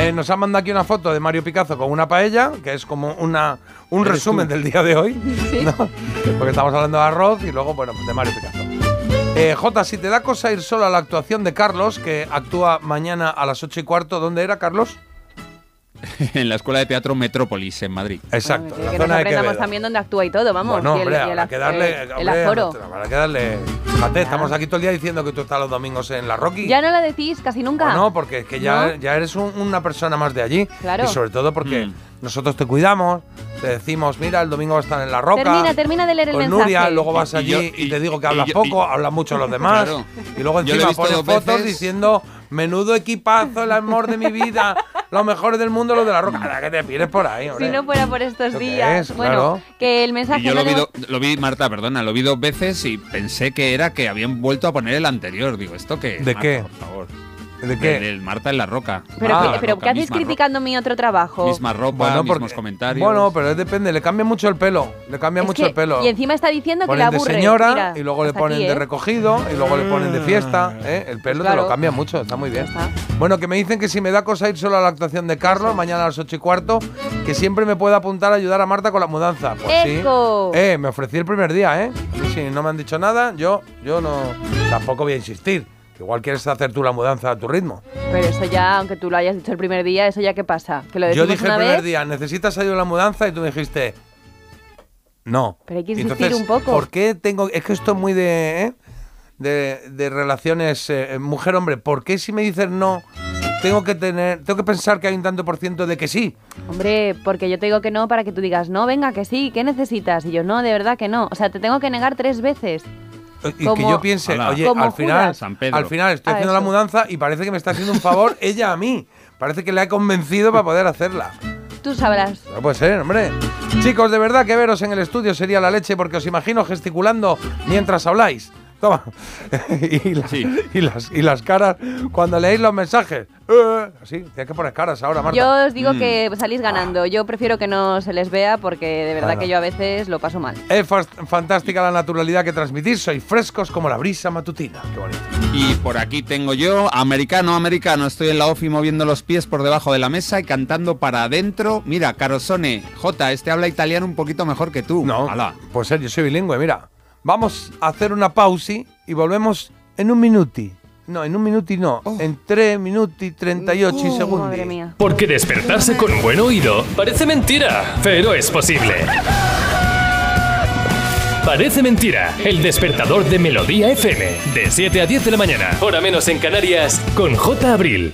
Eh, nos han mandado aquí una foto de Mario Picazo con una paella, que es como una, un resumen tú. del día de hoy. ¿no? Porque estamos hablando de arroz y luego, bueno, de Mario Picazo. Eh, Jota, si te da cosa ir solo a la actuación de Carlos, que actúa mañana a las 8 y cuarto, ¿dónde era, Carlos? en la Escuela de Teatro Metrópolis, en Madrid. Exacto, Que, la que nos zona de aprendamos Quevedo. también dónde actúa y todo, vamos. Bueno, y el, hombre, y el habrá que darle. el- el aforo. Habrá que darle. Fíjate, estamos aquí todo el día diciendo que tú estás los domingos en la Rocky. Ya no lo decís casi nunca. No, porque es que ya, ¿No? ya eres un- una persona más de allí. Claro. Y sobre todo porque Mm. nosotros te cuidamos, te decimos, mira, el domingo vas a estar en la roca. Termina, termina de leer el con mensaje. Nuria, luego vas Y- y allí yo- y, y- te digo que y hablas yo- poco, y- hablan mucho los demás. Claro. Y luego encima pones fotos veces. diciendo, menudo equipazo, el amor de mi vida, lo mejor del mundo, lo de la roca. Ahora que te pides por ahí, hombre. Si no fuera por estos ¿Esto qué días. es? Bueno, Claro. que el mensaje Y yo no lo vi, do- lo vi, Marta, perdona, lo vi dos veces y pensé que era que habían vuelto a poner el anterior. Digo, ¿esto qué? ¿De Marta, qué? Por favor. ¿De qué? Del, Marta en la roca. Pero, Ah, que- La pero Roca, ¿qué ro- criticando mi otro trabajo? Misma ropa, Bueno, mismos porque- comentarios. Bueno, pero depende, le cambia mucho el pelo. Le cambia Es mucho que- el pelo. Y encima está diciendo que ponen la de aburre. señora Mira, y luego le ponen aquí, de ¿eh? recogido y luego le ponen de fiesta. ¿eh? El pelo te lo cambia mucho, está muy bien. está. Bueno, que me dicen que si me da cosa ir solo a la actuación de Carlos, mañana a las 8 y cuarto, que siempre me pueda apuntar a ayudar a Marta con la mudanza. Pues ¡Eco! sí. Eh, me ofrecí el primer día, ¿eh? Si no me han dicho nada, yo, yo no. Tampoco voy a insistir. Igual quieres hacer tú la mudanza a tu ritmo. Pero eso ya, aunque tú lo hayas dicho el primer día, eso ya qué pasa. Que lo Yo dije el primer vez. día, ¿necesitas ayuda en la mudanza? Y tú me dijiste, no. Pero hay que insistir un poco. ¿Por qué tengo.? Es que esto es muy de. ¿eh? De, de relaciones eh, mujer-hombre. ¿Por qué si me dices no, tengo que tener. Tengo que pensar que hay un tanto por ciento de que sí? Hombre, porque yo te digo que no para que tú digas, no, venga, que sí, ¿qué necesitas? Y yo, no, de verdad que no. O sea, te tengo que negar tres veces. Y que yo piense, oye, al final. San Pedro. al final estoy haciendo la mudanza y parece que me está haciendo un favor ella a mí. Parece que le he convencido para poder hacerla. Tú sabrás. No puede ser, hombre. Chicos, de verdad que veros en el estudio sería la leche porque os imagino gesticulando mientras habláis. Toma. y, las, y, las, y las caras cuando leéis los mensajes. Eh, así, tienes que poner caras ahora, Marta. Yo os digo Mm. que salís ganando. Yo prefiero que no se les vea porque de verdad que yo a veces lo paso mal. Es fantástica la naturalidad que transmitís. Sois frescos como la brisa matutina. Qué bonito. Y por aquí tengo yo, americano, americano. Estoy en la ofi moviendo los pies por debajo de la mesa y cantando para adentro. Mira, Carosone, J, este habla italiano un poquito mejor que tú. No, pues ser, yo soy bilingüe, mira. Vamos a hacer una pausi y volvemos en un minuti. No, en un minuti no. En 3 minuti 38 y segundos. Madre mía. Porque despertarse con buen oído parece mentira, pero es posible. Parece mentira, el despertador de Melodía FM, de 7 a 10 de la mañana, hora menos en Canarias, con J. Abril.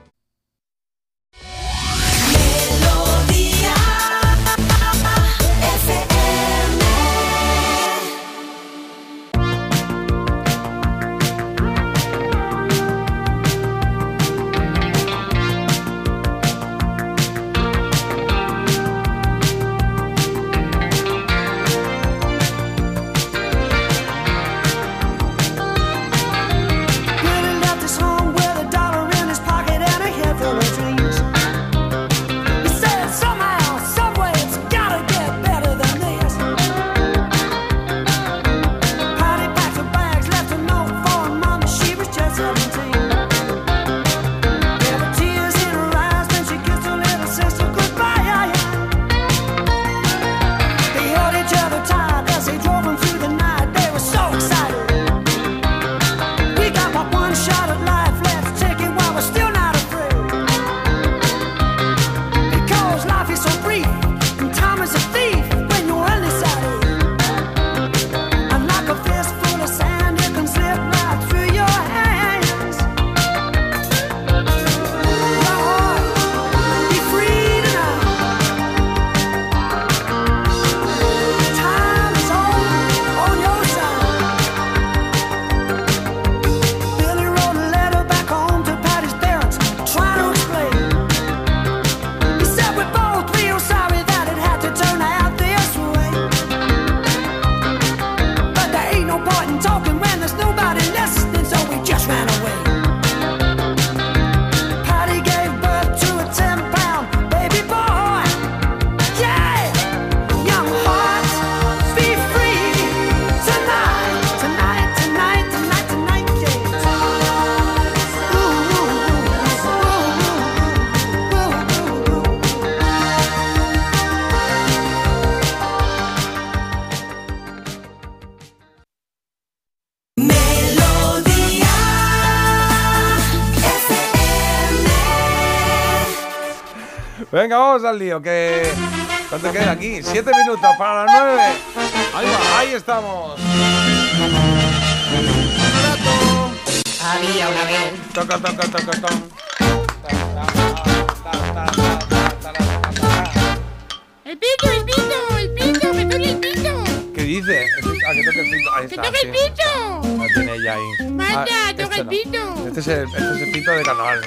Venga, vamos al lío, que... ¿Cuánto queda aquí? Siete minutos para las nueve. Ahí va, ahí estamos. Había una vez. Toca, toca, toca, toca. El pito, el pito, el pito, me duele el pito. ¿Qué dice? Ah, que toque el pito. Ahí ¡Que toque el pito! Lo tiene ella ahí. Marta, Ah, toca este el no. pito. Este es el, este es el pito de carnaval.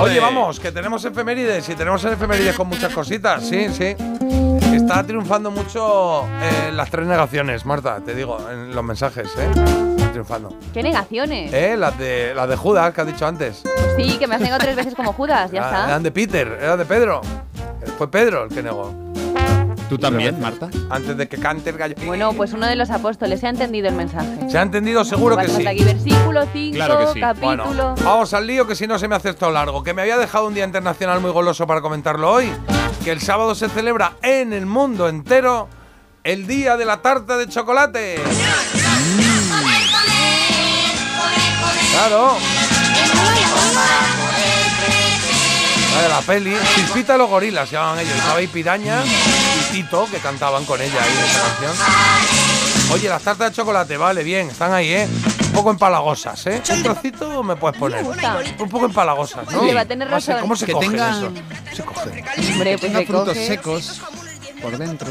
Oye, vamos, que tenemos efemérides y tenemos efemérides con muchas cositas, sí, sí. Está triunfando mucho eh, las tres negaciones, Marta, te digo, en los mensajes, ¿eh? Está triunfando. ¿Qué negaciones? ¿Eh? Las de, las de Judas, que has dicho antes. Sí, que me has negado tres veces como Judas, ya Ah, está. Eran de Peter, era de Pedro. Fue Pedro el que negó. ¿Tú también, Marta? Antes de que cante el gallo. Bueno, pues uno de los apóstoles se ha entendido el mensaje. ¿Se ha entendido? Seguro que sí. Aquí versículo 5, capítulo. Bueno, vamos al lío que si no se me hace esto largo. Que me había dejado un día internacional muy goloso para comentarlo hoy. Que el sábado se celebra en el mundo entero el día de la tarta de chocolate. Claro. La de la peli. Chispita los gorilas se llamaban ellos. Estaba ahí Piraña y Tito que cantaban con ella ahí en esa canción. Oye, las tartas de chocolate, vale, bien, están ahí, ¿eh? Un poco empalagosas, ¿eh? Un trocito me puedes poner. Un poco empalagosas, ¿no? Oye, va a tener No sé, razón. ¿Cómo se Que coge tengan- eso? Se coge. Hombre, pues se frutos coge. secos por dentro.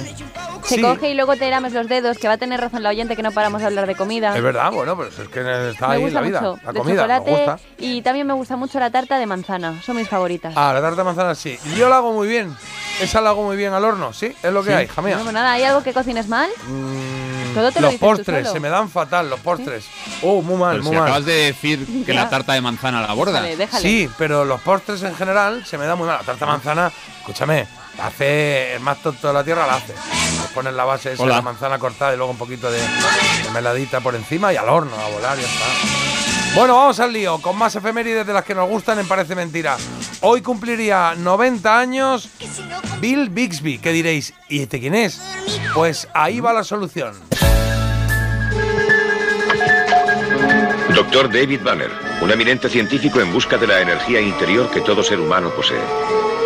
Se Sí. coge y luego te lames los dedos, que va a tener razón la oyente que no paramos de hablar de comida. Es verdad, bueno, pero es que está me ahí en gusta la vida. mucho. La de comida, me chocolate gusta. y también me gusta mucho la tarta de manzana. Son mis favoritas. Ah, la tarta de manzana sí. Y Yo la hago muy bien. Esa la hago muy bien al horno, ¿sí? Es lo que Sí. hay, hija mía. No, pues nada, ¿hay algo que cocines mal? Todo te lo los dices tú postres, solo. se me dan fatal los postres. Oh, muy mal, Pero muy si mal. acabas de decir que la tarta de manzana la borda. Vale, déjale. Sí, pero los postres en general se me da muy mal. La tarta de manzana, escúchame, la hace el más tonto de la tierra, la hace. Le pones la base esa Hola. la manzana cortada y luego un poquito de, de meladita por encima y al horno a volar, ya está. Bueno, vamos al lío, con más efemérides de las que nos gustan en Parece Mentira. Hoy cumpliría 90 años Bill Bixby, que diréis, ¿y este quién es? Pues ahí va la solución. Doctor David Banner, un eminente científico en busca de la energía interior que todo ser humano posee.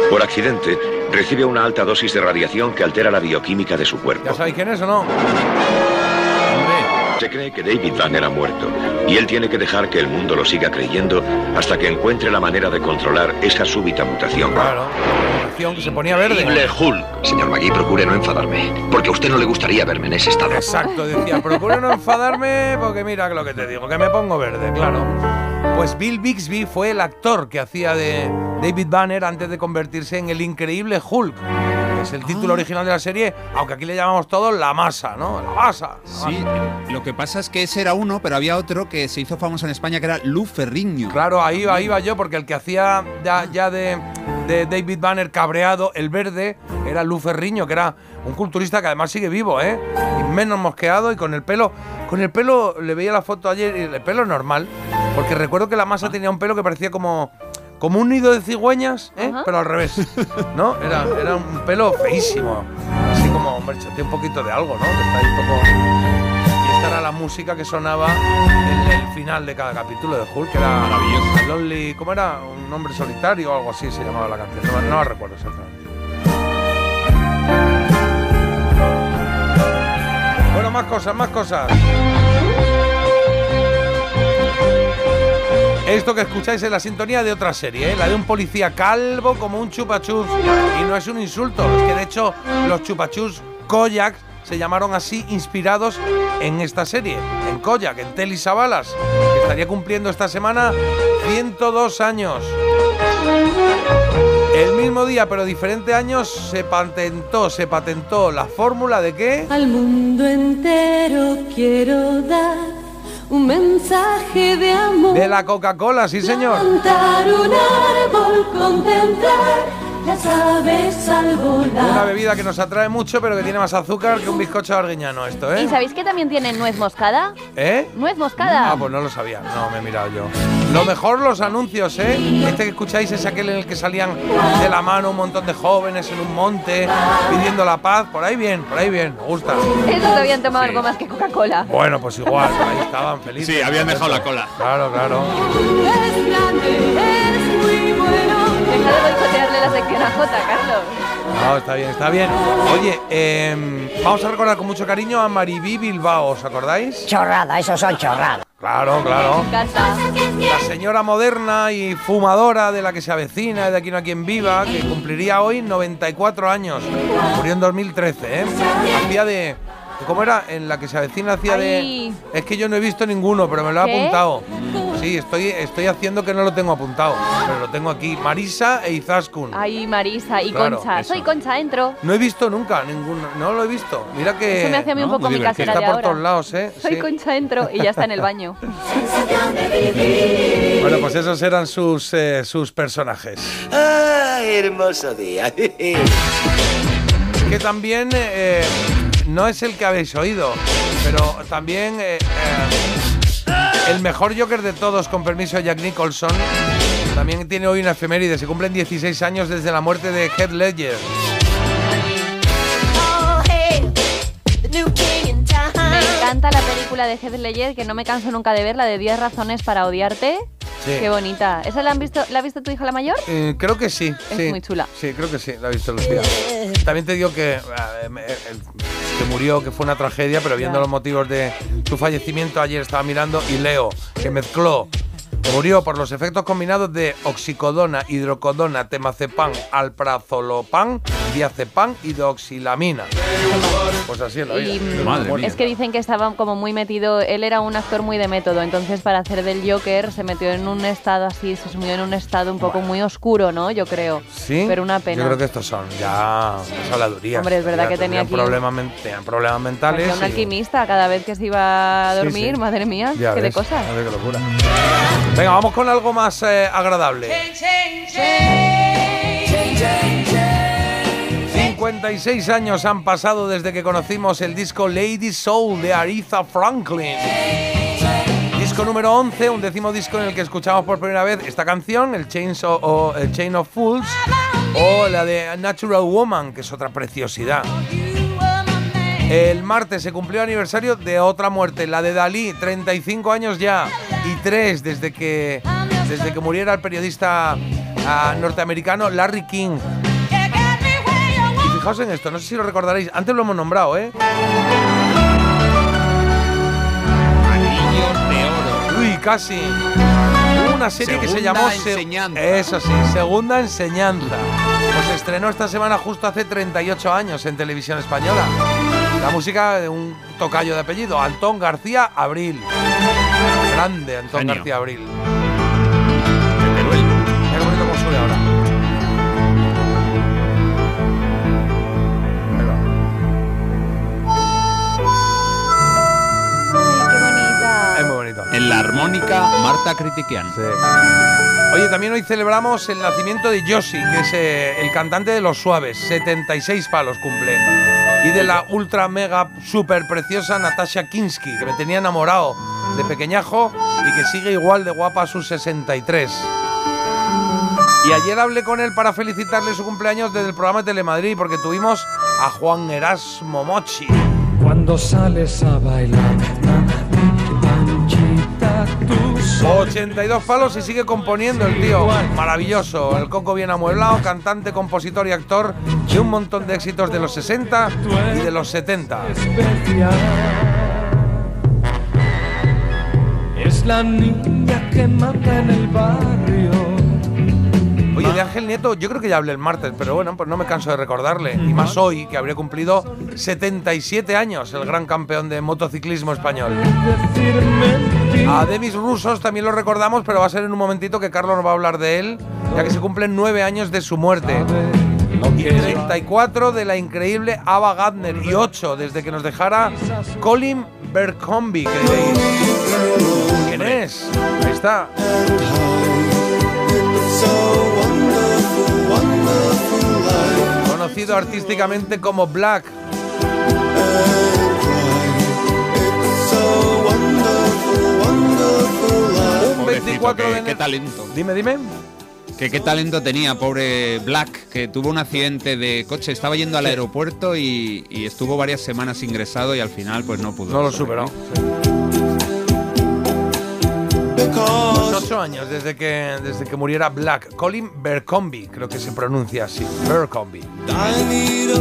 Por accidente, recibe una alta dosis de radiación que altera la bioquímica de su cuerpo. ¿Ya sabéis quién es o no? Se cree que David Banner ha muerto y él tiene que dejar que el mundo lo siga creyendo hasta que encuentre la manera de controlar esa súbita mutación. Claro, acción que se ponía verde. Hulk. Señor Magui, procure no enfadarme, porque a usted no le gustaría verme en ese estado. Exacto, decía, procuro no enfadarme porque mira lo que te digo, que me pongo verde, claro. Pues Bill Bixby fue el actor que hacía de David Banner antes de convertirse en el increíble Hulk. que Es el título original de la serie, aunque aquí le llamamos todos la masa, ¿no? La masa. la Sí, masa. lo que pasa es que ese era uno, pero había otro que se hizo famoso en España que era Lu Ferriño. Claro, ahí ahí va yo, porque el que hacía ya, ya de, de David Banner cabreado, el verde, era Lu Ferriño, que era un culturista que además sigue vivo, ¿eh? Y menos mosqueado y con el pelo. Con el pelo, le veía la foto ayer, y el pelo normal, porque recuerdo que la masa tenía un pelo que parecía como. Como un nido de cigüeñas, ¿eh? pero al revés. ¿No? Era, era un pelo feísimo. Así como, hombre, un poquito de algo, ¿no? Que está ahí un poco. Era la música que sonaba en el final de cada capítulo de Hulk, que era Maravilloso. Lonely, ¿cómo era? Un hombre solitario o algo así se llamaba la canción. No, no recuerdo exactamente. Bueno, más cosas, más cosas. Esto que escucháis es la sintonía de otra serie, ¿eh? la de un policía calvo como un chupachus. Y no es un insulto, es que de hecho los chupachus Koyak se llamaron así inspirados en esta serie, en Koyak, en Telly Savalas, que estaría cumpliendo esta semana 102 años. El mismo día, pero diferente años, se patentó, se patentó la fórmula de qué? Al mundo entero quiero dar un mensaje de amor. De la Coca-Cola, sí señor. Plantar un árbol, contemplar las aves al Una volar. bebida que nos atrae mucho, pero que tiene más azúcar que un bizcocho arguiñano esto, ¿Y ¿eh? sabéis que también tienen nuez moscada? ¿Eh? Nuez moscada. Ah, pues no lo sabía, no me he mirado yo. Lo mejor los anuncios, ¿eh? Este que escucháis es aquel en el que salían de la mano un montón de jóvenes en un monte pidiendo la paz. Por ahí bien, por ahí bien, me gusta. Esos habían tomado algo más que Coca-Cola. Bueno, pues igual, ahí estaban felices. Sí, habían dejado la cola. Claro, claro. Es grande, es. Deja de boicotearle la sección a J, Carlos. No, está bien, está bien. Oye, em, vamos a recordar con mucho cariño a Maribí Bilbao, ¿os acordáis? Chorrada, eso son chorradas. Claro, claro. La señora moderna y fumadora de la que se avecina, de aquí no a quien viva, que cumpliría hoy 94 años. Murió en 2013, ¿eh? Hacía de. ¿Cómo era? En la que se avecina hacía Ay. de. Es que yo no he visto ninguno, pero me lo he ¿Qué? apuntado. Sí, estoy, estoy haciendo que no lo tengo apuntado, pero lo tengo aquí. Marisa e Izaskun. Ay, Marisa y Claro, Concha. eso. Soy Concha, entro. No he visto nunca ninguno, no lo he visto. Mira que Eso me hace a mí un ¿no? poco mi casera Está de por ahora. todos lados, ¿eh? Soy Sí. Concha, entro y ya está en el baño. Bueno, pues esos eran sus, eh, sus personajes. ¡Ay, hermoso día! Que también eh, no es el que habéis oído, pero también eh, eh, el mejor Joker de todos, con permiso de Jack Nicholson, también tiene hoy una efeméride. Se cumplen 16 años desde la muerte de Heath Ledger. Me encanta la película de Heath Ledger, que no me canso nunca de ver, la de 10 razones para odiarte. Sí. Qué bonita. ¿Esa la, han visto, la ha visto tu hija la mayor? Eh, creo que sí. Es sí. muy chula. Sí, creo que sí, la he visto Lucía. También te digo que, eh, que murió, que fue una tragedia, pero viendo los motivos de su fallecimiento, ayer estaba mirando y leo que mezcló. Murió por los efectos combinados de oxicodona, hidrocodona, temazepam, alprazolopan, diazepam y doxilamina. Pues así es la vida. Y Muerte. es que dicen que estaba como muy metido, él era un actor muy de método, entonces para hacer del Joker se metió en un estado así, se sumió en un estado un poco muy oscuro, ¿no? Yo creo. ¿Sí? Pero una pena. Yo creo que estos son ya habladurías. Hombre, es verdad Ya que tenía aquí- problemas, tenían problemas mentales. Parecía un y- alquimista cada vez que se iba a dormir, sí. madre mía, Ya qué de cosas. ves qué locura. Venga, vamos con algo más eh, agradable. 56 años han pasado desde que conocimos el disco Lady Soul de Aretha Franklin. Disco número 11, un décimo disco en el que escuchamos por primera vez esta canción, el Chains o, o el Chain of Fools, o la de Natural Woman, que es otra preciosidad. El martes se cumplió aniversario de otra muerte, la de Dalí, 35 años ya, y tres desde que, desde que muriera el periodista ah, norteamericano Larry King. Y fijaos en esto, no sé si lo recordaréis, antes lo hemos nombrado, ¿eh? Anillos de oro. Uy, casi. Hubo una serie que se llamó Se- Enseñanza. Eso sí, Segunda Enseñanza. Pues estrenó esta semana justo hace 38 años en televisión española. La música de un tocayo de apellido, Antón García Abril. Grande Antón Genio. García Abril. En la armónica, Marta Critiquian. Oye, también hoy celebramos el nacimiento de Yoshi, que es eh, el cantante de Los Suaves. 76 palos cumple. Y de la ultra mega super preciosa Natasha Kinsky, que me tenía enamorado de pequeñajo y que sigue igual de guapa a sus 63. Y ayer hablé con él para felicitarle su cumpleaños desde el programa de Telemadrid, porque tuvimos a Juan Erasmo Mochi. Cuando sales a bailar, 82 palos y sigue componiendo el tío. Maravilloso. El coco bien amueblado, cantante, compositor y actor de un montón de éxitos de los 60 y de los 70. especial. Es la niña que mata en el barrio. Oye, de Ángel Nieto, yo creo que ya hablé el martes, pero bueno, pues no me canso de recordarle. Y más hoy, que habría cumplido 77 años, el gran campeón de motociclismo español. A Demis Rusos también lo recordamos, pero va a ser en un momentito que Carlos nos va a hablar de él, ya que se cumplen nueve años de su muerte. Y 34 de la increíble Ava Gardner y 8 desde que nos dejara Colin Bercombi, que diréis. ¿Quién es? Ahí está. conocido artísticamente como Black. Un 24 qué, talento. Dime, dime. Que qué talento tenía, pobre Black, que tuvo un accidente de coche, estaba yendo al aeropuerto y, estuvo varias semanas ingresado y al final pues no pudo. No lo superó. 18 años desde que, desde que muriera Black. Colin Bercombe, creo que se pronuncia así. Bercombe.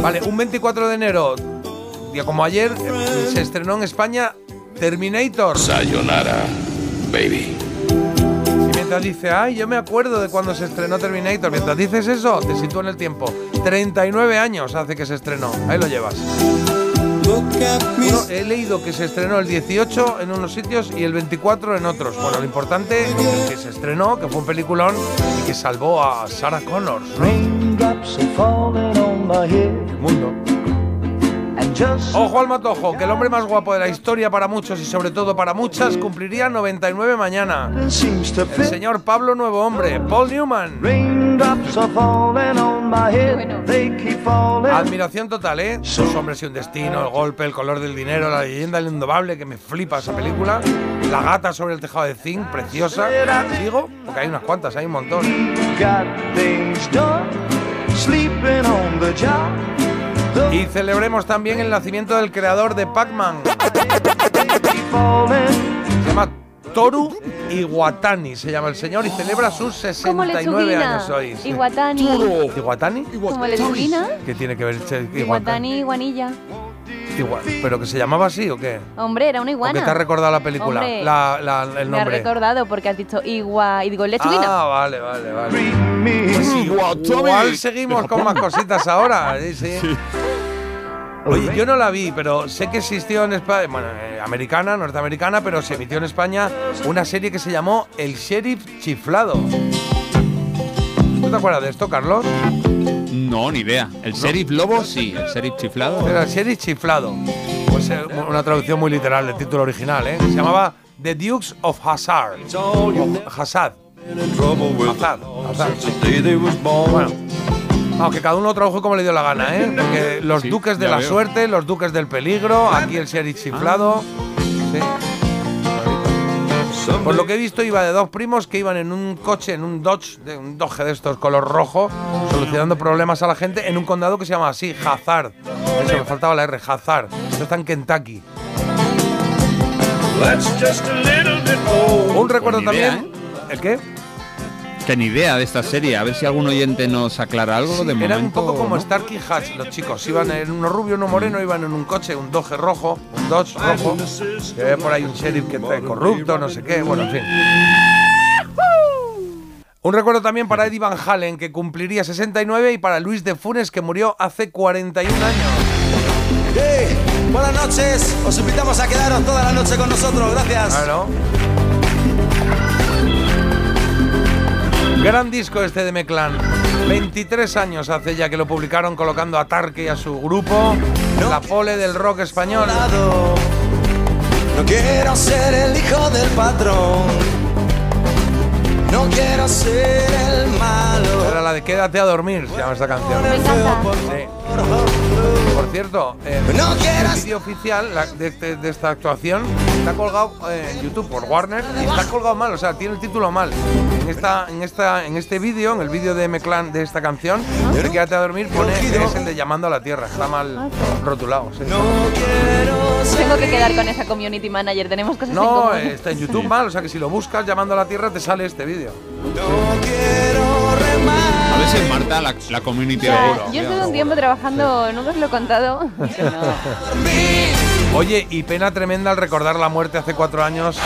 Vale, un 24 de enero, día como ayer, se estrenó en España Terminator. Sayonara, baby. Y mientras dice, ay, yo me acuerdo de cuando se estrenó Terminator, mientras dices eso, te sitúo en el tiempo. 39 años hace que se estrenó. Ahí lo llevas. Bueno, he leído que se estrenó el 18 en unos sitios y el 24 en otros. Bueno, lo importante es que se estrenó, que fue un peliculón y que salvó a Sarah Connors, ¿no? El mundo. Ojo al matojo, que el hombre más guapo de la historia para muchos y sobre todo para muchas cumpliría 99 mañana. El señor Pablo Nuevo Hombre, Paul Newman. Admiración total, ¿eh? Dos hombres y un destino, el golpe, el color del dinero, la leyenda del indobable, que me flipa esa película. La gata sobre el tejado de zinc, preciosa. ¿Sigo? Porque hay unas cuantas, hay un montón. Y celebremos también el nacimiento del creador de Pac-Man. Se llama Toru Iwatani, se llama el señor, y celebra sus Como 69 lechuguina. años hoy. sí. Iguatani. ¿Iwatani? Como lechuguina. ¿Qué tiene que ver che- Iwatani? Iguatani, iguanilla. Igua- ¿Pero que se llamaba así o qué? Hombre, era una ¿O iguana. qué te ha recordado la película? Hombre, La- la- el Me ha nombre. recordado porque has dicho igua y digo lechuguina. Ah, vale, vale, vale. Pues igual, igual seguimos con más cositas ahora. Sí, sí. Oye, yo no la vi, pero sé que existió en España, bueno, eh, americana, norteamericana, pero se emitió en España una serie que se llamó El Sheriff Chiflado. ¿Tú te acuerdas de esto, Carlos? No, ni idea. El sheriff lobo, sí. El sheriff chiflado. Era el Sheriff Chiflado. Pues eh, una traducción muy literal del título original, ¿eh? Se llamaba The Dukes of Hazzard. O Hazzard. Hazzard. Hazzard. Bueno. Aunque cada uno lo tradujo como le dio la gana, ¿eh? Porque los Sí, duques de la veo. suerte, los duques del peligro, aquí el sheriff chiflado. Sí. Por lo que he visto, iba de dos primos que iban en un coche, en un Dodge, de un Dodge de estos color rojo, solucionando problemas a la gente en un condado que se llama así, Hazard. Eso, me faltaba la R, Hazard. Esto está en Kentucky. Un recuerdo también. ¿El qué? Que ni idea de esta serie. A ver si algún oyente nos aclara algo de momento. Eran un poco como ¿no? Starkey Hatch, los chicos. Iban en uno rubio, uno moreno, iban en un coche, un Dodge rojo, un Dodge rojo. Que había por ahí un sheriff que está corrupto, no sé qué. Bueno, en fin. Un recuerdo también para Eddie Van Halen, que cumpliría 69, y para Luis de Funes, que murió hace 41 años. Hey, buenas noches. Os invitamos a quedaros toda la noche con nosotros. Gracias. Claro. Gran disco este de Meclán. 23 años hace ya que lo publicaron colocando a Tarque y a su grupo la pole del rock español. No quiero ser el hijo del patrón. No quiero ser el malo. Era la de Quédate a dormir, se llama esta canción. Me encanta. Sí. Por cierto, eh, No el vídeo oficial la- de, este- de esta actuación está colgado eh, en YouTube por Warner y está colgado mal, o sea, tiene el título mal. En esta, en esta, en este vídeo, en el vídeo de Meclán de esta canción, de Quédate a dormir, pone que es el de Llamando a la Tierra. Está mal rotulado. sí. Tengo que quedar con esa community manager. Tenemos cosas en No, común. está en YouTube mal, o sea que si lo buscas llamando a la Tierra te sale este vídeo. A ver si en Marta la, la community Ya, seguro. yo estuve un tiempo trabajando, nunca os lo he contado. no. Oye, y pena tremenda al recordar la muerte hace cuatro años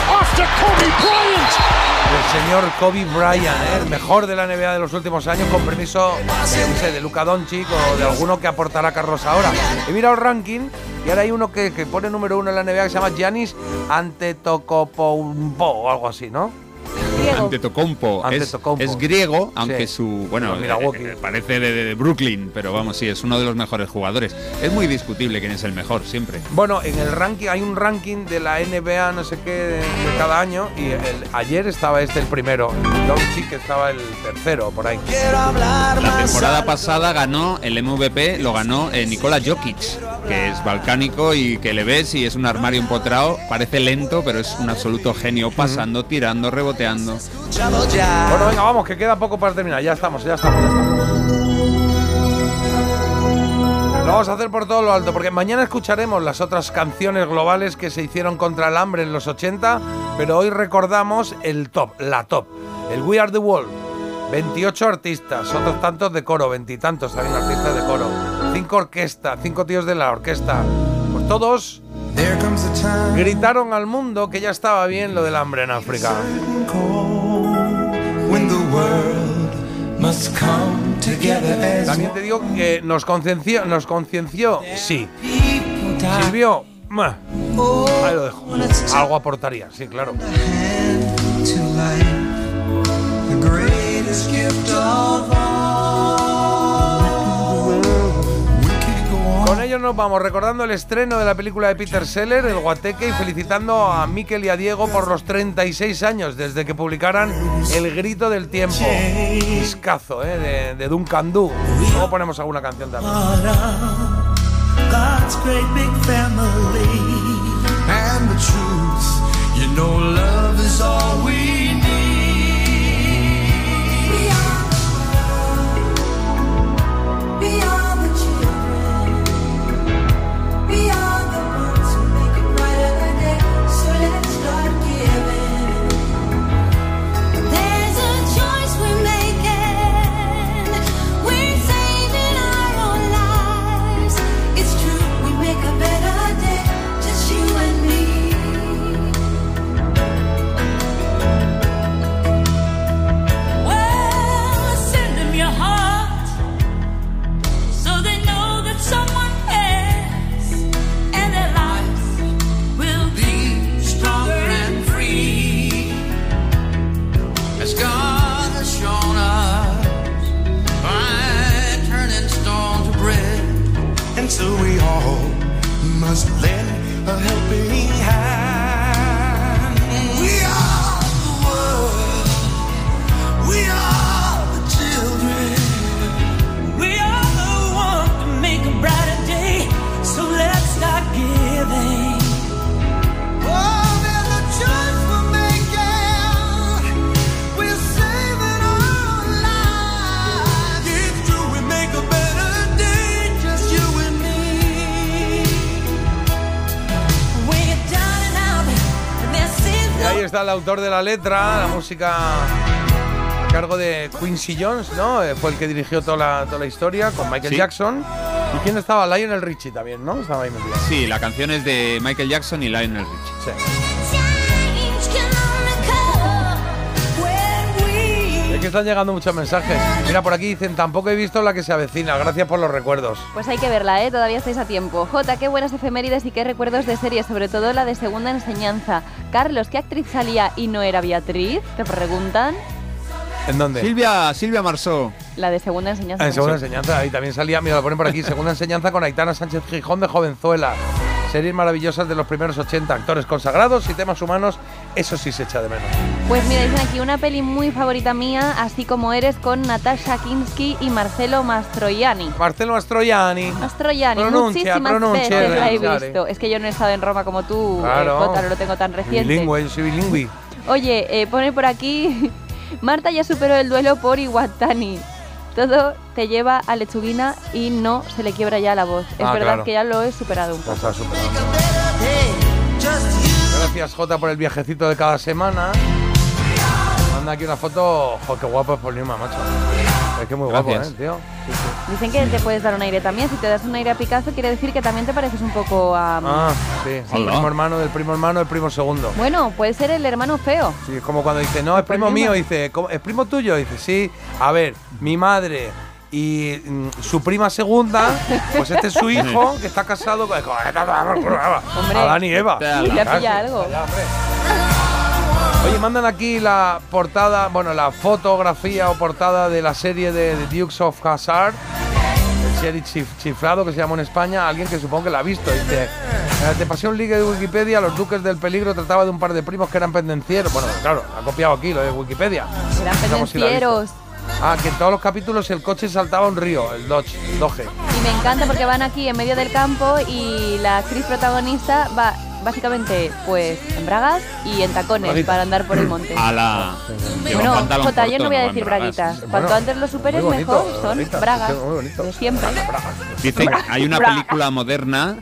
del señor Kobe Bryant, ¿eh? el mejor de la NBA de los últimos años, con permiso eh, no sé, de Luka Doncic o de alguno que aportará Carlos ahora. He mirado el ranking y ahora hay uno que, que pone número uno en la NBA que se llama Giannis Antetokounmpo o algo así, ¿no? Antetokounmpo. Es, Antetokounmpo. es griego, aunque Sí. su. Bueno, Milwaukee. eh, parece de, Brooklyn, pero vamos, sí, es uno de los mejores jugadores. Es muy discutible quién es el mejor, siempre. Bueno, en el ranking hay un ranking de la NBA, no sé qué, de, de cada año, y el- ayer estaba este el primero, Doncic estaba el tercero, por ahí. La temporada pasada ganó el MVP, lo ganó eh, Nikola Jokic, que es balcánico y que le ves y es un armario empotrado, parece lento, pero es un absoluto genio, pasando, tirando, reboteando. Bueno, venga, vamos, que queda poco para terminar. Ya estamos, ya estamos, ya estamos. Lo vamos a hacer por todo lo alto, porque mañana escucharemos las otras canciones globales que se hicieron contra el hambre en los 80, pero hoy recordamos el top, la top, el We Are the World. 28 artistas, otros tantos de coro, veintitantos también artistas de coro. Cinco orquestas, cinco tíos de la orquesta. Pues todos gritaron al mundo que ya estaba bien lo del hambre en África. También te digo que nos concienció, nos concienció, sí. Silvio, ma, ahí lo dejo. Algo aportaría, sí, claro. Nos vamos recordando el estreno de la película de Peter Seller, El Guateque, y felicitando a Miquel y a Diego por los 36 años desde que publicaran El Grito del Tiempo. Discazo, ¿eh? De, de Duncan Du. Luego ponemos alguna canción también. Autor de la letra, la música a cargo de Quincy Jones, ¿no? Eh, Fue el que dirigió toda la, toda la historia con Michael Sí. Jackson. ¿Y quién estaba? Lionel Richie también, ¿no? Estaba ahí metido. Sí, la canción es de Michael Jackson y Lionel Richie. Es que están llegando muchos mensajes. Mira, por aquí dicen, tampoco he visto la que se avecina. Gracias por los recuerdos. Pues hay que verla, ¿eh? Todavía estáis a tiempo. Jota, qué buenas efemérides y qué recuerdos de series, sobre todo la de segunda enseñanza. Carlos, ¿qué actriz salía y no era Beatriz? Te preguntan. ¿En dónde? Silvia, Silvia Marsó. La de segunda enseñanza. Ah, en segunda enseñanza, ahí también salía, mira, lo ponen por aquí, segunda enseñanza con Aitana Sánchez Gijón de Jovenzuela. Series maravillosas de los primeros 80, actores consagrados y temas humanos, eso sí se echa de menos. Pues mira, dicen aquí una peli muy favorita mía, así como eres, con Natasha Kinski y Marcelo Mastroianni. Marcelo Mastroianni. Mastroianni, Pronuncia, muchísimas pronuncia, veces la he visto. Es que yo no he estado en Roma como tú, Claro. eh, Jota, no lo tengo tan reciente. Bilingüe, yo soy bilingüe. Oye, eh, pone por aquí, Marta ya superó el duelo por Iwatani. Todo te lleva a lechuguina y no se le quiebra ya la voz. Es Ah, verdad claro. que ya lo he superado un poco. está superado. Gracias, Jota, por el viajecito de cada semana. Manda aquí una foto. Jo, qué guapo es Polima, macho. Es que muy guapo, Gracias. ¿eh, tío? Sí, sí. Dicen que te puedes dar un aire también. Si te das un aire a Picasso, quiere decir que también te pareces un poco a. Ah, sí. El Sí. primo hermano del primo hermano del primo segundo. Bueno, puede ser el hermano feo. Sí, es como cuando dice, no, es primo Polima. mío. Dice, "¿Cómo? ¿es primo tuyo? Dice, sí. A ver, mi madre y mm, su prima segunda, pues este es su hijo que está casado con. Hombre, Adán y Eva. y te pilla algo. Oye, mandan aquí la portada, bueno, la fotografía o portada de la serie de The Dukes of Hazzard, el serie chif- chiflado que se llamó en España, alguien que supongo que la ha visto. Dice, eh, de Pasión Ligue de Wikipedia, los duques del peligro trataba de un par de primos que eran pendencieros. Bueno, claro, ha copiado aquí lo de Wikipedia. Eran si Ah, que en todos los capítulos el coche saltaba un río, el Dodge, Doge. Y me encanta porque van aquí en medio del campo y la actriz protagonista va básicamente pues en bragas y en tacones para andar por el monte. A la. Bueno, Jota, yo no voy a decir bragas. braguitas. Bueno, Cuanto antes lo superes, bonito, mejor. Son braguitas, bragas. muy bonito. De siempre. Dicen, hay una película moderna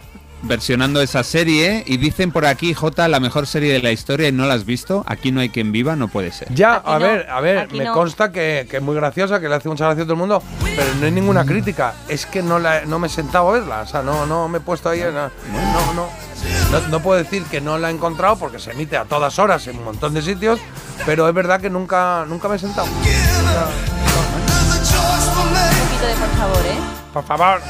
versionando esa serie y dicen por aquí, J, la mejor serie de la historia y no la has visto. Aquí no hay quien viva, no puede ser. Ya, Aquí a no, ver, a ver, me no. consta que, que es muy graciosa, que le hace mucha gracia a todo el mundo, pero no hay ninguna crítica. Es que no, la, no me he sentado a verla, o sea, no, no me he puesto ahí. en la- no, no, no, no puedo decir que no la he encontrado porque se emite a todas horas en un montón de sitios, pero es verdad que nunca, nunca me he sentado. Un poquito de por favor, ¿eh? Por favor.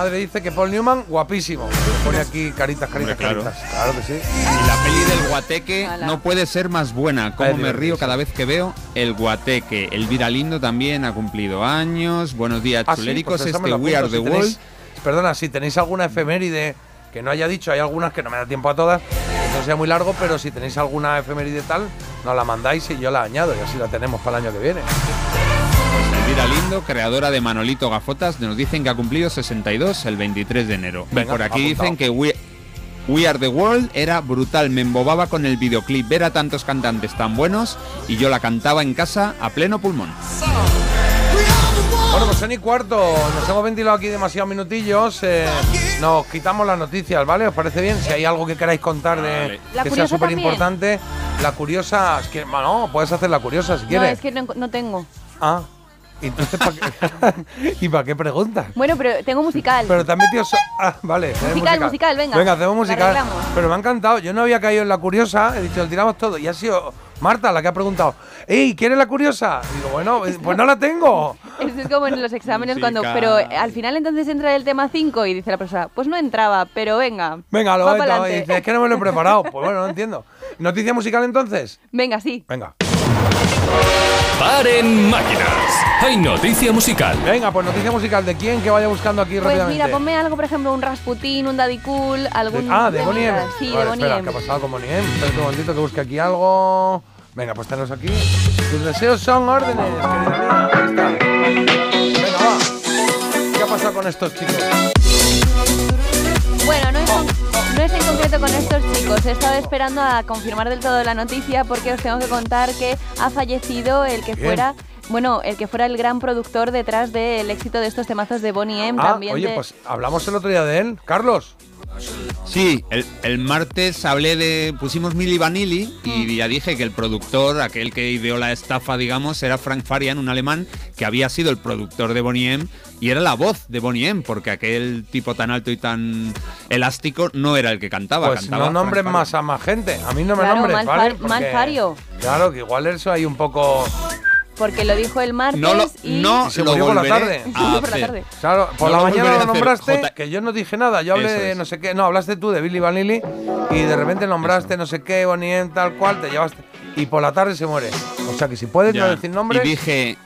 Madre dice que Paul Newman, guapísimo. Pone aquí caritas, caritas, Hombre, claro. caritas. Claro que sí. Y la peli del guateque Ala. no puede ser más buena. Como me río cada vez que veo el guateque. Elvira Lindo también ha cumplido años. Buenos días, Ah, sí, chuléricos. pues esa me este We Are the si tenéis- World. Perdona, si tenéis alguna efeméride que no haya dicho, hay algunas que no me da tiempo a todas, que no sea muy largo, pero si tenéis alguna efeméride tal, nos la mandáis y yo la añado y así la tenemos para el año que viene. Elvira Lindo, creadora de Manolito Gafotas, nos dicen que ha cumplido 62 el 23 de enero. Venga, por aquí dicen que We, We Are the World era brutal. Me embobaba con el videoclip, ver a tantos cantantes tan buenos y yo la cantaba en casa a pleno pulmón. Bueno, pues son y cuarto, nos hemos ventilado aquí demasiados minutillos, eh, nos quitamos las noticias, ¿vale? ¿Os parece bien? Si hay algo que queráis contar de Vale. La que sea súper importante, la curiosa, es que, bueno, puedes hacer la curiosa si No, quieres. es que no, no tengo. Ah, entonces, ¿para qué? ¿y para qué preguntas? Bueno, pero tengo musical. Pero te has metido... so- Ah, vale. Musical, musical, venga. Venga, hacemos musical. Pero me ha encantado. Yo no había caído en la curiosa. He dicho, lo tiramos todo. Y ha sido Marta la que ha preguntado, ¡Ey, ¿quieres la curiosa? Y digo, bueno, eh, pues no la tengo. Eso es como en los exámenes cuando... Pero al final entonces entra el tema 5 y dice la profesora, pues no entraba, pero venga. Venga, lo va meto. Y dice, es que no me lo he preparado. Pues bueno, no entiendo. ¿Noticia musical entonces? Venga, sí. Venga. Paren máquinas. Hay noticia musical. Venga, pues noticia musical. ¿De quién que vaya buscando aquí Pues rápidamente? mira, ponme algo, por ejemplo, un Rasputín, un Daddy Cool, algún... De- ah, de Bonnie M. Sí, Vale, de Bonnie espera, M. ¿qué ha pasado con Bonnie M? Espera un momentito que busque aquí algo. Venga, pues tenlos aquí. Tus deseos son órdenes, querida mía. Ahí está. Venga, va. ¿Qué ha pasado con estos chicos? Bueno, no es, con- no es en concreto con estos chicos. He estado esperando a confirmar del todo la noticia porque os tengo que contar que ha fallecido el que Bien. fuera... Bueno, el que fuera el gran productor detrás del éxito de estos temazos de Bonnie M. Ah, también oye, de- pues hablamos el otro día de él. Carlos. Sí, el, el martes hablé de. pusimos Milli Vanilli y ya dije que el productor, aquel que ideó la estafa, digamos, era Frank Farian, un alemán que había sido el productor de Bonnie M y era la voz de Bonnie M, porque aquel tipo tan alto y tan elástico no era el que cantaba. Pues cantaba no nombres más a más gente. A mí no me Claro, nombres, mal ¿vale? far- mal Porque- fario. Claro, que igual eso hay un poco. Porque lo dijo el martes No lo- y... no Y se lo murió por la tarde. a Sí, por la hacer. tarde. Claro, por No la lo mañana lo nombraste, J- que yo no dije nada. Yo hablé de no sé qué. No, hablaste tú de Billy Vanilli y de repente nombraste no sé qué, Bonnie M, tal cual, te llevaste. Y por la tarde se muere. O sea que si puedes Ya. no decir nombres. Y dije.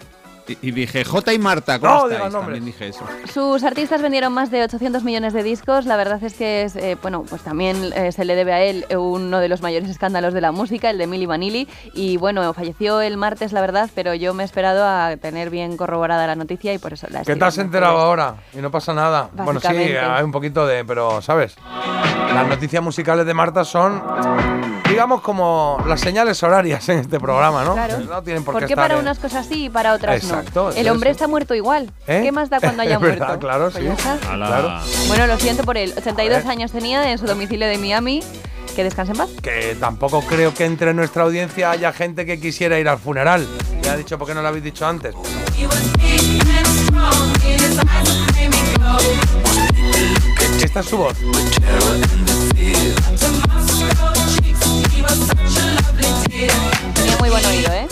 Y y dije, J y Marta, ¿cómo No estáis? También dije eso. Sus artistas vendieron más de 800 millones de discos. La verdad es que es, eh, bueno, pues también eh, se le debe a él uno de los mayores escándalos de la música, el de Milli Vanilli. Y bueno, falleció el martes, la verdad, pero yo me he esperado a tener bien corroborada la noticia y por eso la ¿Qué estoy te has enterado ahora? Y no pasa nada. Bueno, sí, hay un poquito de. Pero, ¿sabes? Las noticias musicales de Marta son. Digamos como las señales horarias en este programa, ¿no? Claro. No tienen por, ¿Por qué qué estar para en- unas cosas sí y para otras Exacto, El es. hombre está muerto igual. ¿Eh? ¿Qué más da cuando haya verdad, muerto? claro, Pues sí. Claro. Bueno, lo siento por él. 82 A ver. años tenía en su domicilio de Miami. Que descanse en paz. Que tampoco creo que entre nuestra audiencia haya gente que quisiera ir al funeral. Ya ha dicho, ¿por qué no lo habéis dicho antes? Esta es su voz. Tenía muy buen oído, ¿eh?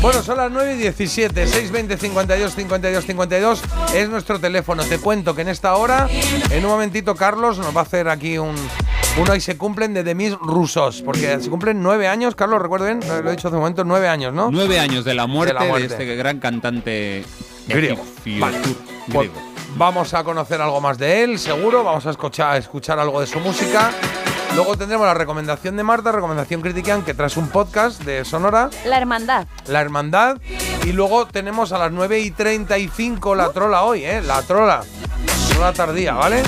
Bueno, son las 9 y 17, 620 52 52 52 es nuestro teléfono. Te cuento que en esta hora, en un momentito, Carlos nos va a hacer aquí un uno y se cumplen de Demis Rusos, porque se cumplen nueve años, Carlos, recuerdo bien, lo he dicho hace un momento, nueve años, ¿no? Nueve años de la muerte de, muerte. este gran cantante Griego. Vale. Pues griego. vamos a conocer algo más de él, seguro. Vamos a escuchar, escuchar algo de su música. Luego tendremos la recomendación de Marta, recomendación Critican, que traes un podcast de Sonora, La hermandad. La Hermandad. Y luego tenemos a las 9 y 35 la trola hoy, ¿eh? La trola. Trola tardía, ¿vale?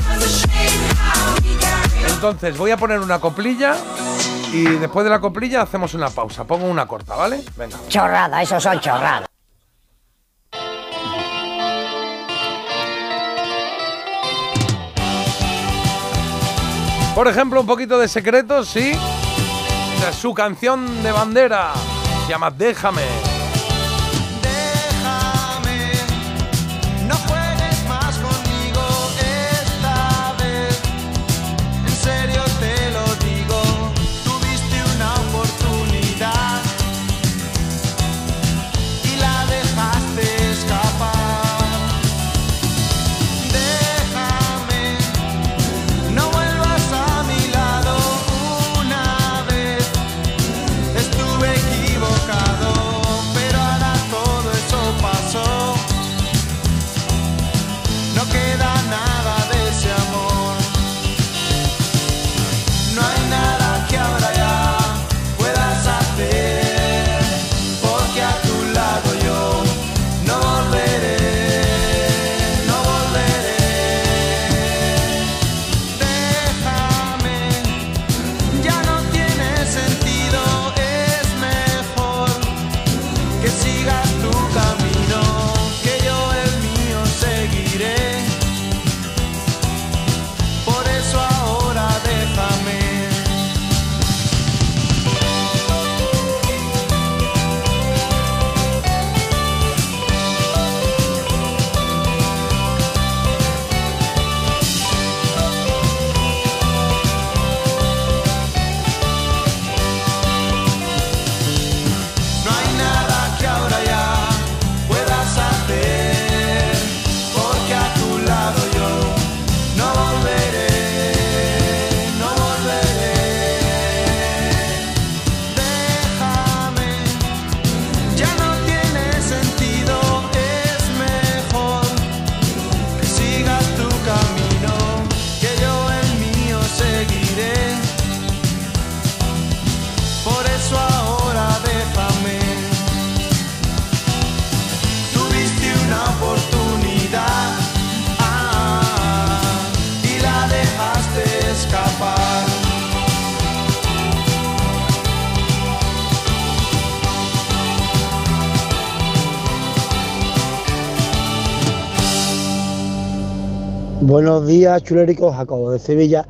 Entonces, voy a poner una coplilla y después de la coplilla hacemos una pausa. Pongo una corta, ¿vale? Venga. Chorrada, eso son chorradas. Por ejemplo, un poquito de secretos, ¿sí? Su canción de bandera. Se llama Déjame. Buenos días, chulérico Jacobo de Sevilla.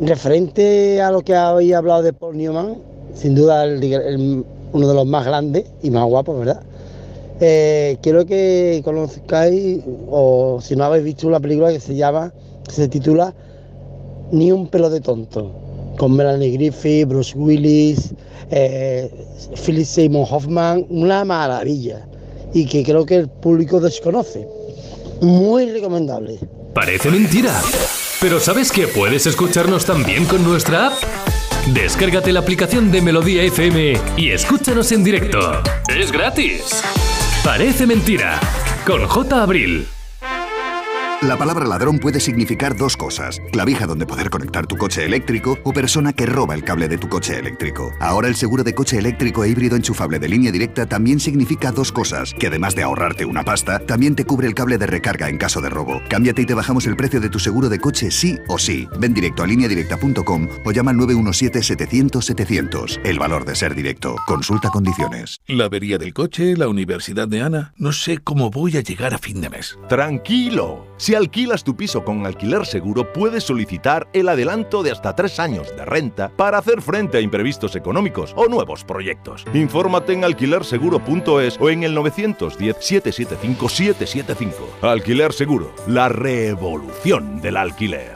Referente a lo que habéis hablado de Paul Newman, sin duda uno de los más grandes y más guapos, ¿verdad? Eh, quiero que conozcáis, o si no habéis visto una película que se llama, que se titula Ni un pelo de tonto, con Melanie Griffith, Bruce Willis, eh, Philip Seymour Hoffman, una maravilla y que creo que el público desconoce. Muy recomendable. Parece mentira. Pero ¿sabes que puedes escucharnos también con nuestra app? Descárgate la aplicación de Melodía FM y escúchanos en directo. Es gratis. Parece mentira. Con J. Abril. La palabra ladrón puede significar dos cosas. Clavija donde poder conectar tu coche eléctrico o persona que roba el cable de tu coche eléctrico. Ahora el seguro de coche eléctrico e híbrido enchufable de línea directa también significa dos cosas. Que además de ahorrarte una pasta, también te cubre el cable de recarga en caso de robo. Cámbiate y te bajamos el precio de tu seguro de coche sí o sí. Ven directo a lineadirecta.com o llama al 917-700-700. El valor de ser directo. Consulta condiciones. La avería del coche, la universidad de Ana. No sé cómo voy a llegar a fin de mes. Tranquilo. Si alquilas tu piso con alquiler seguro, puedes solicitar el adelanto de hasta tres años de renta para hacer frente a imprevistos económicos o nuevos proyectos. Infórmate en alquilerseguro.es o en el 910-775-775. Alquiler Seguro, la revolución del alquiler.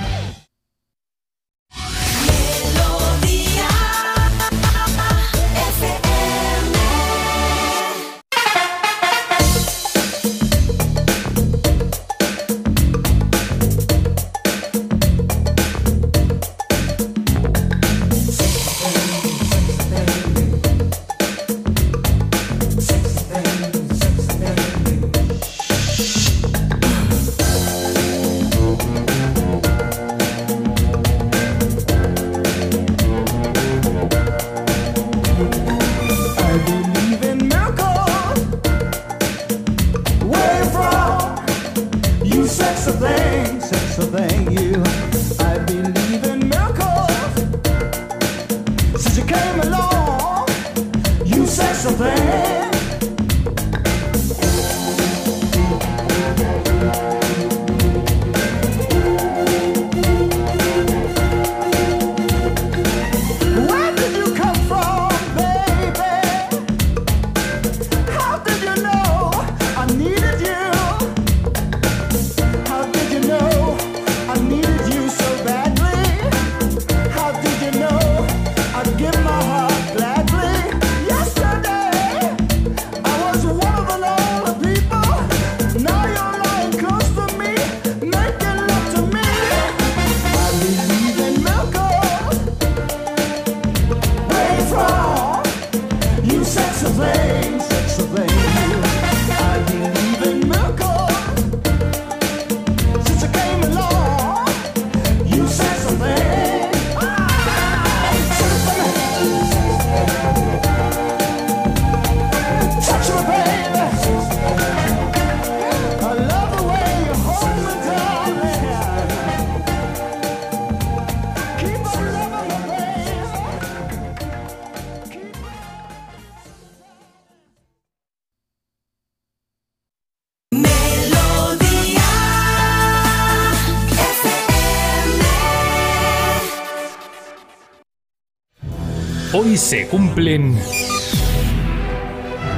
Hoy se cumplen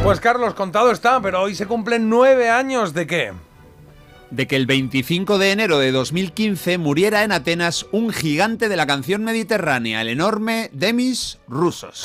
Pues Carlos, contado está, pero hoy se cumplen nueve años de qué? de que el 25 de enero de 2015 muriera en Atenas un gigante de la canción mediterránea, el enorme Demis Roussos.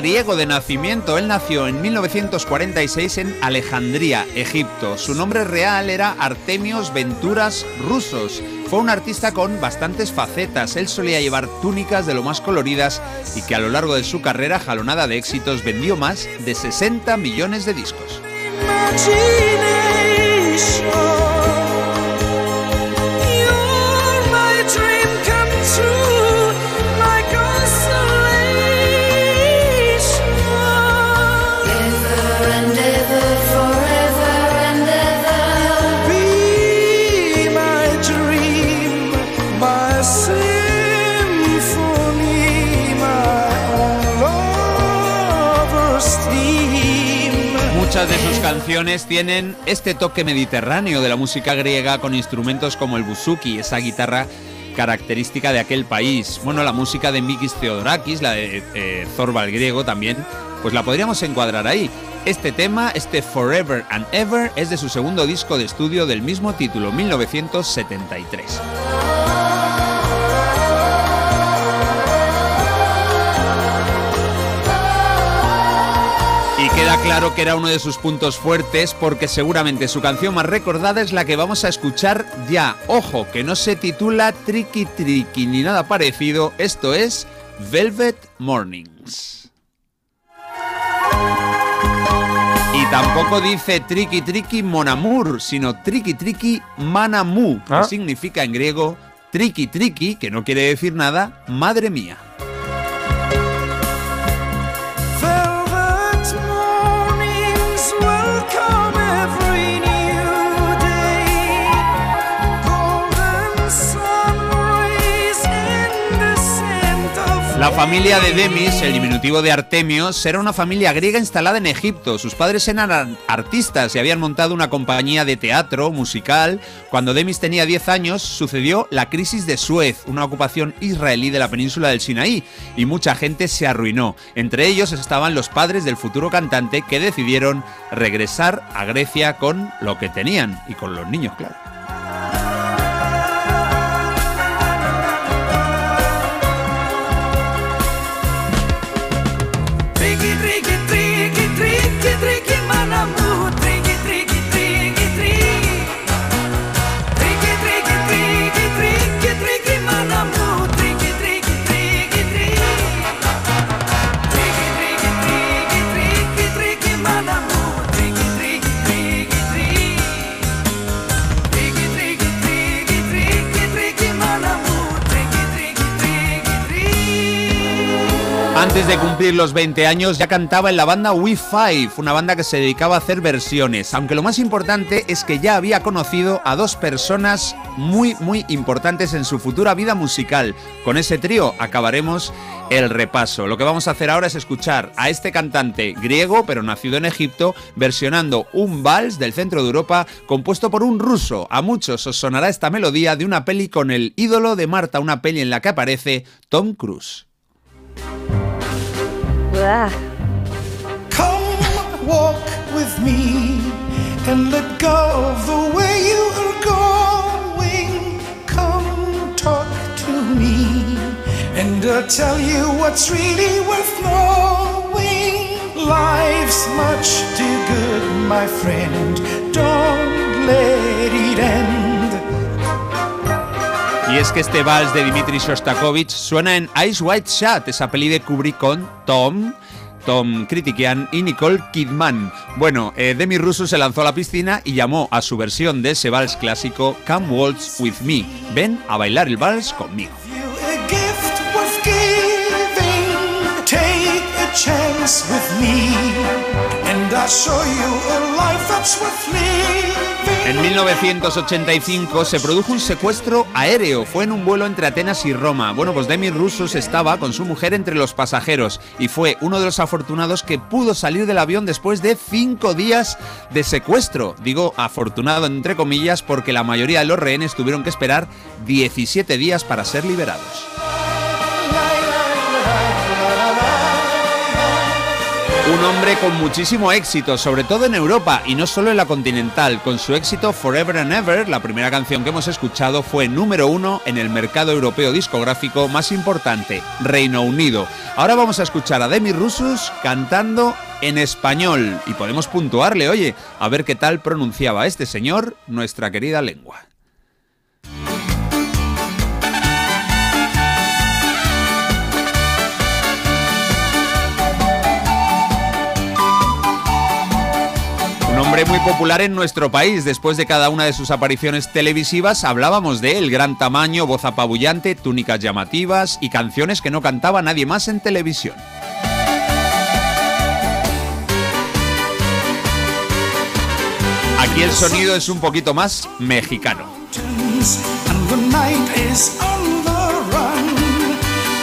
Griego de nacimiento. Él nació en 1946 en Alejandría, Egipto. Su nombre real era Artemios Venturas Rusos. Fue un artista con bastantes facetas. Él solía llevar túnicas de lo más coloridas y que a lo largo de su carrera jalonada de éxitos vendió más de 60 millones de discos. Canciones tienen este toque mediterráneo de la música griega con instrumentos como el buzuki, esa guitarra característica de aquel país. Bueno, la música de Mikis Theodorakis, la de eh, Zorba el griego también, pues la podríamos encuadrar ahí. Este tema, este Forever and Ever, es de su segundo disco de estudio del mismo título, 1973. Queda claro que era uno de sus puntos fuertes porque seguramente su canción más recordada es la que vamos a escuchar ya. Ojo, que no se titula Tricky Tricky ni nada parecido, esto es Velvet Mornings. Y tampoco dice Tricky Tricky Mon Amour, sino Tricky Tricky Manamu, que significa en griego Tricky Tricky, que no quiere decir nada, madre mía. La familia de Demis, el diminutivo de Artemios, era una familia griega instalada en Egipto. Sus padres eran ar- artistas y habían montado una compañía de teatro musical. Cuando Demis tenía 10 años, sucedió la crisis de Suez, una ocupación israelí de la península del Sinaí, y mucha gente se arruinó. Entre ellos estaban los padres del futuro cantante que decidieron regresar a Grecia con lo que tenían y con los niños, claro. Antes de cumplir los 20 años ya cantaba en la banda We5, una banda que se dedicaba a hacer versiones, aunque lo más importante es que ya había conocido a dos personas muy muy importantes en su futura vida musical. Con ese trío acabaremos el repaso. Lo que vamos a hacer ahora es escuchar a este cantante griego, pero nacido en Egipto, versionando un vals del centro de Europa compuesto por un ruso. A muchos os sonará esta melodía de una peli con el ídolo de Marta, una peli en la que aparece Tom Cruise. Come walk with me and let go of the way you are going. Come talk to me and I'll tell you what's really worth knowing. Life's much too good, my friend. Don't let it end. Y es que este vals de Dimitri Shostakovich suena en Ice White Shot, esa peli de Kubrick con Tom, Tom Kritikian y Nicole Kidman. Bueno, eh, Demi Russo se lanzó a la piscina y llamó a su versión de ese vals clásico Come Waltz With Me. Ven a bailar el vals conmigo. En 1985 se produjo un secuestro aéreo. Fue en un vuelo entre Atenas y Roma. Bueno, pues Demi Russos estaba con su mujer entre los pasajeros y fue uno de los afortunados que pudo salir del avión después de cinco días de secuestro. Digo afortunado entre comillas porque la mayoría de los rehenes tuvieron que esperar 17 días para ser liberados. Un hombre con muchísimo éxito, sobre todo en Europa y no solo en la continental. Con su éxito Forever and Ever, la primera canción que hemos escuchado fue número uno en el mercado europeo discográfico más importante, Reino Unido. Ahora vamos a escuchar a Demi Russos cantando en español y podemos puntuarle, oye, a ver qué tal pronunciaba este señor nuestra querida lengua. Muy popular en nuestro país. Después de cada una de sus apariciones televisivas hablábamos de él. Gran tamaño, voz apabullante, túnicas llamativas y canciones que no cantaba nadie más en televisión. Aquí el sonido es un poquito más mexicano.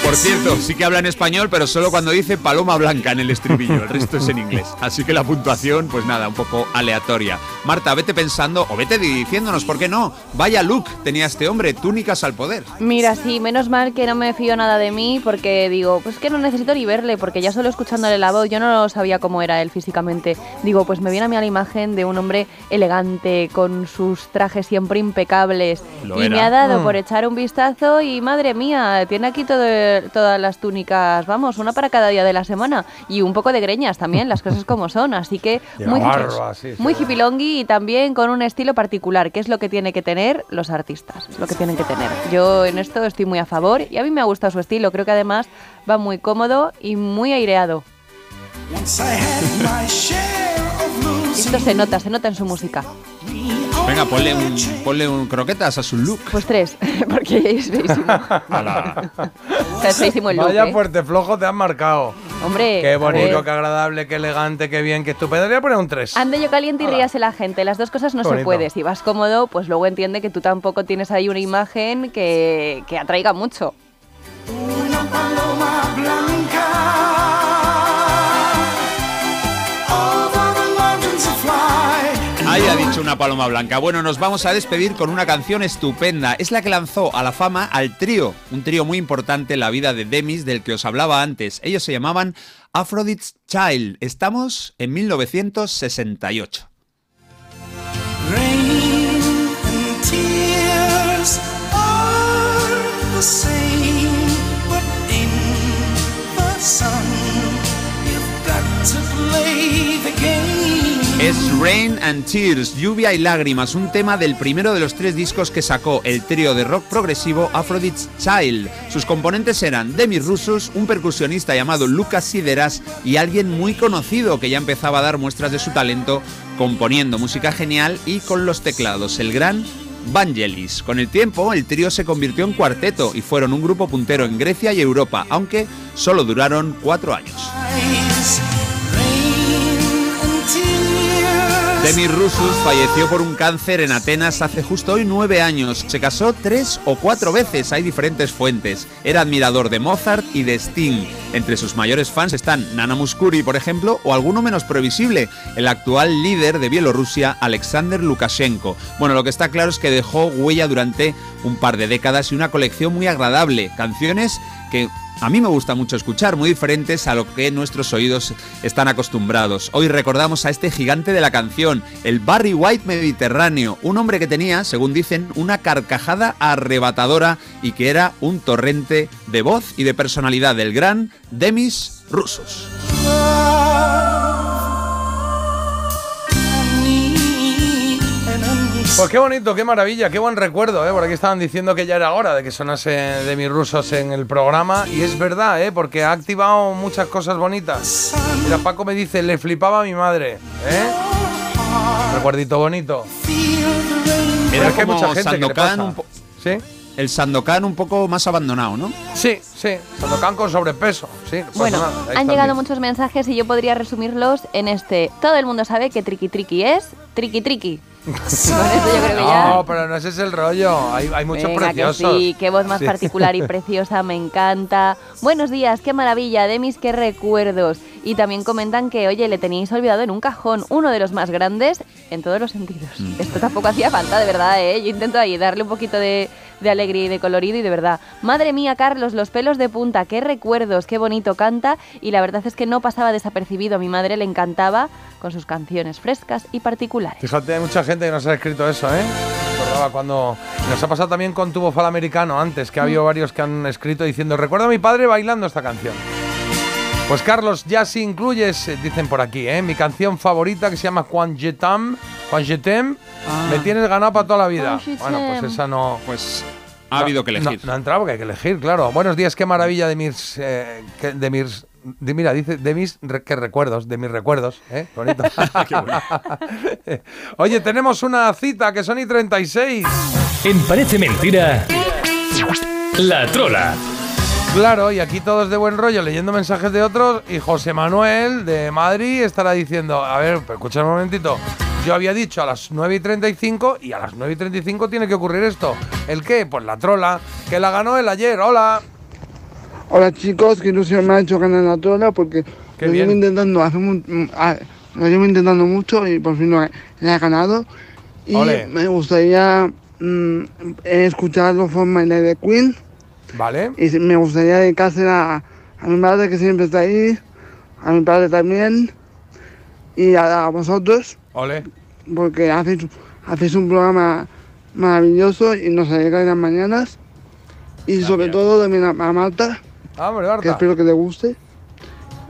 Por cierto, sí que habla en español, pero solo cuando dice paloma blanca en el estribillo. El resto es en inglés. Así que la puntuación, pues nada, un poco aleatoria. Marta, vete pensando, o vete diciéndonos, ¿por qué no? Vaya look tenía este hombre, túnicas al poder. Mira, sí, menos mal que no me fío nada de mí porque digo, pues que no necesito ni verle, porque ya solo escuchándole la voz yo no sabía cómo era él físicamente. Digo, pues me viene a mí a la imagen de un hombre elegante, con sus trajes siempre impecables. Lo y me ha dado Mm. por echar un vistazo y madre mía, tiene aquí todo- todas las túnicas, vamos, una para cada día de la semana. Y un poco de greñas también, las cosas como son. Así que muy, barba, sí, sí. muy hipilongui y también con un estilo particular, que es lo que tiene que tener los artistas, es lo que tienen que tener. Yo en esto estoy muy a favor y a mí me ha gustado su estilo, creo que además va muy cómodo y muy aireado. Esto se nota, se nota en su música. Venga, ponle un, ponle un croquetas a su look. Pues tres, porque es feísimo. O sea, es feísimo el look, Vaya ¿eh? fuerte flojo te han marcado. Hombre, Qué bonito, qué agradable, qué elegante, qué bien, qué estupendo. Le voy a poner un 3. Ande yo caliente y ríase la gente. Las dos cosas no Qué se bonito. puede. Si vas cómodo, pues luego entiende que tú tampoco tienes ahí una imagen que, que atraiga mucho. Una paloma blanca. Fly. Ahí ha dicho una paloma blanca. Bueno, nos vamos a despedir con una canción estupenda. Es la que lanzó a la fama al trío, un trío muy importante en la vida de Demis del que os hablaba antes. Ellos se llamaban Aphrodite's Child. Estamos en 1968. Rain and tears are the same, Es Rain and Tears, Lluvia y Lágrimas, un tema del primero de los tres discos que sacó el trío de rock progresivo Aphrodite's Child. Sus componentes eran Demi Russos, un percusionista llamado Lucas Sideras y alguien muy conocido que ya empezaba a dar muestras de su talento componiendo música genial y con los teclados, el gran Vangelis. Con el tiempo, el trío se convirtió en cuarteto y fueron un grupo puntero en Grecia y Europa, aunque solo duraron cuatro años. Tears. Demi Russus falleció por un cáncer en Atenas hace justo hoy nueve años. Se casó tres o cuatro veces, hay diferentes fuentes. Era admirador de Mozart y de Sting. Entre sus mayores fans están Nana Muscuri, por ejemplo, o alguno menos previsible, el actual líder de Bielorrusia, Alexander Lukashenko. Bueno, lo que está claro es que dejó huella durante un par de décadas y una colección muy agradable. Canciones que a mí me gusta mucho escuchar, muy diferentes a lo que nuestros oídos están acostumbrados. Hoy recordamos a este gigante de la canción, el Barry White mediterráneo, un hombre que tenía, según dicen, una carcajada arrebatadora y que era un torrente de voz y de personalidad del gran Demis Russos. Pues qué bonito, qué maravilla, qué buen recuerdo, ¿eh? Por aquí estaban diciendo que ya era hora de que sonase de mis rusos en el programa. Y es verdad, ¿eh? Porque ha activado muchas cosas bonitas. Mira, Paco me dice, le flipaba a mi madre, ¿eh? Recuerdito bonito. Era es que hay mucha gente que le Sandokan pasa. un po- ¿Sí? El Sandokan un poco más abandonado, ¿no? Sí, sí. Sandokan con sobrepeso. Sí, no Bueno, nada, han llegado muchos mensajes y yo podría resumirlos en este. Todo el mundo sabe que triqui triqui es triqui triqui. Con eso yo creo que ya. No, pero no ese es el rollo. Hay, hay muchos Venga, que preciosos. sí, qué voz más Sí. particular y preciosa, me encanta. Buenos días, qué maravilla, de mis qué recuerdos. Y también comentan que, oye, le teníais olvidado en un cajón, uno de los más grandes en todos los sentidos. Mm. Esto tampoco hacía falta, de verdad, ¿eh? Yo intento ahí darle un poquito de, de alegría y de colorido y de verdad. Madre mía, Carlos, los pelos de punta, qué recuerdos, qué bonito canta. Y la verdad es que no pasaba desapercibido. A mi madre le encantaba con sus canciones frescas y particulares. Fíjate, hay mucha gente que nos ha escrito eso, ¿eh? Recordaba cuando. Nos ha pasado también con Tubo Fal Americano antes, que ha habido varios que han escrito diciendo: Recuerdo a mi padre bailando esta canción. Pues Carlos, ya si incluyes, eh, dicen por aquí, ¿eh? mi canción favorita que se llama Quan Je Tam, Quan Je T'aime, me tienes ganado para toda la vida. Bueno, pues esa no. Pues ha habido que elegir. No, no ha entrado porque hay que elegir, claro. Buenos días, qué maravilla de mis. eh, que- de mis. de- mira, dice de mis re- qué recuerdos, de mis recuerdos, ¿eh? Bonito. Oye, tenemos una cita que son y 36. En Parece Mentira, La Trola. Claro, y aquí todos de buen rollo leyendo mensajes de otros y José Manuel de Madrid estará diciendo, a ver, escucha un momentito, yo había dicho a las 9 y 35 y a las 9 y 35 tiene que ocurrir esto. ¿El qué? Pues la trola, que la ganó el ayer, hola. Hola chicos, que ilusión me ha hecho ganar la trola porque lo llevo intentando hace mu- mm, lo llevo intentando mucho y por fin la he ganado. Y me gustaría mm, escuchar los formas de Queen Vale. y me gustaría dedicársela a, a mi madre que siempre está ahí, a mi padre también y a, a vosotros Ole. porque hacéis, hacéis un programa maravilloso y nos alegra las mañanas y sobre todo también a, a Marta Ah, hombre, que Marta. espero que te guste.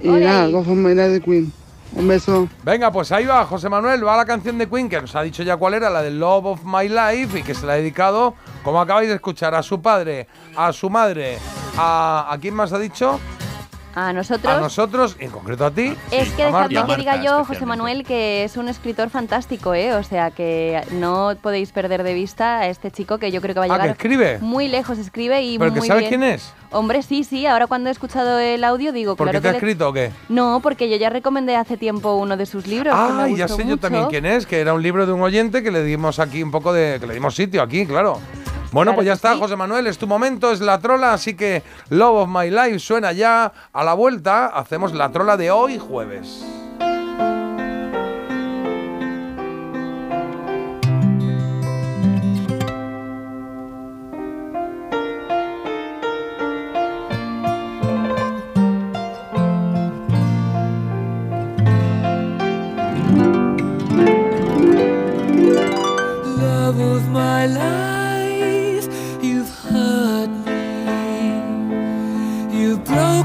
Y Ole. nada, dos formas de Queen. Un beso. Venga, pues ahí va, José Manuel, va la canción de Queen, que nos ha dicho ya cuál era, la de Love of My Life, y que se la ha dedicado, como acabáis de escuchar, a su padre, a su madre, a... ¿A quién más ha dicho? A nosotros. A nosotros, en concreto a ti. Es que a Marta. dejadme que diga yo, José Manuel, que es un escritor fantástico, ¿eh? O sea, que no podéis perder de vista a este chico que yo creo que va a Ah, llegar ¿que escribe? muy lejos, escribe y ¿Pero que muy sabe bien. quién es? Hombre, sí, sí, ahora cuando he escuchado el audio digo, ¿Por qué te ha que le- escrito o qué? No, porque yo ya recomendé hace tiempo uno de sus libros. que me Ah, ya gustó sé yo también quién es, que era un libro de un oyente que le dimos aquí un poco de. que le dimos sitio aquí, claro. Bueno, Claro pues ya está, sí. José Manuel, es tu momento, es la trola, así que Love of My Life suena ya a la vuelta. Hacemos la trola de hoy jueves. Love of my life,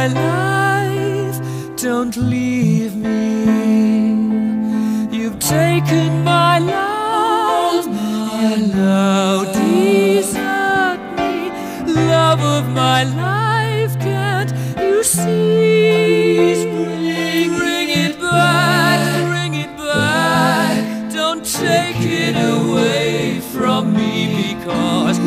My life, don't leave me. You've taken my love, and now desert me. Love of my life, can't you see? Bring, bring it back, bring it back. Don't take it away from me because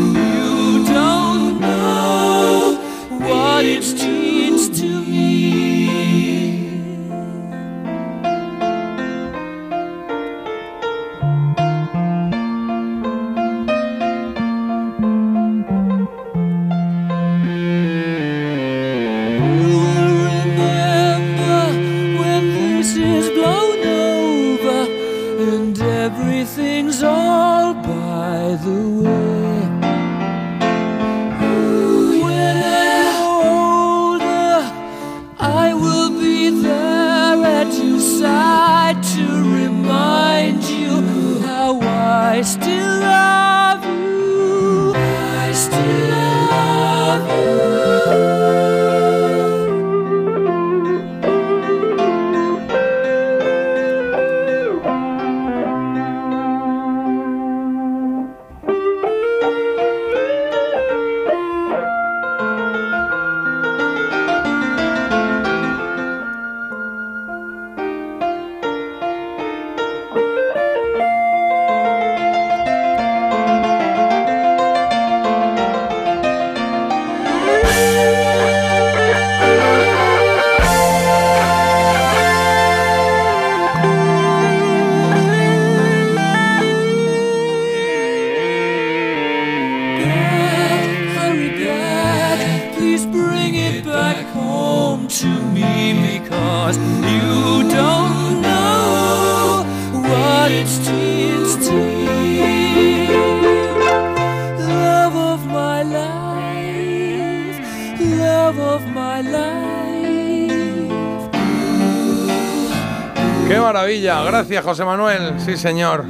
Gracias, José Manuel. Sí, señor.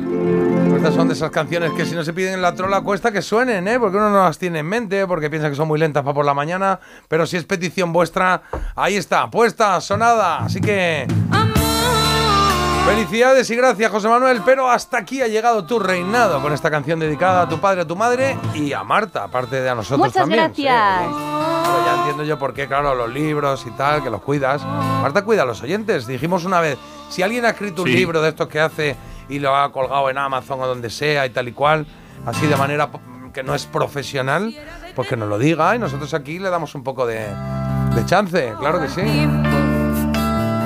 Estas son de esas canciones que si no se piden en la trola cuesta que suenen, ¿eh? Porque uno no las tiene en mente, porque piensa que son muy lentas para por la mañana. Pero si es petición vuestra, ahí está, puesta, sonada. Así que... Felicidades y gracias, José Manuel. Pero hasta aquí ha llegado tu reinado con esta canción dedicada a tu padre, a tu madre y a Marta, aparte de a nosotros Muchas también. Sí, gracias. pero ya entiendo yo por qué, claro, los libros y tal, que los cuidas. Marta cuida a los oyentes. Dijimos una vez, si alguien ha escrito un libro de estos que hace y lo ha colgado en Amazon o donde sea y tal y cual, así de manera que no es profesional, pues que nos lo diga y nosotros aquí le damos un poco de, de chance, claro que sí.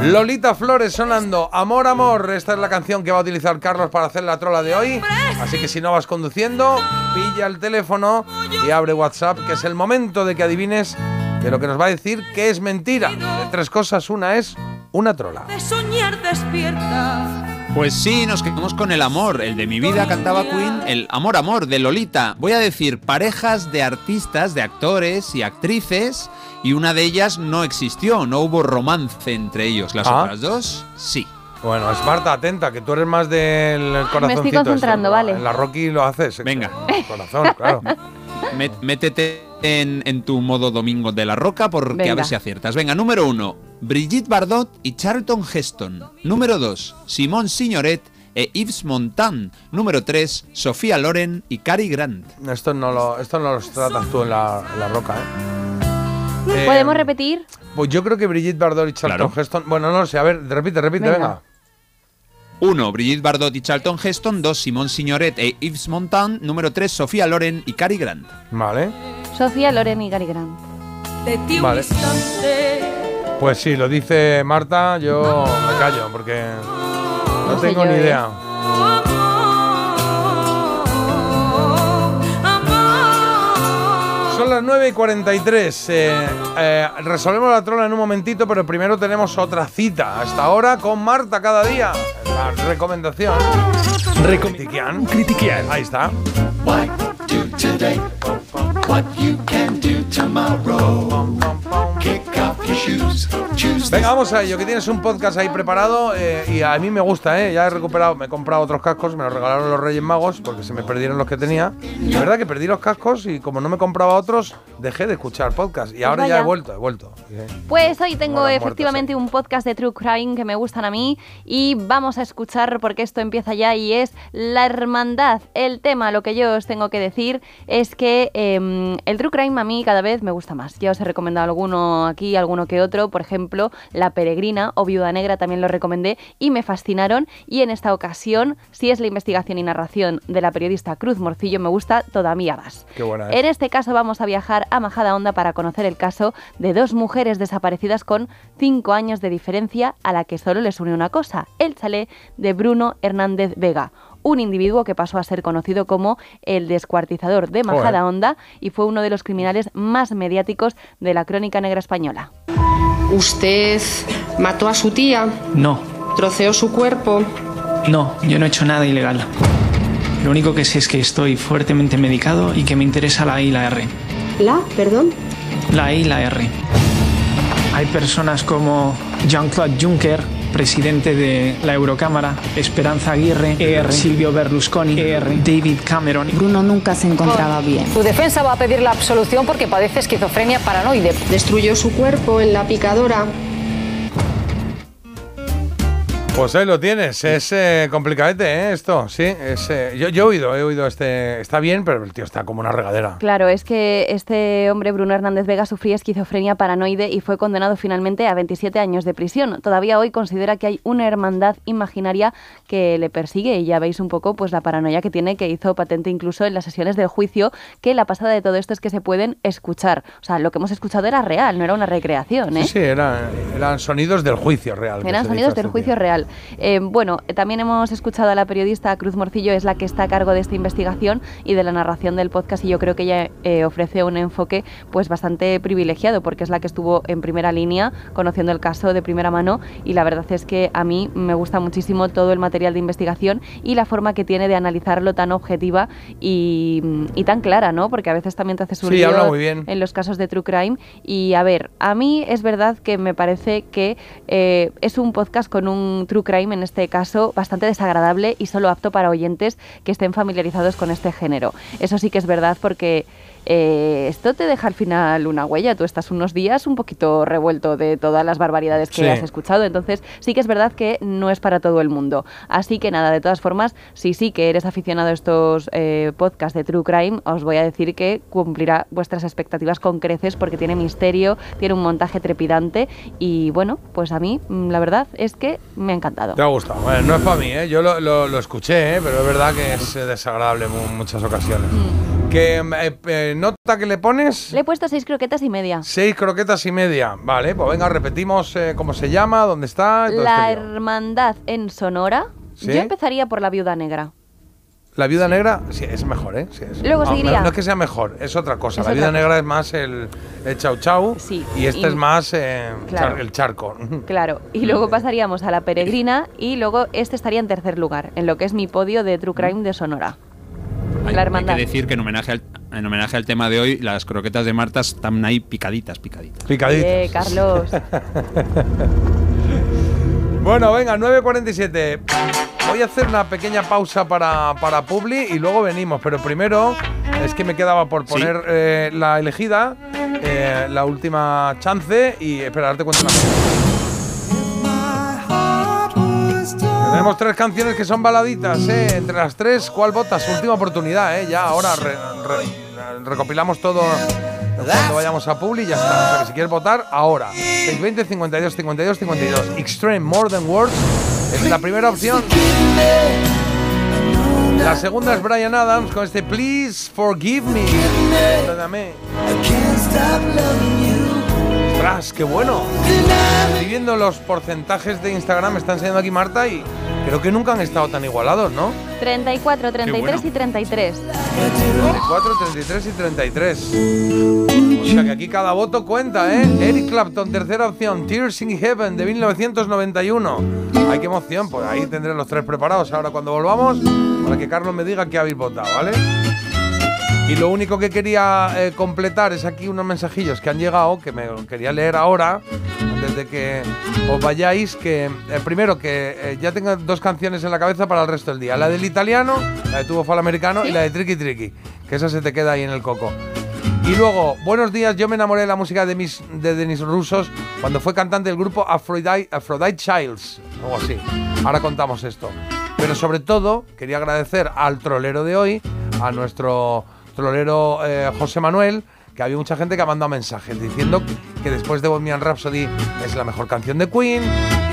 Lolita Flores sonando Amor, Amor. Esta es la canción que va a utilizar Carlos para hacer la trola de hoy. Así que si no vas conduciendo, pilla el teléfono y abre WhatsApp, que es el momento de que adivines de lo que nos va a decir que es mentira. De tres cosas, una es una trola. De soñar despierta. Pues sí, nos quedamos con el amor. El de mi vida cantaba Queen, el amor, amor de Lolita. Voy a decir parejas de artistas, de actores y actrices, y una de ellas no existió, no hubo romance entre ellos. Las Ah. otras dos, sí. Bueno, es Marta, atenta, que tú eres más del corazoncito. este, concentrando, ¿no? vale. En la Rocky lo haces. Venga. Corazón, claro. Métete en, en tu modo domingo de la roca porque a Venga. ver si aciertas. Venga, número uno, Brigitte Bardot y Charlton Heston. Número dos, Simone Signoret e Yves Montand. Número tres, Sofía Loren y Cary Grant. Esto no, lo, esto no los tratas tú en la, en la roca, ¿eh? Eh, ¿Podemos repetir? Pues yo creo que Brigitte Bardot y Charlton Heston. Bueno, no lo sé. A ver, repite, repite, Venga. venga. 1. Brigitte Bardot y Charlton Heston. 2. Simone Signoret e Yves Montand. Número 3. Sofía Loren y Cary Grant. Vale. Sofía, Loren y Gary Grant. De ti un Vale. instante. Pues sí, lo dice Marta, yo me callo porque no, tengo yo, ni ¿eh? idea. Son las 9 y 43. eh, eh, resolvemos la trola en un momentito, pero primero tenemos otra cita hasta ahora con Marta cada día. La recomendación. Critiquean. Critiquean. Ahí está. What do today? What you can do tomorrow? Kick Venga, vamos a ello, que tienes un podcast ahí preparado eh, y a mí me gusta, ¿eh? Ya he recuperado, me he comprado otros cascos, me los regalaron los Reyes Magos porque se me perdieron los que tenía. Y es verdad que perdí los cascos y como no me compraba otros, dejé de escuchar podcast. Y ahora ya he vuelto, he vuelto. Eh, Pues hoy tengo efectivamente un podcast de True Crime que me gustan a mí y vamos a escuchar porque esto empieza ya y es la hermandad. El tema, lo que yo os tengo que decir es que em, el True Crime a mí cada vez me gusta más. Ya os he recomendado alguno aquí, alguno que otro. Por ejemplo, La Peregrina o Viuda Negra también lo recomendé y me fascinaron. Y en esta ocasión, si es la investigación y narración de la periodista Cruz Morcillo, me gusta todavía más. Qué buena. En este caso vamos a viajar a Majadahonda para conocer el caso de dos mujeres desaparecidas con cinco años de diferencia a la que solo les une una cosa, el chalet de Bruno Hernández Vega, un individuo que pasó a ser conocido como el descuartizador de. Majadahonda y fue uno de los criminales más mediáticos de la crónica negra española. ¿Usted mató a su tía? No, ¿Troceó su cuerpo? no, yo no he hecho nada ilegal. Lo único que sé es que estoy fuertemente medicado y que me interesa la I y la R. ¿La? ¿Perdón? La I y la R. Hay personas como Jean-Claude Juncker, presidente de la Eurocámara, Esperanza Aguirre, ER, Silvio Berlusconi, ER, David Cameron. Bruno nunca se encontraba bien. Su defensa va a pedir la absolución porque padece esquizofrenia paranoide. Destruyó su cuerpo en la picadora. Pues ahí lo tienes, es eh, complicadete, ¿eh? Esto, sí. Es, eh, yo, yo he oído, he oído este. Está bien, pero el tío está como una regadera. Claro, es que este hombre, Bruno Hernández Vega, sufría esquizofrenia paranoide y fue condenado finalmente a 27 años de prisión. Todavía hoy considera que hay una hermandad imaginaria que le persigue y ya veis un poco pues la paranoia que tiene, que hizo patente incluso en las sesiones del juicio, que la pasada de todo esto es que se pueden escuchar. O sea, lo que hemos escuchado era real, no era una recreación, ¿eh? Sí, eran, eran sonidos del juicio real. Eran sonidos del juicio real. Eh, bueno, también hemos escuchado a la periodista Cruz Morcillo, es la que está a cargo de esta investigación y de la narración del podcast y yo creo que ella eh, ofrece un enfoque pues bastante privilegiado porque es la que estuvo en primera línea conociendo el caso de primera mano y la verdad es que a mí me gusta muchísimo todo el material de investigación y la forma que tiene de analizarlo tan objetiva y, y tan clara, ¿no? Porque a veces también te haces un Sí, lío habla muy bien. en los casos de True Crime. Y a ver, a mí es verdad que me parece que eh, es un podcast con un True Crime, en este caso, bastante desagradable y solo apto para oyentes que estén familiarizados con este género. Eso sí que es verdad porque... eh, esto te deja al final una huella. Tú estás unos días un poquito revuelto de todas las barbaridades que Sí. has escuchado. Entonces, sí que es verdad que no es para todo el mundo. Así que nada, de todas formas, si sí que eres aficionado a estos eh, podcasts de True Crime, os voy a decir que cumplirá vuestras expectativas con creces porque tiene misterio, tiene un montaje trepidante y bueno, pues a mí mm, la verdad es que me ha encantado. Te ha gustado. Bueno, no es para mí, ¿eh? Yo lo, lo- lo escuché, pero es verdad que es desagradable en muchas ocasiones. ¿Qué eh, eh, nota que le pones? Le he puesto seis croquetas y media. Seis croquetas y media. Vale, pues venga, repetimos eh, cómo se llama, dónde está. todo La este. Hermandad en Sonora. ¿Sí? Yo empezaría por la Viuda Negra. La viuda negra, sí, es mejor, ¿eh? Sí, es- Luego no, seguiría. No, es que sea mejor, es otra cosa. Es la viuda negra es más el, el chau chau y este y- es más eh, Claro. char- el charco. Claro, y luego pasaríamos a la peregrina y luego este estaría en tercer lugar, en lo que es mi podio de True Crime de Sonora. Hay, La hay hermandad. que decir que en homenaje, al, en homenaje al tema de hoy, las croquetas de Marta están ahí picaditas, picaditas. Eh, Carlos. Bueno, venga, 9.47. Voy a hacer una pequeña pausa para, para Publi y luego venimos. Pero primero es que me quedaba por poner eh, la elegida, eh, la última chance. Y espera, ahora te cuento una cosa. Tenemos tres canciones que son baladitas, ¿eh? Entre las tres, ¿cuál votas? Última oportunidad, ¿eh? Ya, ahora re- re- recopilamos todo cuando vayamos a Publi ya está. O sea que si quieres votar, ahora. 620 52 52 52. Extreme More Than Words es la primera opción. La segunda es Brian Adams con este Please Forgive Me. Perdóname. Ostras, qué bueno. Estoy viendo los porcentajes de Instagram, me está enseñando aquí Marta y creo que nunca han estado tan igualados, ¿no? 34, 33 bueno. y 33. 34, 33 y 33. O sea que aquí cada voto cuenta, ¿eh? Eric Clapton, tercera opción. Tears in Heaven de 1991. Ay, qué emoción. Pues ahí tendré los tres preparados ahora cuando volvamos para que Carlos me diga qué habéis votado, ¿vale? Y lo único que quería eh, completar es aquí unos mensajillos que han llegado, que me quería leer ahora, antes de que os vayáis, que eh, primero que eh, ya tengo dos canciones en la cabeza para el resto del día. La del italiano, la de tubo fal americano y la de Tricky Tricky, que esa se te queda ahí en el coco. Y luego, buenos días, yo me enamoré de la música de, mis, de Denis Rusos cuando fue cantante del grupo Aphrodite, Aphrodite Childs, algo así. Ahora contamos esto. Pero sobre todo, quería agradecer al trolero de hoy, a nuestro trolero eh, José Manuel, que había mucha gente que ha mandado mensajes diciendo que después de Bohemian Rhapsody es la mejor canción de Queen,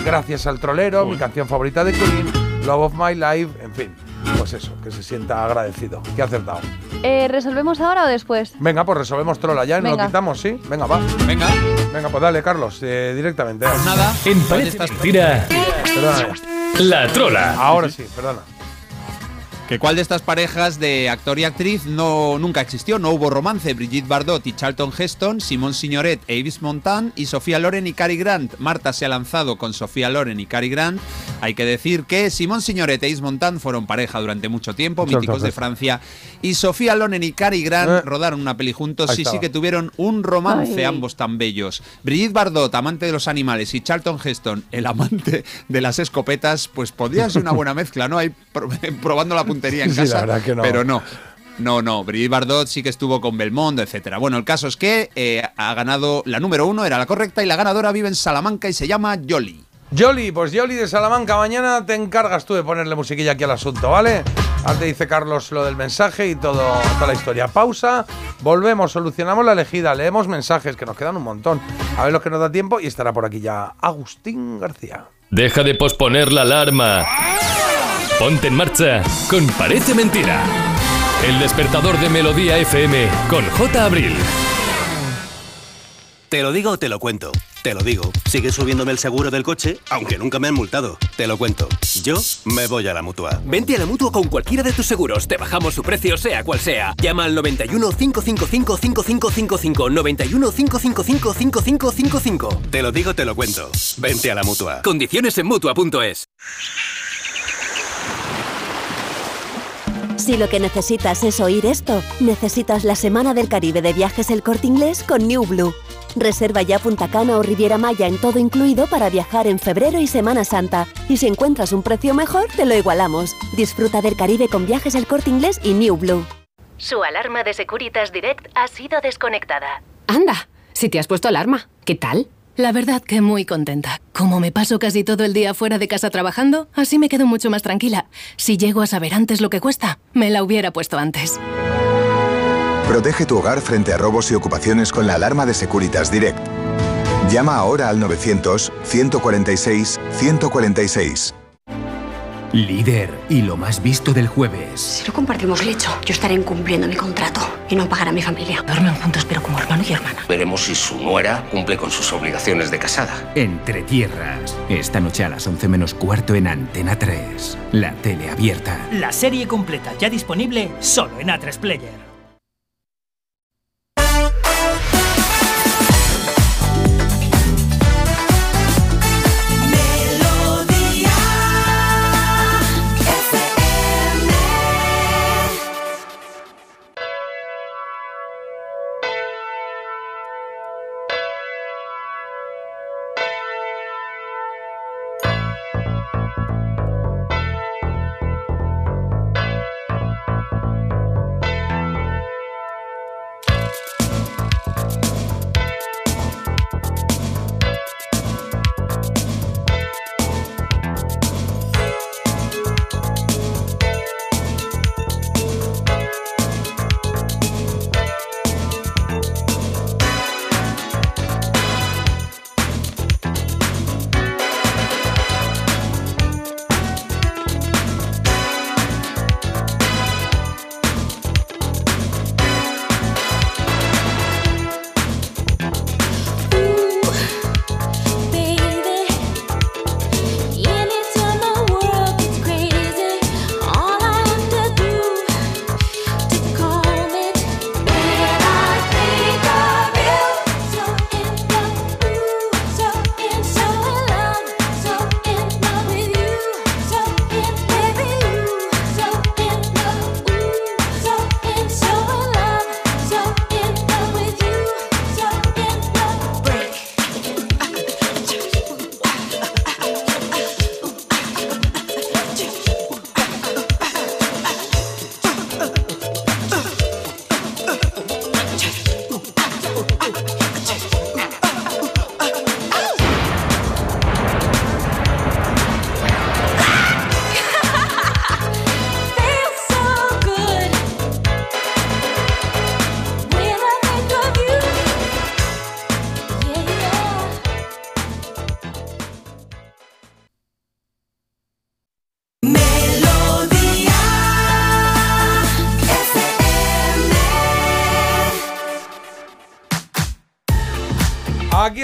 gracias al trolero, mi canción favorita de Queen, Love of My Life, en fin. Pues eso, que se sienta agradecido, que ha acertado. Eh, ¿Resolvemos ahora o después? Venga, pues resolvemos trola ya y nos lo quitamos, ¿sí? Venga, va. Venga. Venga, pues dale, Carlos, eh, directamente. Pues nada. En Parece Mentira, Perdona. la trola. Ahora sí, perdona. ¿Que cuál de estas parejas de actor y actriz no nunca existió? No hubo romance. Brigitte Bardot y Charlton Heston, Simone Signoret e Yves Montand y Sofía Loren y Cary Grant. Marta se ha lanzado con Sofía Loren y Cary Grant. Hay que decir que Simone Signoret e Yves Montand fueron pareja durante mucho tiempo, míticos de. Francia. Y Sofía Loren y Cary Grant rodaron una peli juntos. Ahí Sí, sí que tuvieron un romance, Ay. ambos tan bellos. Brigitte Bardot, amante de los animales, y Charlton Heston, el amante de las escopetas, pues podría ser una buena mezcla, ¿no? Ahí pro- probando la puntería en Sí, la casa. verdad que no. Pero no. No, no, Brigitte Bardot sí que estuvo con Belmondo, etcétera. Bueno, el caso es que eh, ha ganado la número uno, era la correcta, y la ganadora vive en Salamanca y se llama Yoli. Yoli, pues Yoli de Salamanca, mañana te encargas tú de ponerle musiquilla aquí al asunto, ¿vale? Ahora te dice Carlos lo del mensaje y todo, toda la historia. Pausa, volvemos, solucionamos la elegida, leemos mensajes, que nos quedan un montón. A ver los que nos da tiempo y estará por aquí ya Agustín García. Deja de posponer la alarma. Ponte en marcha con Parece Mentira. El despertador de Melodía FM con J. Abril. Te lo digo o te lo cuento. Te lo digo. Sigue subiéndome el seguro del coche, aunque nunca me han multado. Te lo cuento. Yo me voy a la mutua. Vente a la mutua con cualquiera de tus seguros. Te bajamos su precio, sea cual sea. Llama al 91 555 5555. 91 555 5555. Te lo digo, te lo cuento. Vente a la mutua. Condiciones en mutua.es. Si lo que necesitas es oír esto, necesitas la Semana del Caribe de Viajes El Corte Inglés con New Blue. Reserva ya Punta Cana o Riviera Maya en todo incluido para viajar en febrero y Semana Santa. Y si encuentras un precio mejor, te lo igualamos. Disfruta del Caribe con Viajes El Corte Inglés y New Blue. Su alarma de Securitas Direct ha sido desconectada. Anda, si te has puesto alarma, ¿qué tal? La verdad que muy contenta. Como me paso casi todo el día fuera de casa trabajando, así me quedo mucho más tranquila. Si llego a saber antes lo que cuesta, me la hubiera puesto antes. Protege tu hogar frente a robos y ocupaciones con la alarma de Securitas Direct. Llama ahora al 900-146-146. Líder y lo más visto del jueves. Si no compartimos lecho, yo estaré incumpliendo mi contrato y no pagar a mi familia. Duermen juntos, pero como hermano y hermana. Veremos si su nuera cumple con sus obligaciones de casada. Entre tierras. Esta noche a las 11 menos cuarto en Antena 3. La tele abierta. La serie completa ya disponible solo en A3 Player.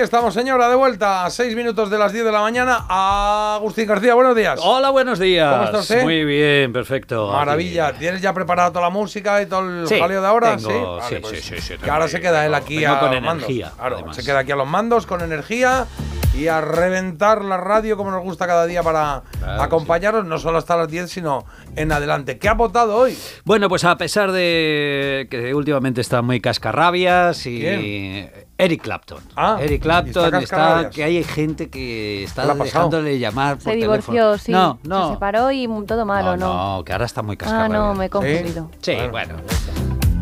Aquí estamos, señora, de vuelta a 6 minutos de las 10 de la mañana. Agustín García, buenos días. Hola, buenos días. ¿Cómo está usted? Muy bien, perfecto. Maravilla. ¿Tienes ya preparado toda la música y todo el Sí, jaleo de ahora? tengo- Vale, sí, pues, sí, sí, sí, Que ahora ahí, se queda él aquí a con los mandos. energía, Claro, además. se queda aquí a los mandos con energía y a reventar la radio como nos gusta cada día para Claro, acompañaros, no solo hasta las 10, sino en adelante. ¿Qué ha votado hoy? Bueno, pues a pesar de que últimamente está muy cascarrabias y ¿Quién? Eric Clapton. Ah, Eric ¿y Clapton está que hay gente que está dejándole llamar por Se divorció, teléfono. sí. No, no. Se separó y todo malo, no, ¿no? no, que ahora está muy Ah, cascarrabias. no, me he confundido. Sí, bueno.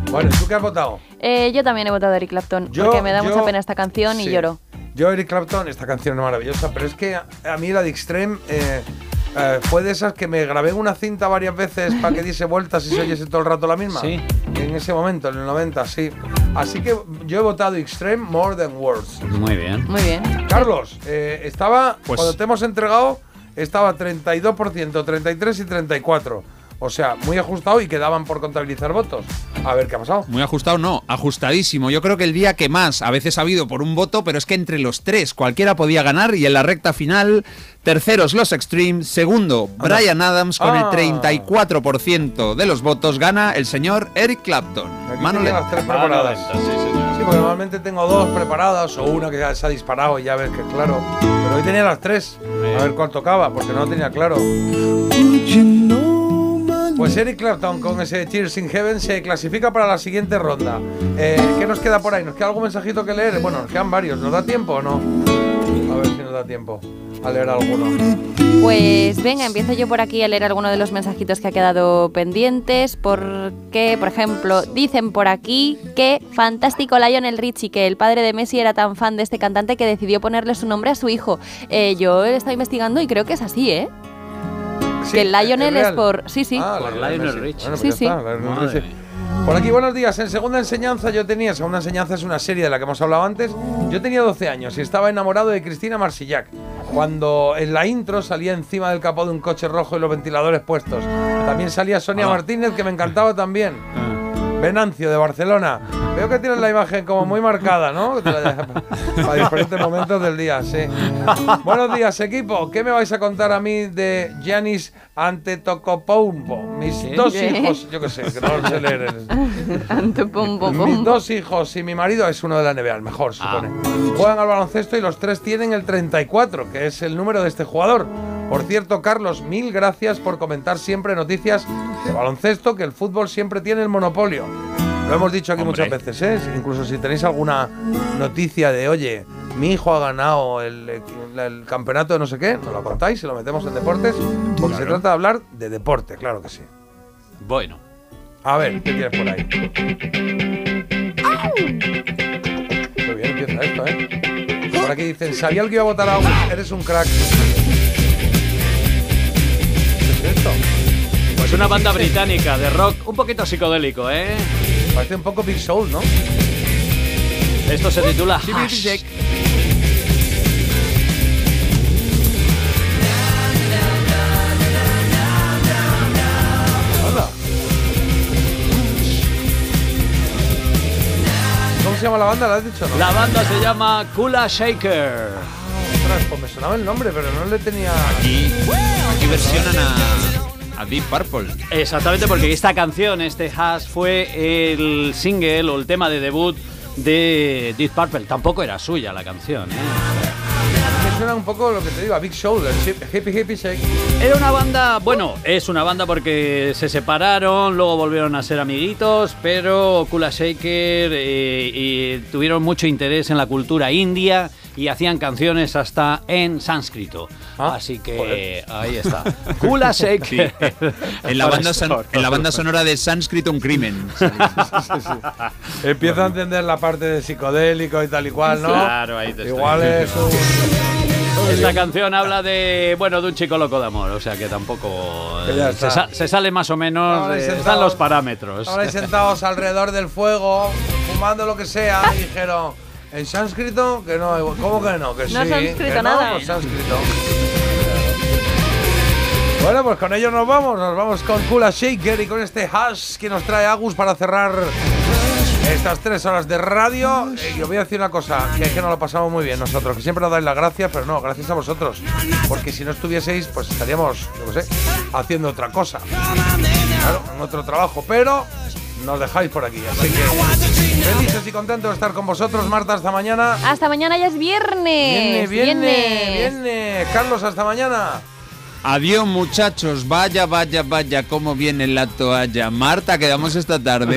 Bueno, ¿y tú qué has votado? Eh, yo también he votado a Eric Clapton, Yo- porque me da yo- mucha pena esta canción sí. y lloro. Yo, Eric Clapton, esta canción es maravillosa, pero es que a, a mí la de Extreme eh, eh, fue de esas que me grabé en una cinta varias veces para que diese vueltas y se oyese todo el rato la misma. Sí. En ese momento, en el 90, sí. Así que yo he votado Extreme More Than Words. Muy bien. Muy bien. Carlos, eh, estaba, Pues- cuando te hemos entregado, estaba 32%, 33 y 34. O sea, muy ajustado y quedaban por contabilizar votos. A ver qué ha pasado. Muy ajustado, no, ajustadísimo. Yo creo que el día que más a veces ha habido por un voto, pero es que entre los tres cualquiera podía ganar y en la recta final, terceros los Extreme, segundo Brian Adams con Ah. el 34% de los votos gana el señor Eric Clapton. Aquí Mano las tres preparadas. Sí, porque normalmente tengo dos preparadas o una que ya se ha disparado y ya ves que claro. Pero hoy tenía las tres. A ver cuál tocaba, porque no lo tenía claro. Pues Eric Clapton con ese Tears in Heaven se clasifica para la siguiente ronda. Eh, ¿Qué nos queda por ahí? ¿Nos queda algún mensajito que leer? Bueno, nos quedan varios. ¿Nos da tiempo o no? A ver si nos da tiempo a leer alguno. Pues venga, empiezo yo por aquí a leer alguno de los mensajitos que ha quedado pendientes. Porque, por ejemplo, dicen por aquí que fantástico Lionel Richie, que el padre de Messi era tan fan de este cantante que decidió ponerle su nombre a su hijo. Eh, yo he estado investigando y creo que es así, ¿eh? Que el Lionel es, por. Sí, sí. Ah, Por Lionel. Richie. Bueno, pues Sí, sí. Por aquí, buenos días. En segunda enseñanza yo tenía, segunda enseñanza es una serie de la que hemos hablado antes. Yo tenía 12 años y estaba enamorado de Cristina Marsillac. Cuando en la intro salía encima del capó de un coche rojo y los ventiladores puestos. También salía Sonia. Martínez, que me encantaba también. Venancio, de Barcelona. Veo que tienes la imagen como muy marcada, ¿no? Para diferentes momentos del día, sí. Buenos días, equipo. ¿Qué me vais a contar a mí de Giannis Antetokounmpo? Mis ¿Qué? dos hijos, yo qué sé, que no lo sé leer. el- mis dos hijos y mi marido es uno de la NBA, el mejor, supone. Juegan al baloncesto y los tres tienen el 34, que es el número de este jugador. Por cierto, Carlos, mil gracias por comentar siempre noticias de baloncesto, que el fútbol siempre tiene el monopolio. Lo hemos dicho aquí Hombre. muchas veces, ¿eh? Incluso si tenéis alguna noticia de, oye, mi hijo ha ganado el, el campeonato de no sé qué, nos lo contáis y lo metemos en deportes, porque se trata de hablar de deporte, claro que sí. Bueno. A ver, ¿qué tienes por ahí? Qué bien empieza esto, ¿eh? Por aquí dicen, sabía el que iba a votar a eres un crack. Pues una banda británica de rock un poquito psicodélico, ¿eh? Parece un poco Big Soul, ¿no? Esto se titula Hash. Anda. ¿Cómo se llama la banda? ¿La has dicho? No? La banda se llama Kula Shaker. Ostras, pues me sonaba el nombre, pero no le tenía... Aquí, aquí versionan a, a Deep Purple. Exactamente, porque esta canción, este Hash, fue el single o el tema de debut de Deep Purple. Tampoco era suya la canción, ¿eh? Me suena un poco lo que te digo, a Big chip- Hippie Hippie Shake. Era una banda, bueno, es una banda porque se separaron, luego volvieron a ser amiguitos, pero Kula Shaker eh, y tuvieron mucho interés en la cultura india y hacían canciones hasta en sánscrito. Así que ahí está. Kula Shaker. En la, banda son- en la banda sonora de Sánscrito un crimen. Empieza a entender la parte de psicodélico y tal y cual, ¿no? Claro, ahí te Igual estoy. es un... Esta canción habla de, bueno, de un chico loco de amor, o sea que tampoco eh, se, sa- se sale más o menos, eh, sentados- están los parámetros. Ahora sentados alrededor del fuego, fumando lo que sea, y dijeron, ¿en sánscrito? Que no, ¿cómo que no? Que sí, No sánscrito que no, nada. pues sánscrito. Bueno, pues con ello nos vamos, nos vamos con Kula Shaker y con este hash que nos trae Agus para cerrar estas tres horas de radio. Eh, y os voy a decir una cosa, que es que nos lo pasamos muy bien nosotros, que siempre nos dais las gracias, pero no, gracias a vosotros. Porque si no estuvieseis, pues estaríamos, yo qué sé, haciendo otra cosa. Claro, en otro trabajo, pero nos dejáis por aquí. Así que felices y contentos de estar con vosotros, Marta, hasta mañana. Hasta mañana ya es Viene, viernes. viene, Viernes. viene. Carlos, hasta mañana. Adiós muchachos, vaya, vaya, vaya, cómo viene la toalla. Marta, quedamos esta tarde.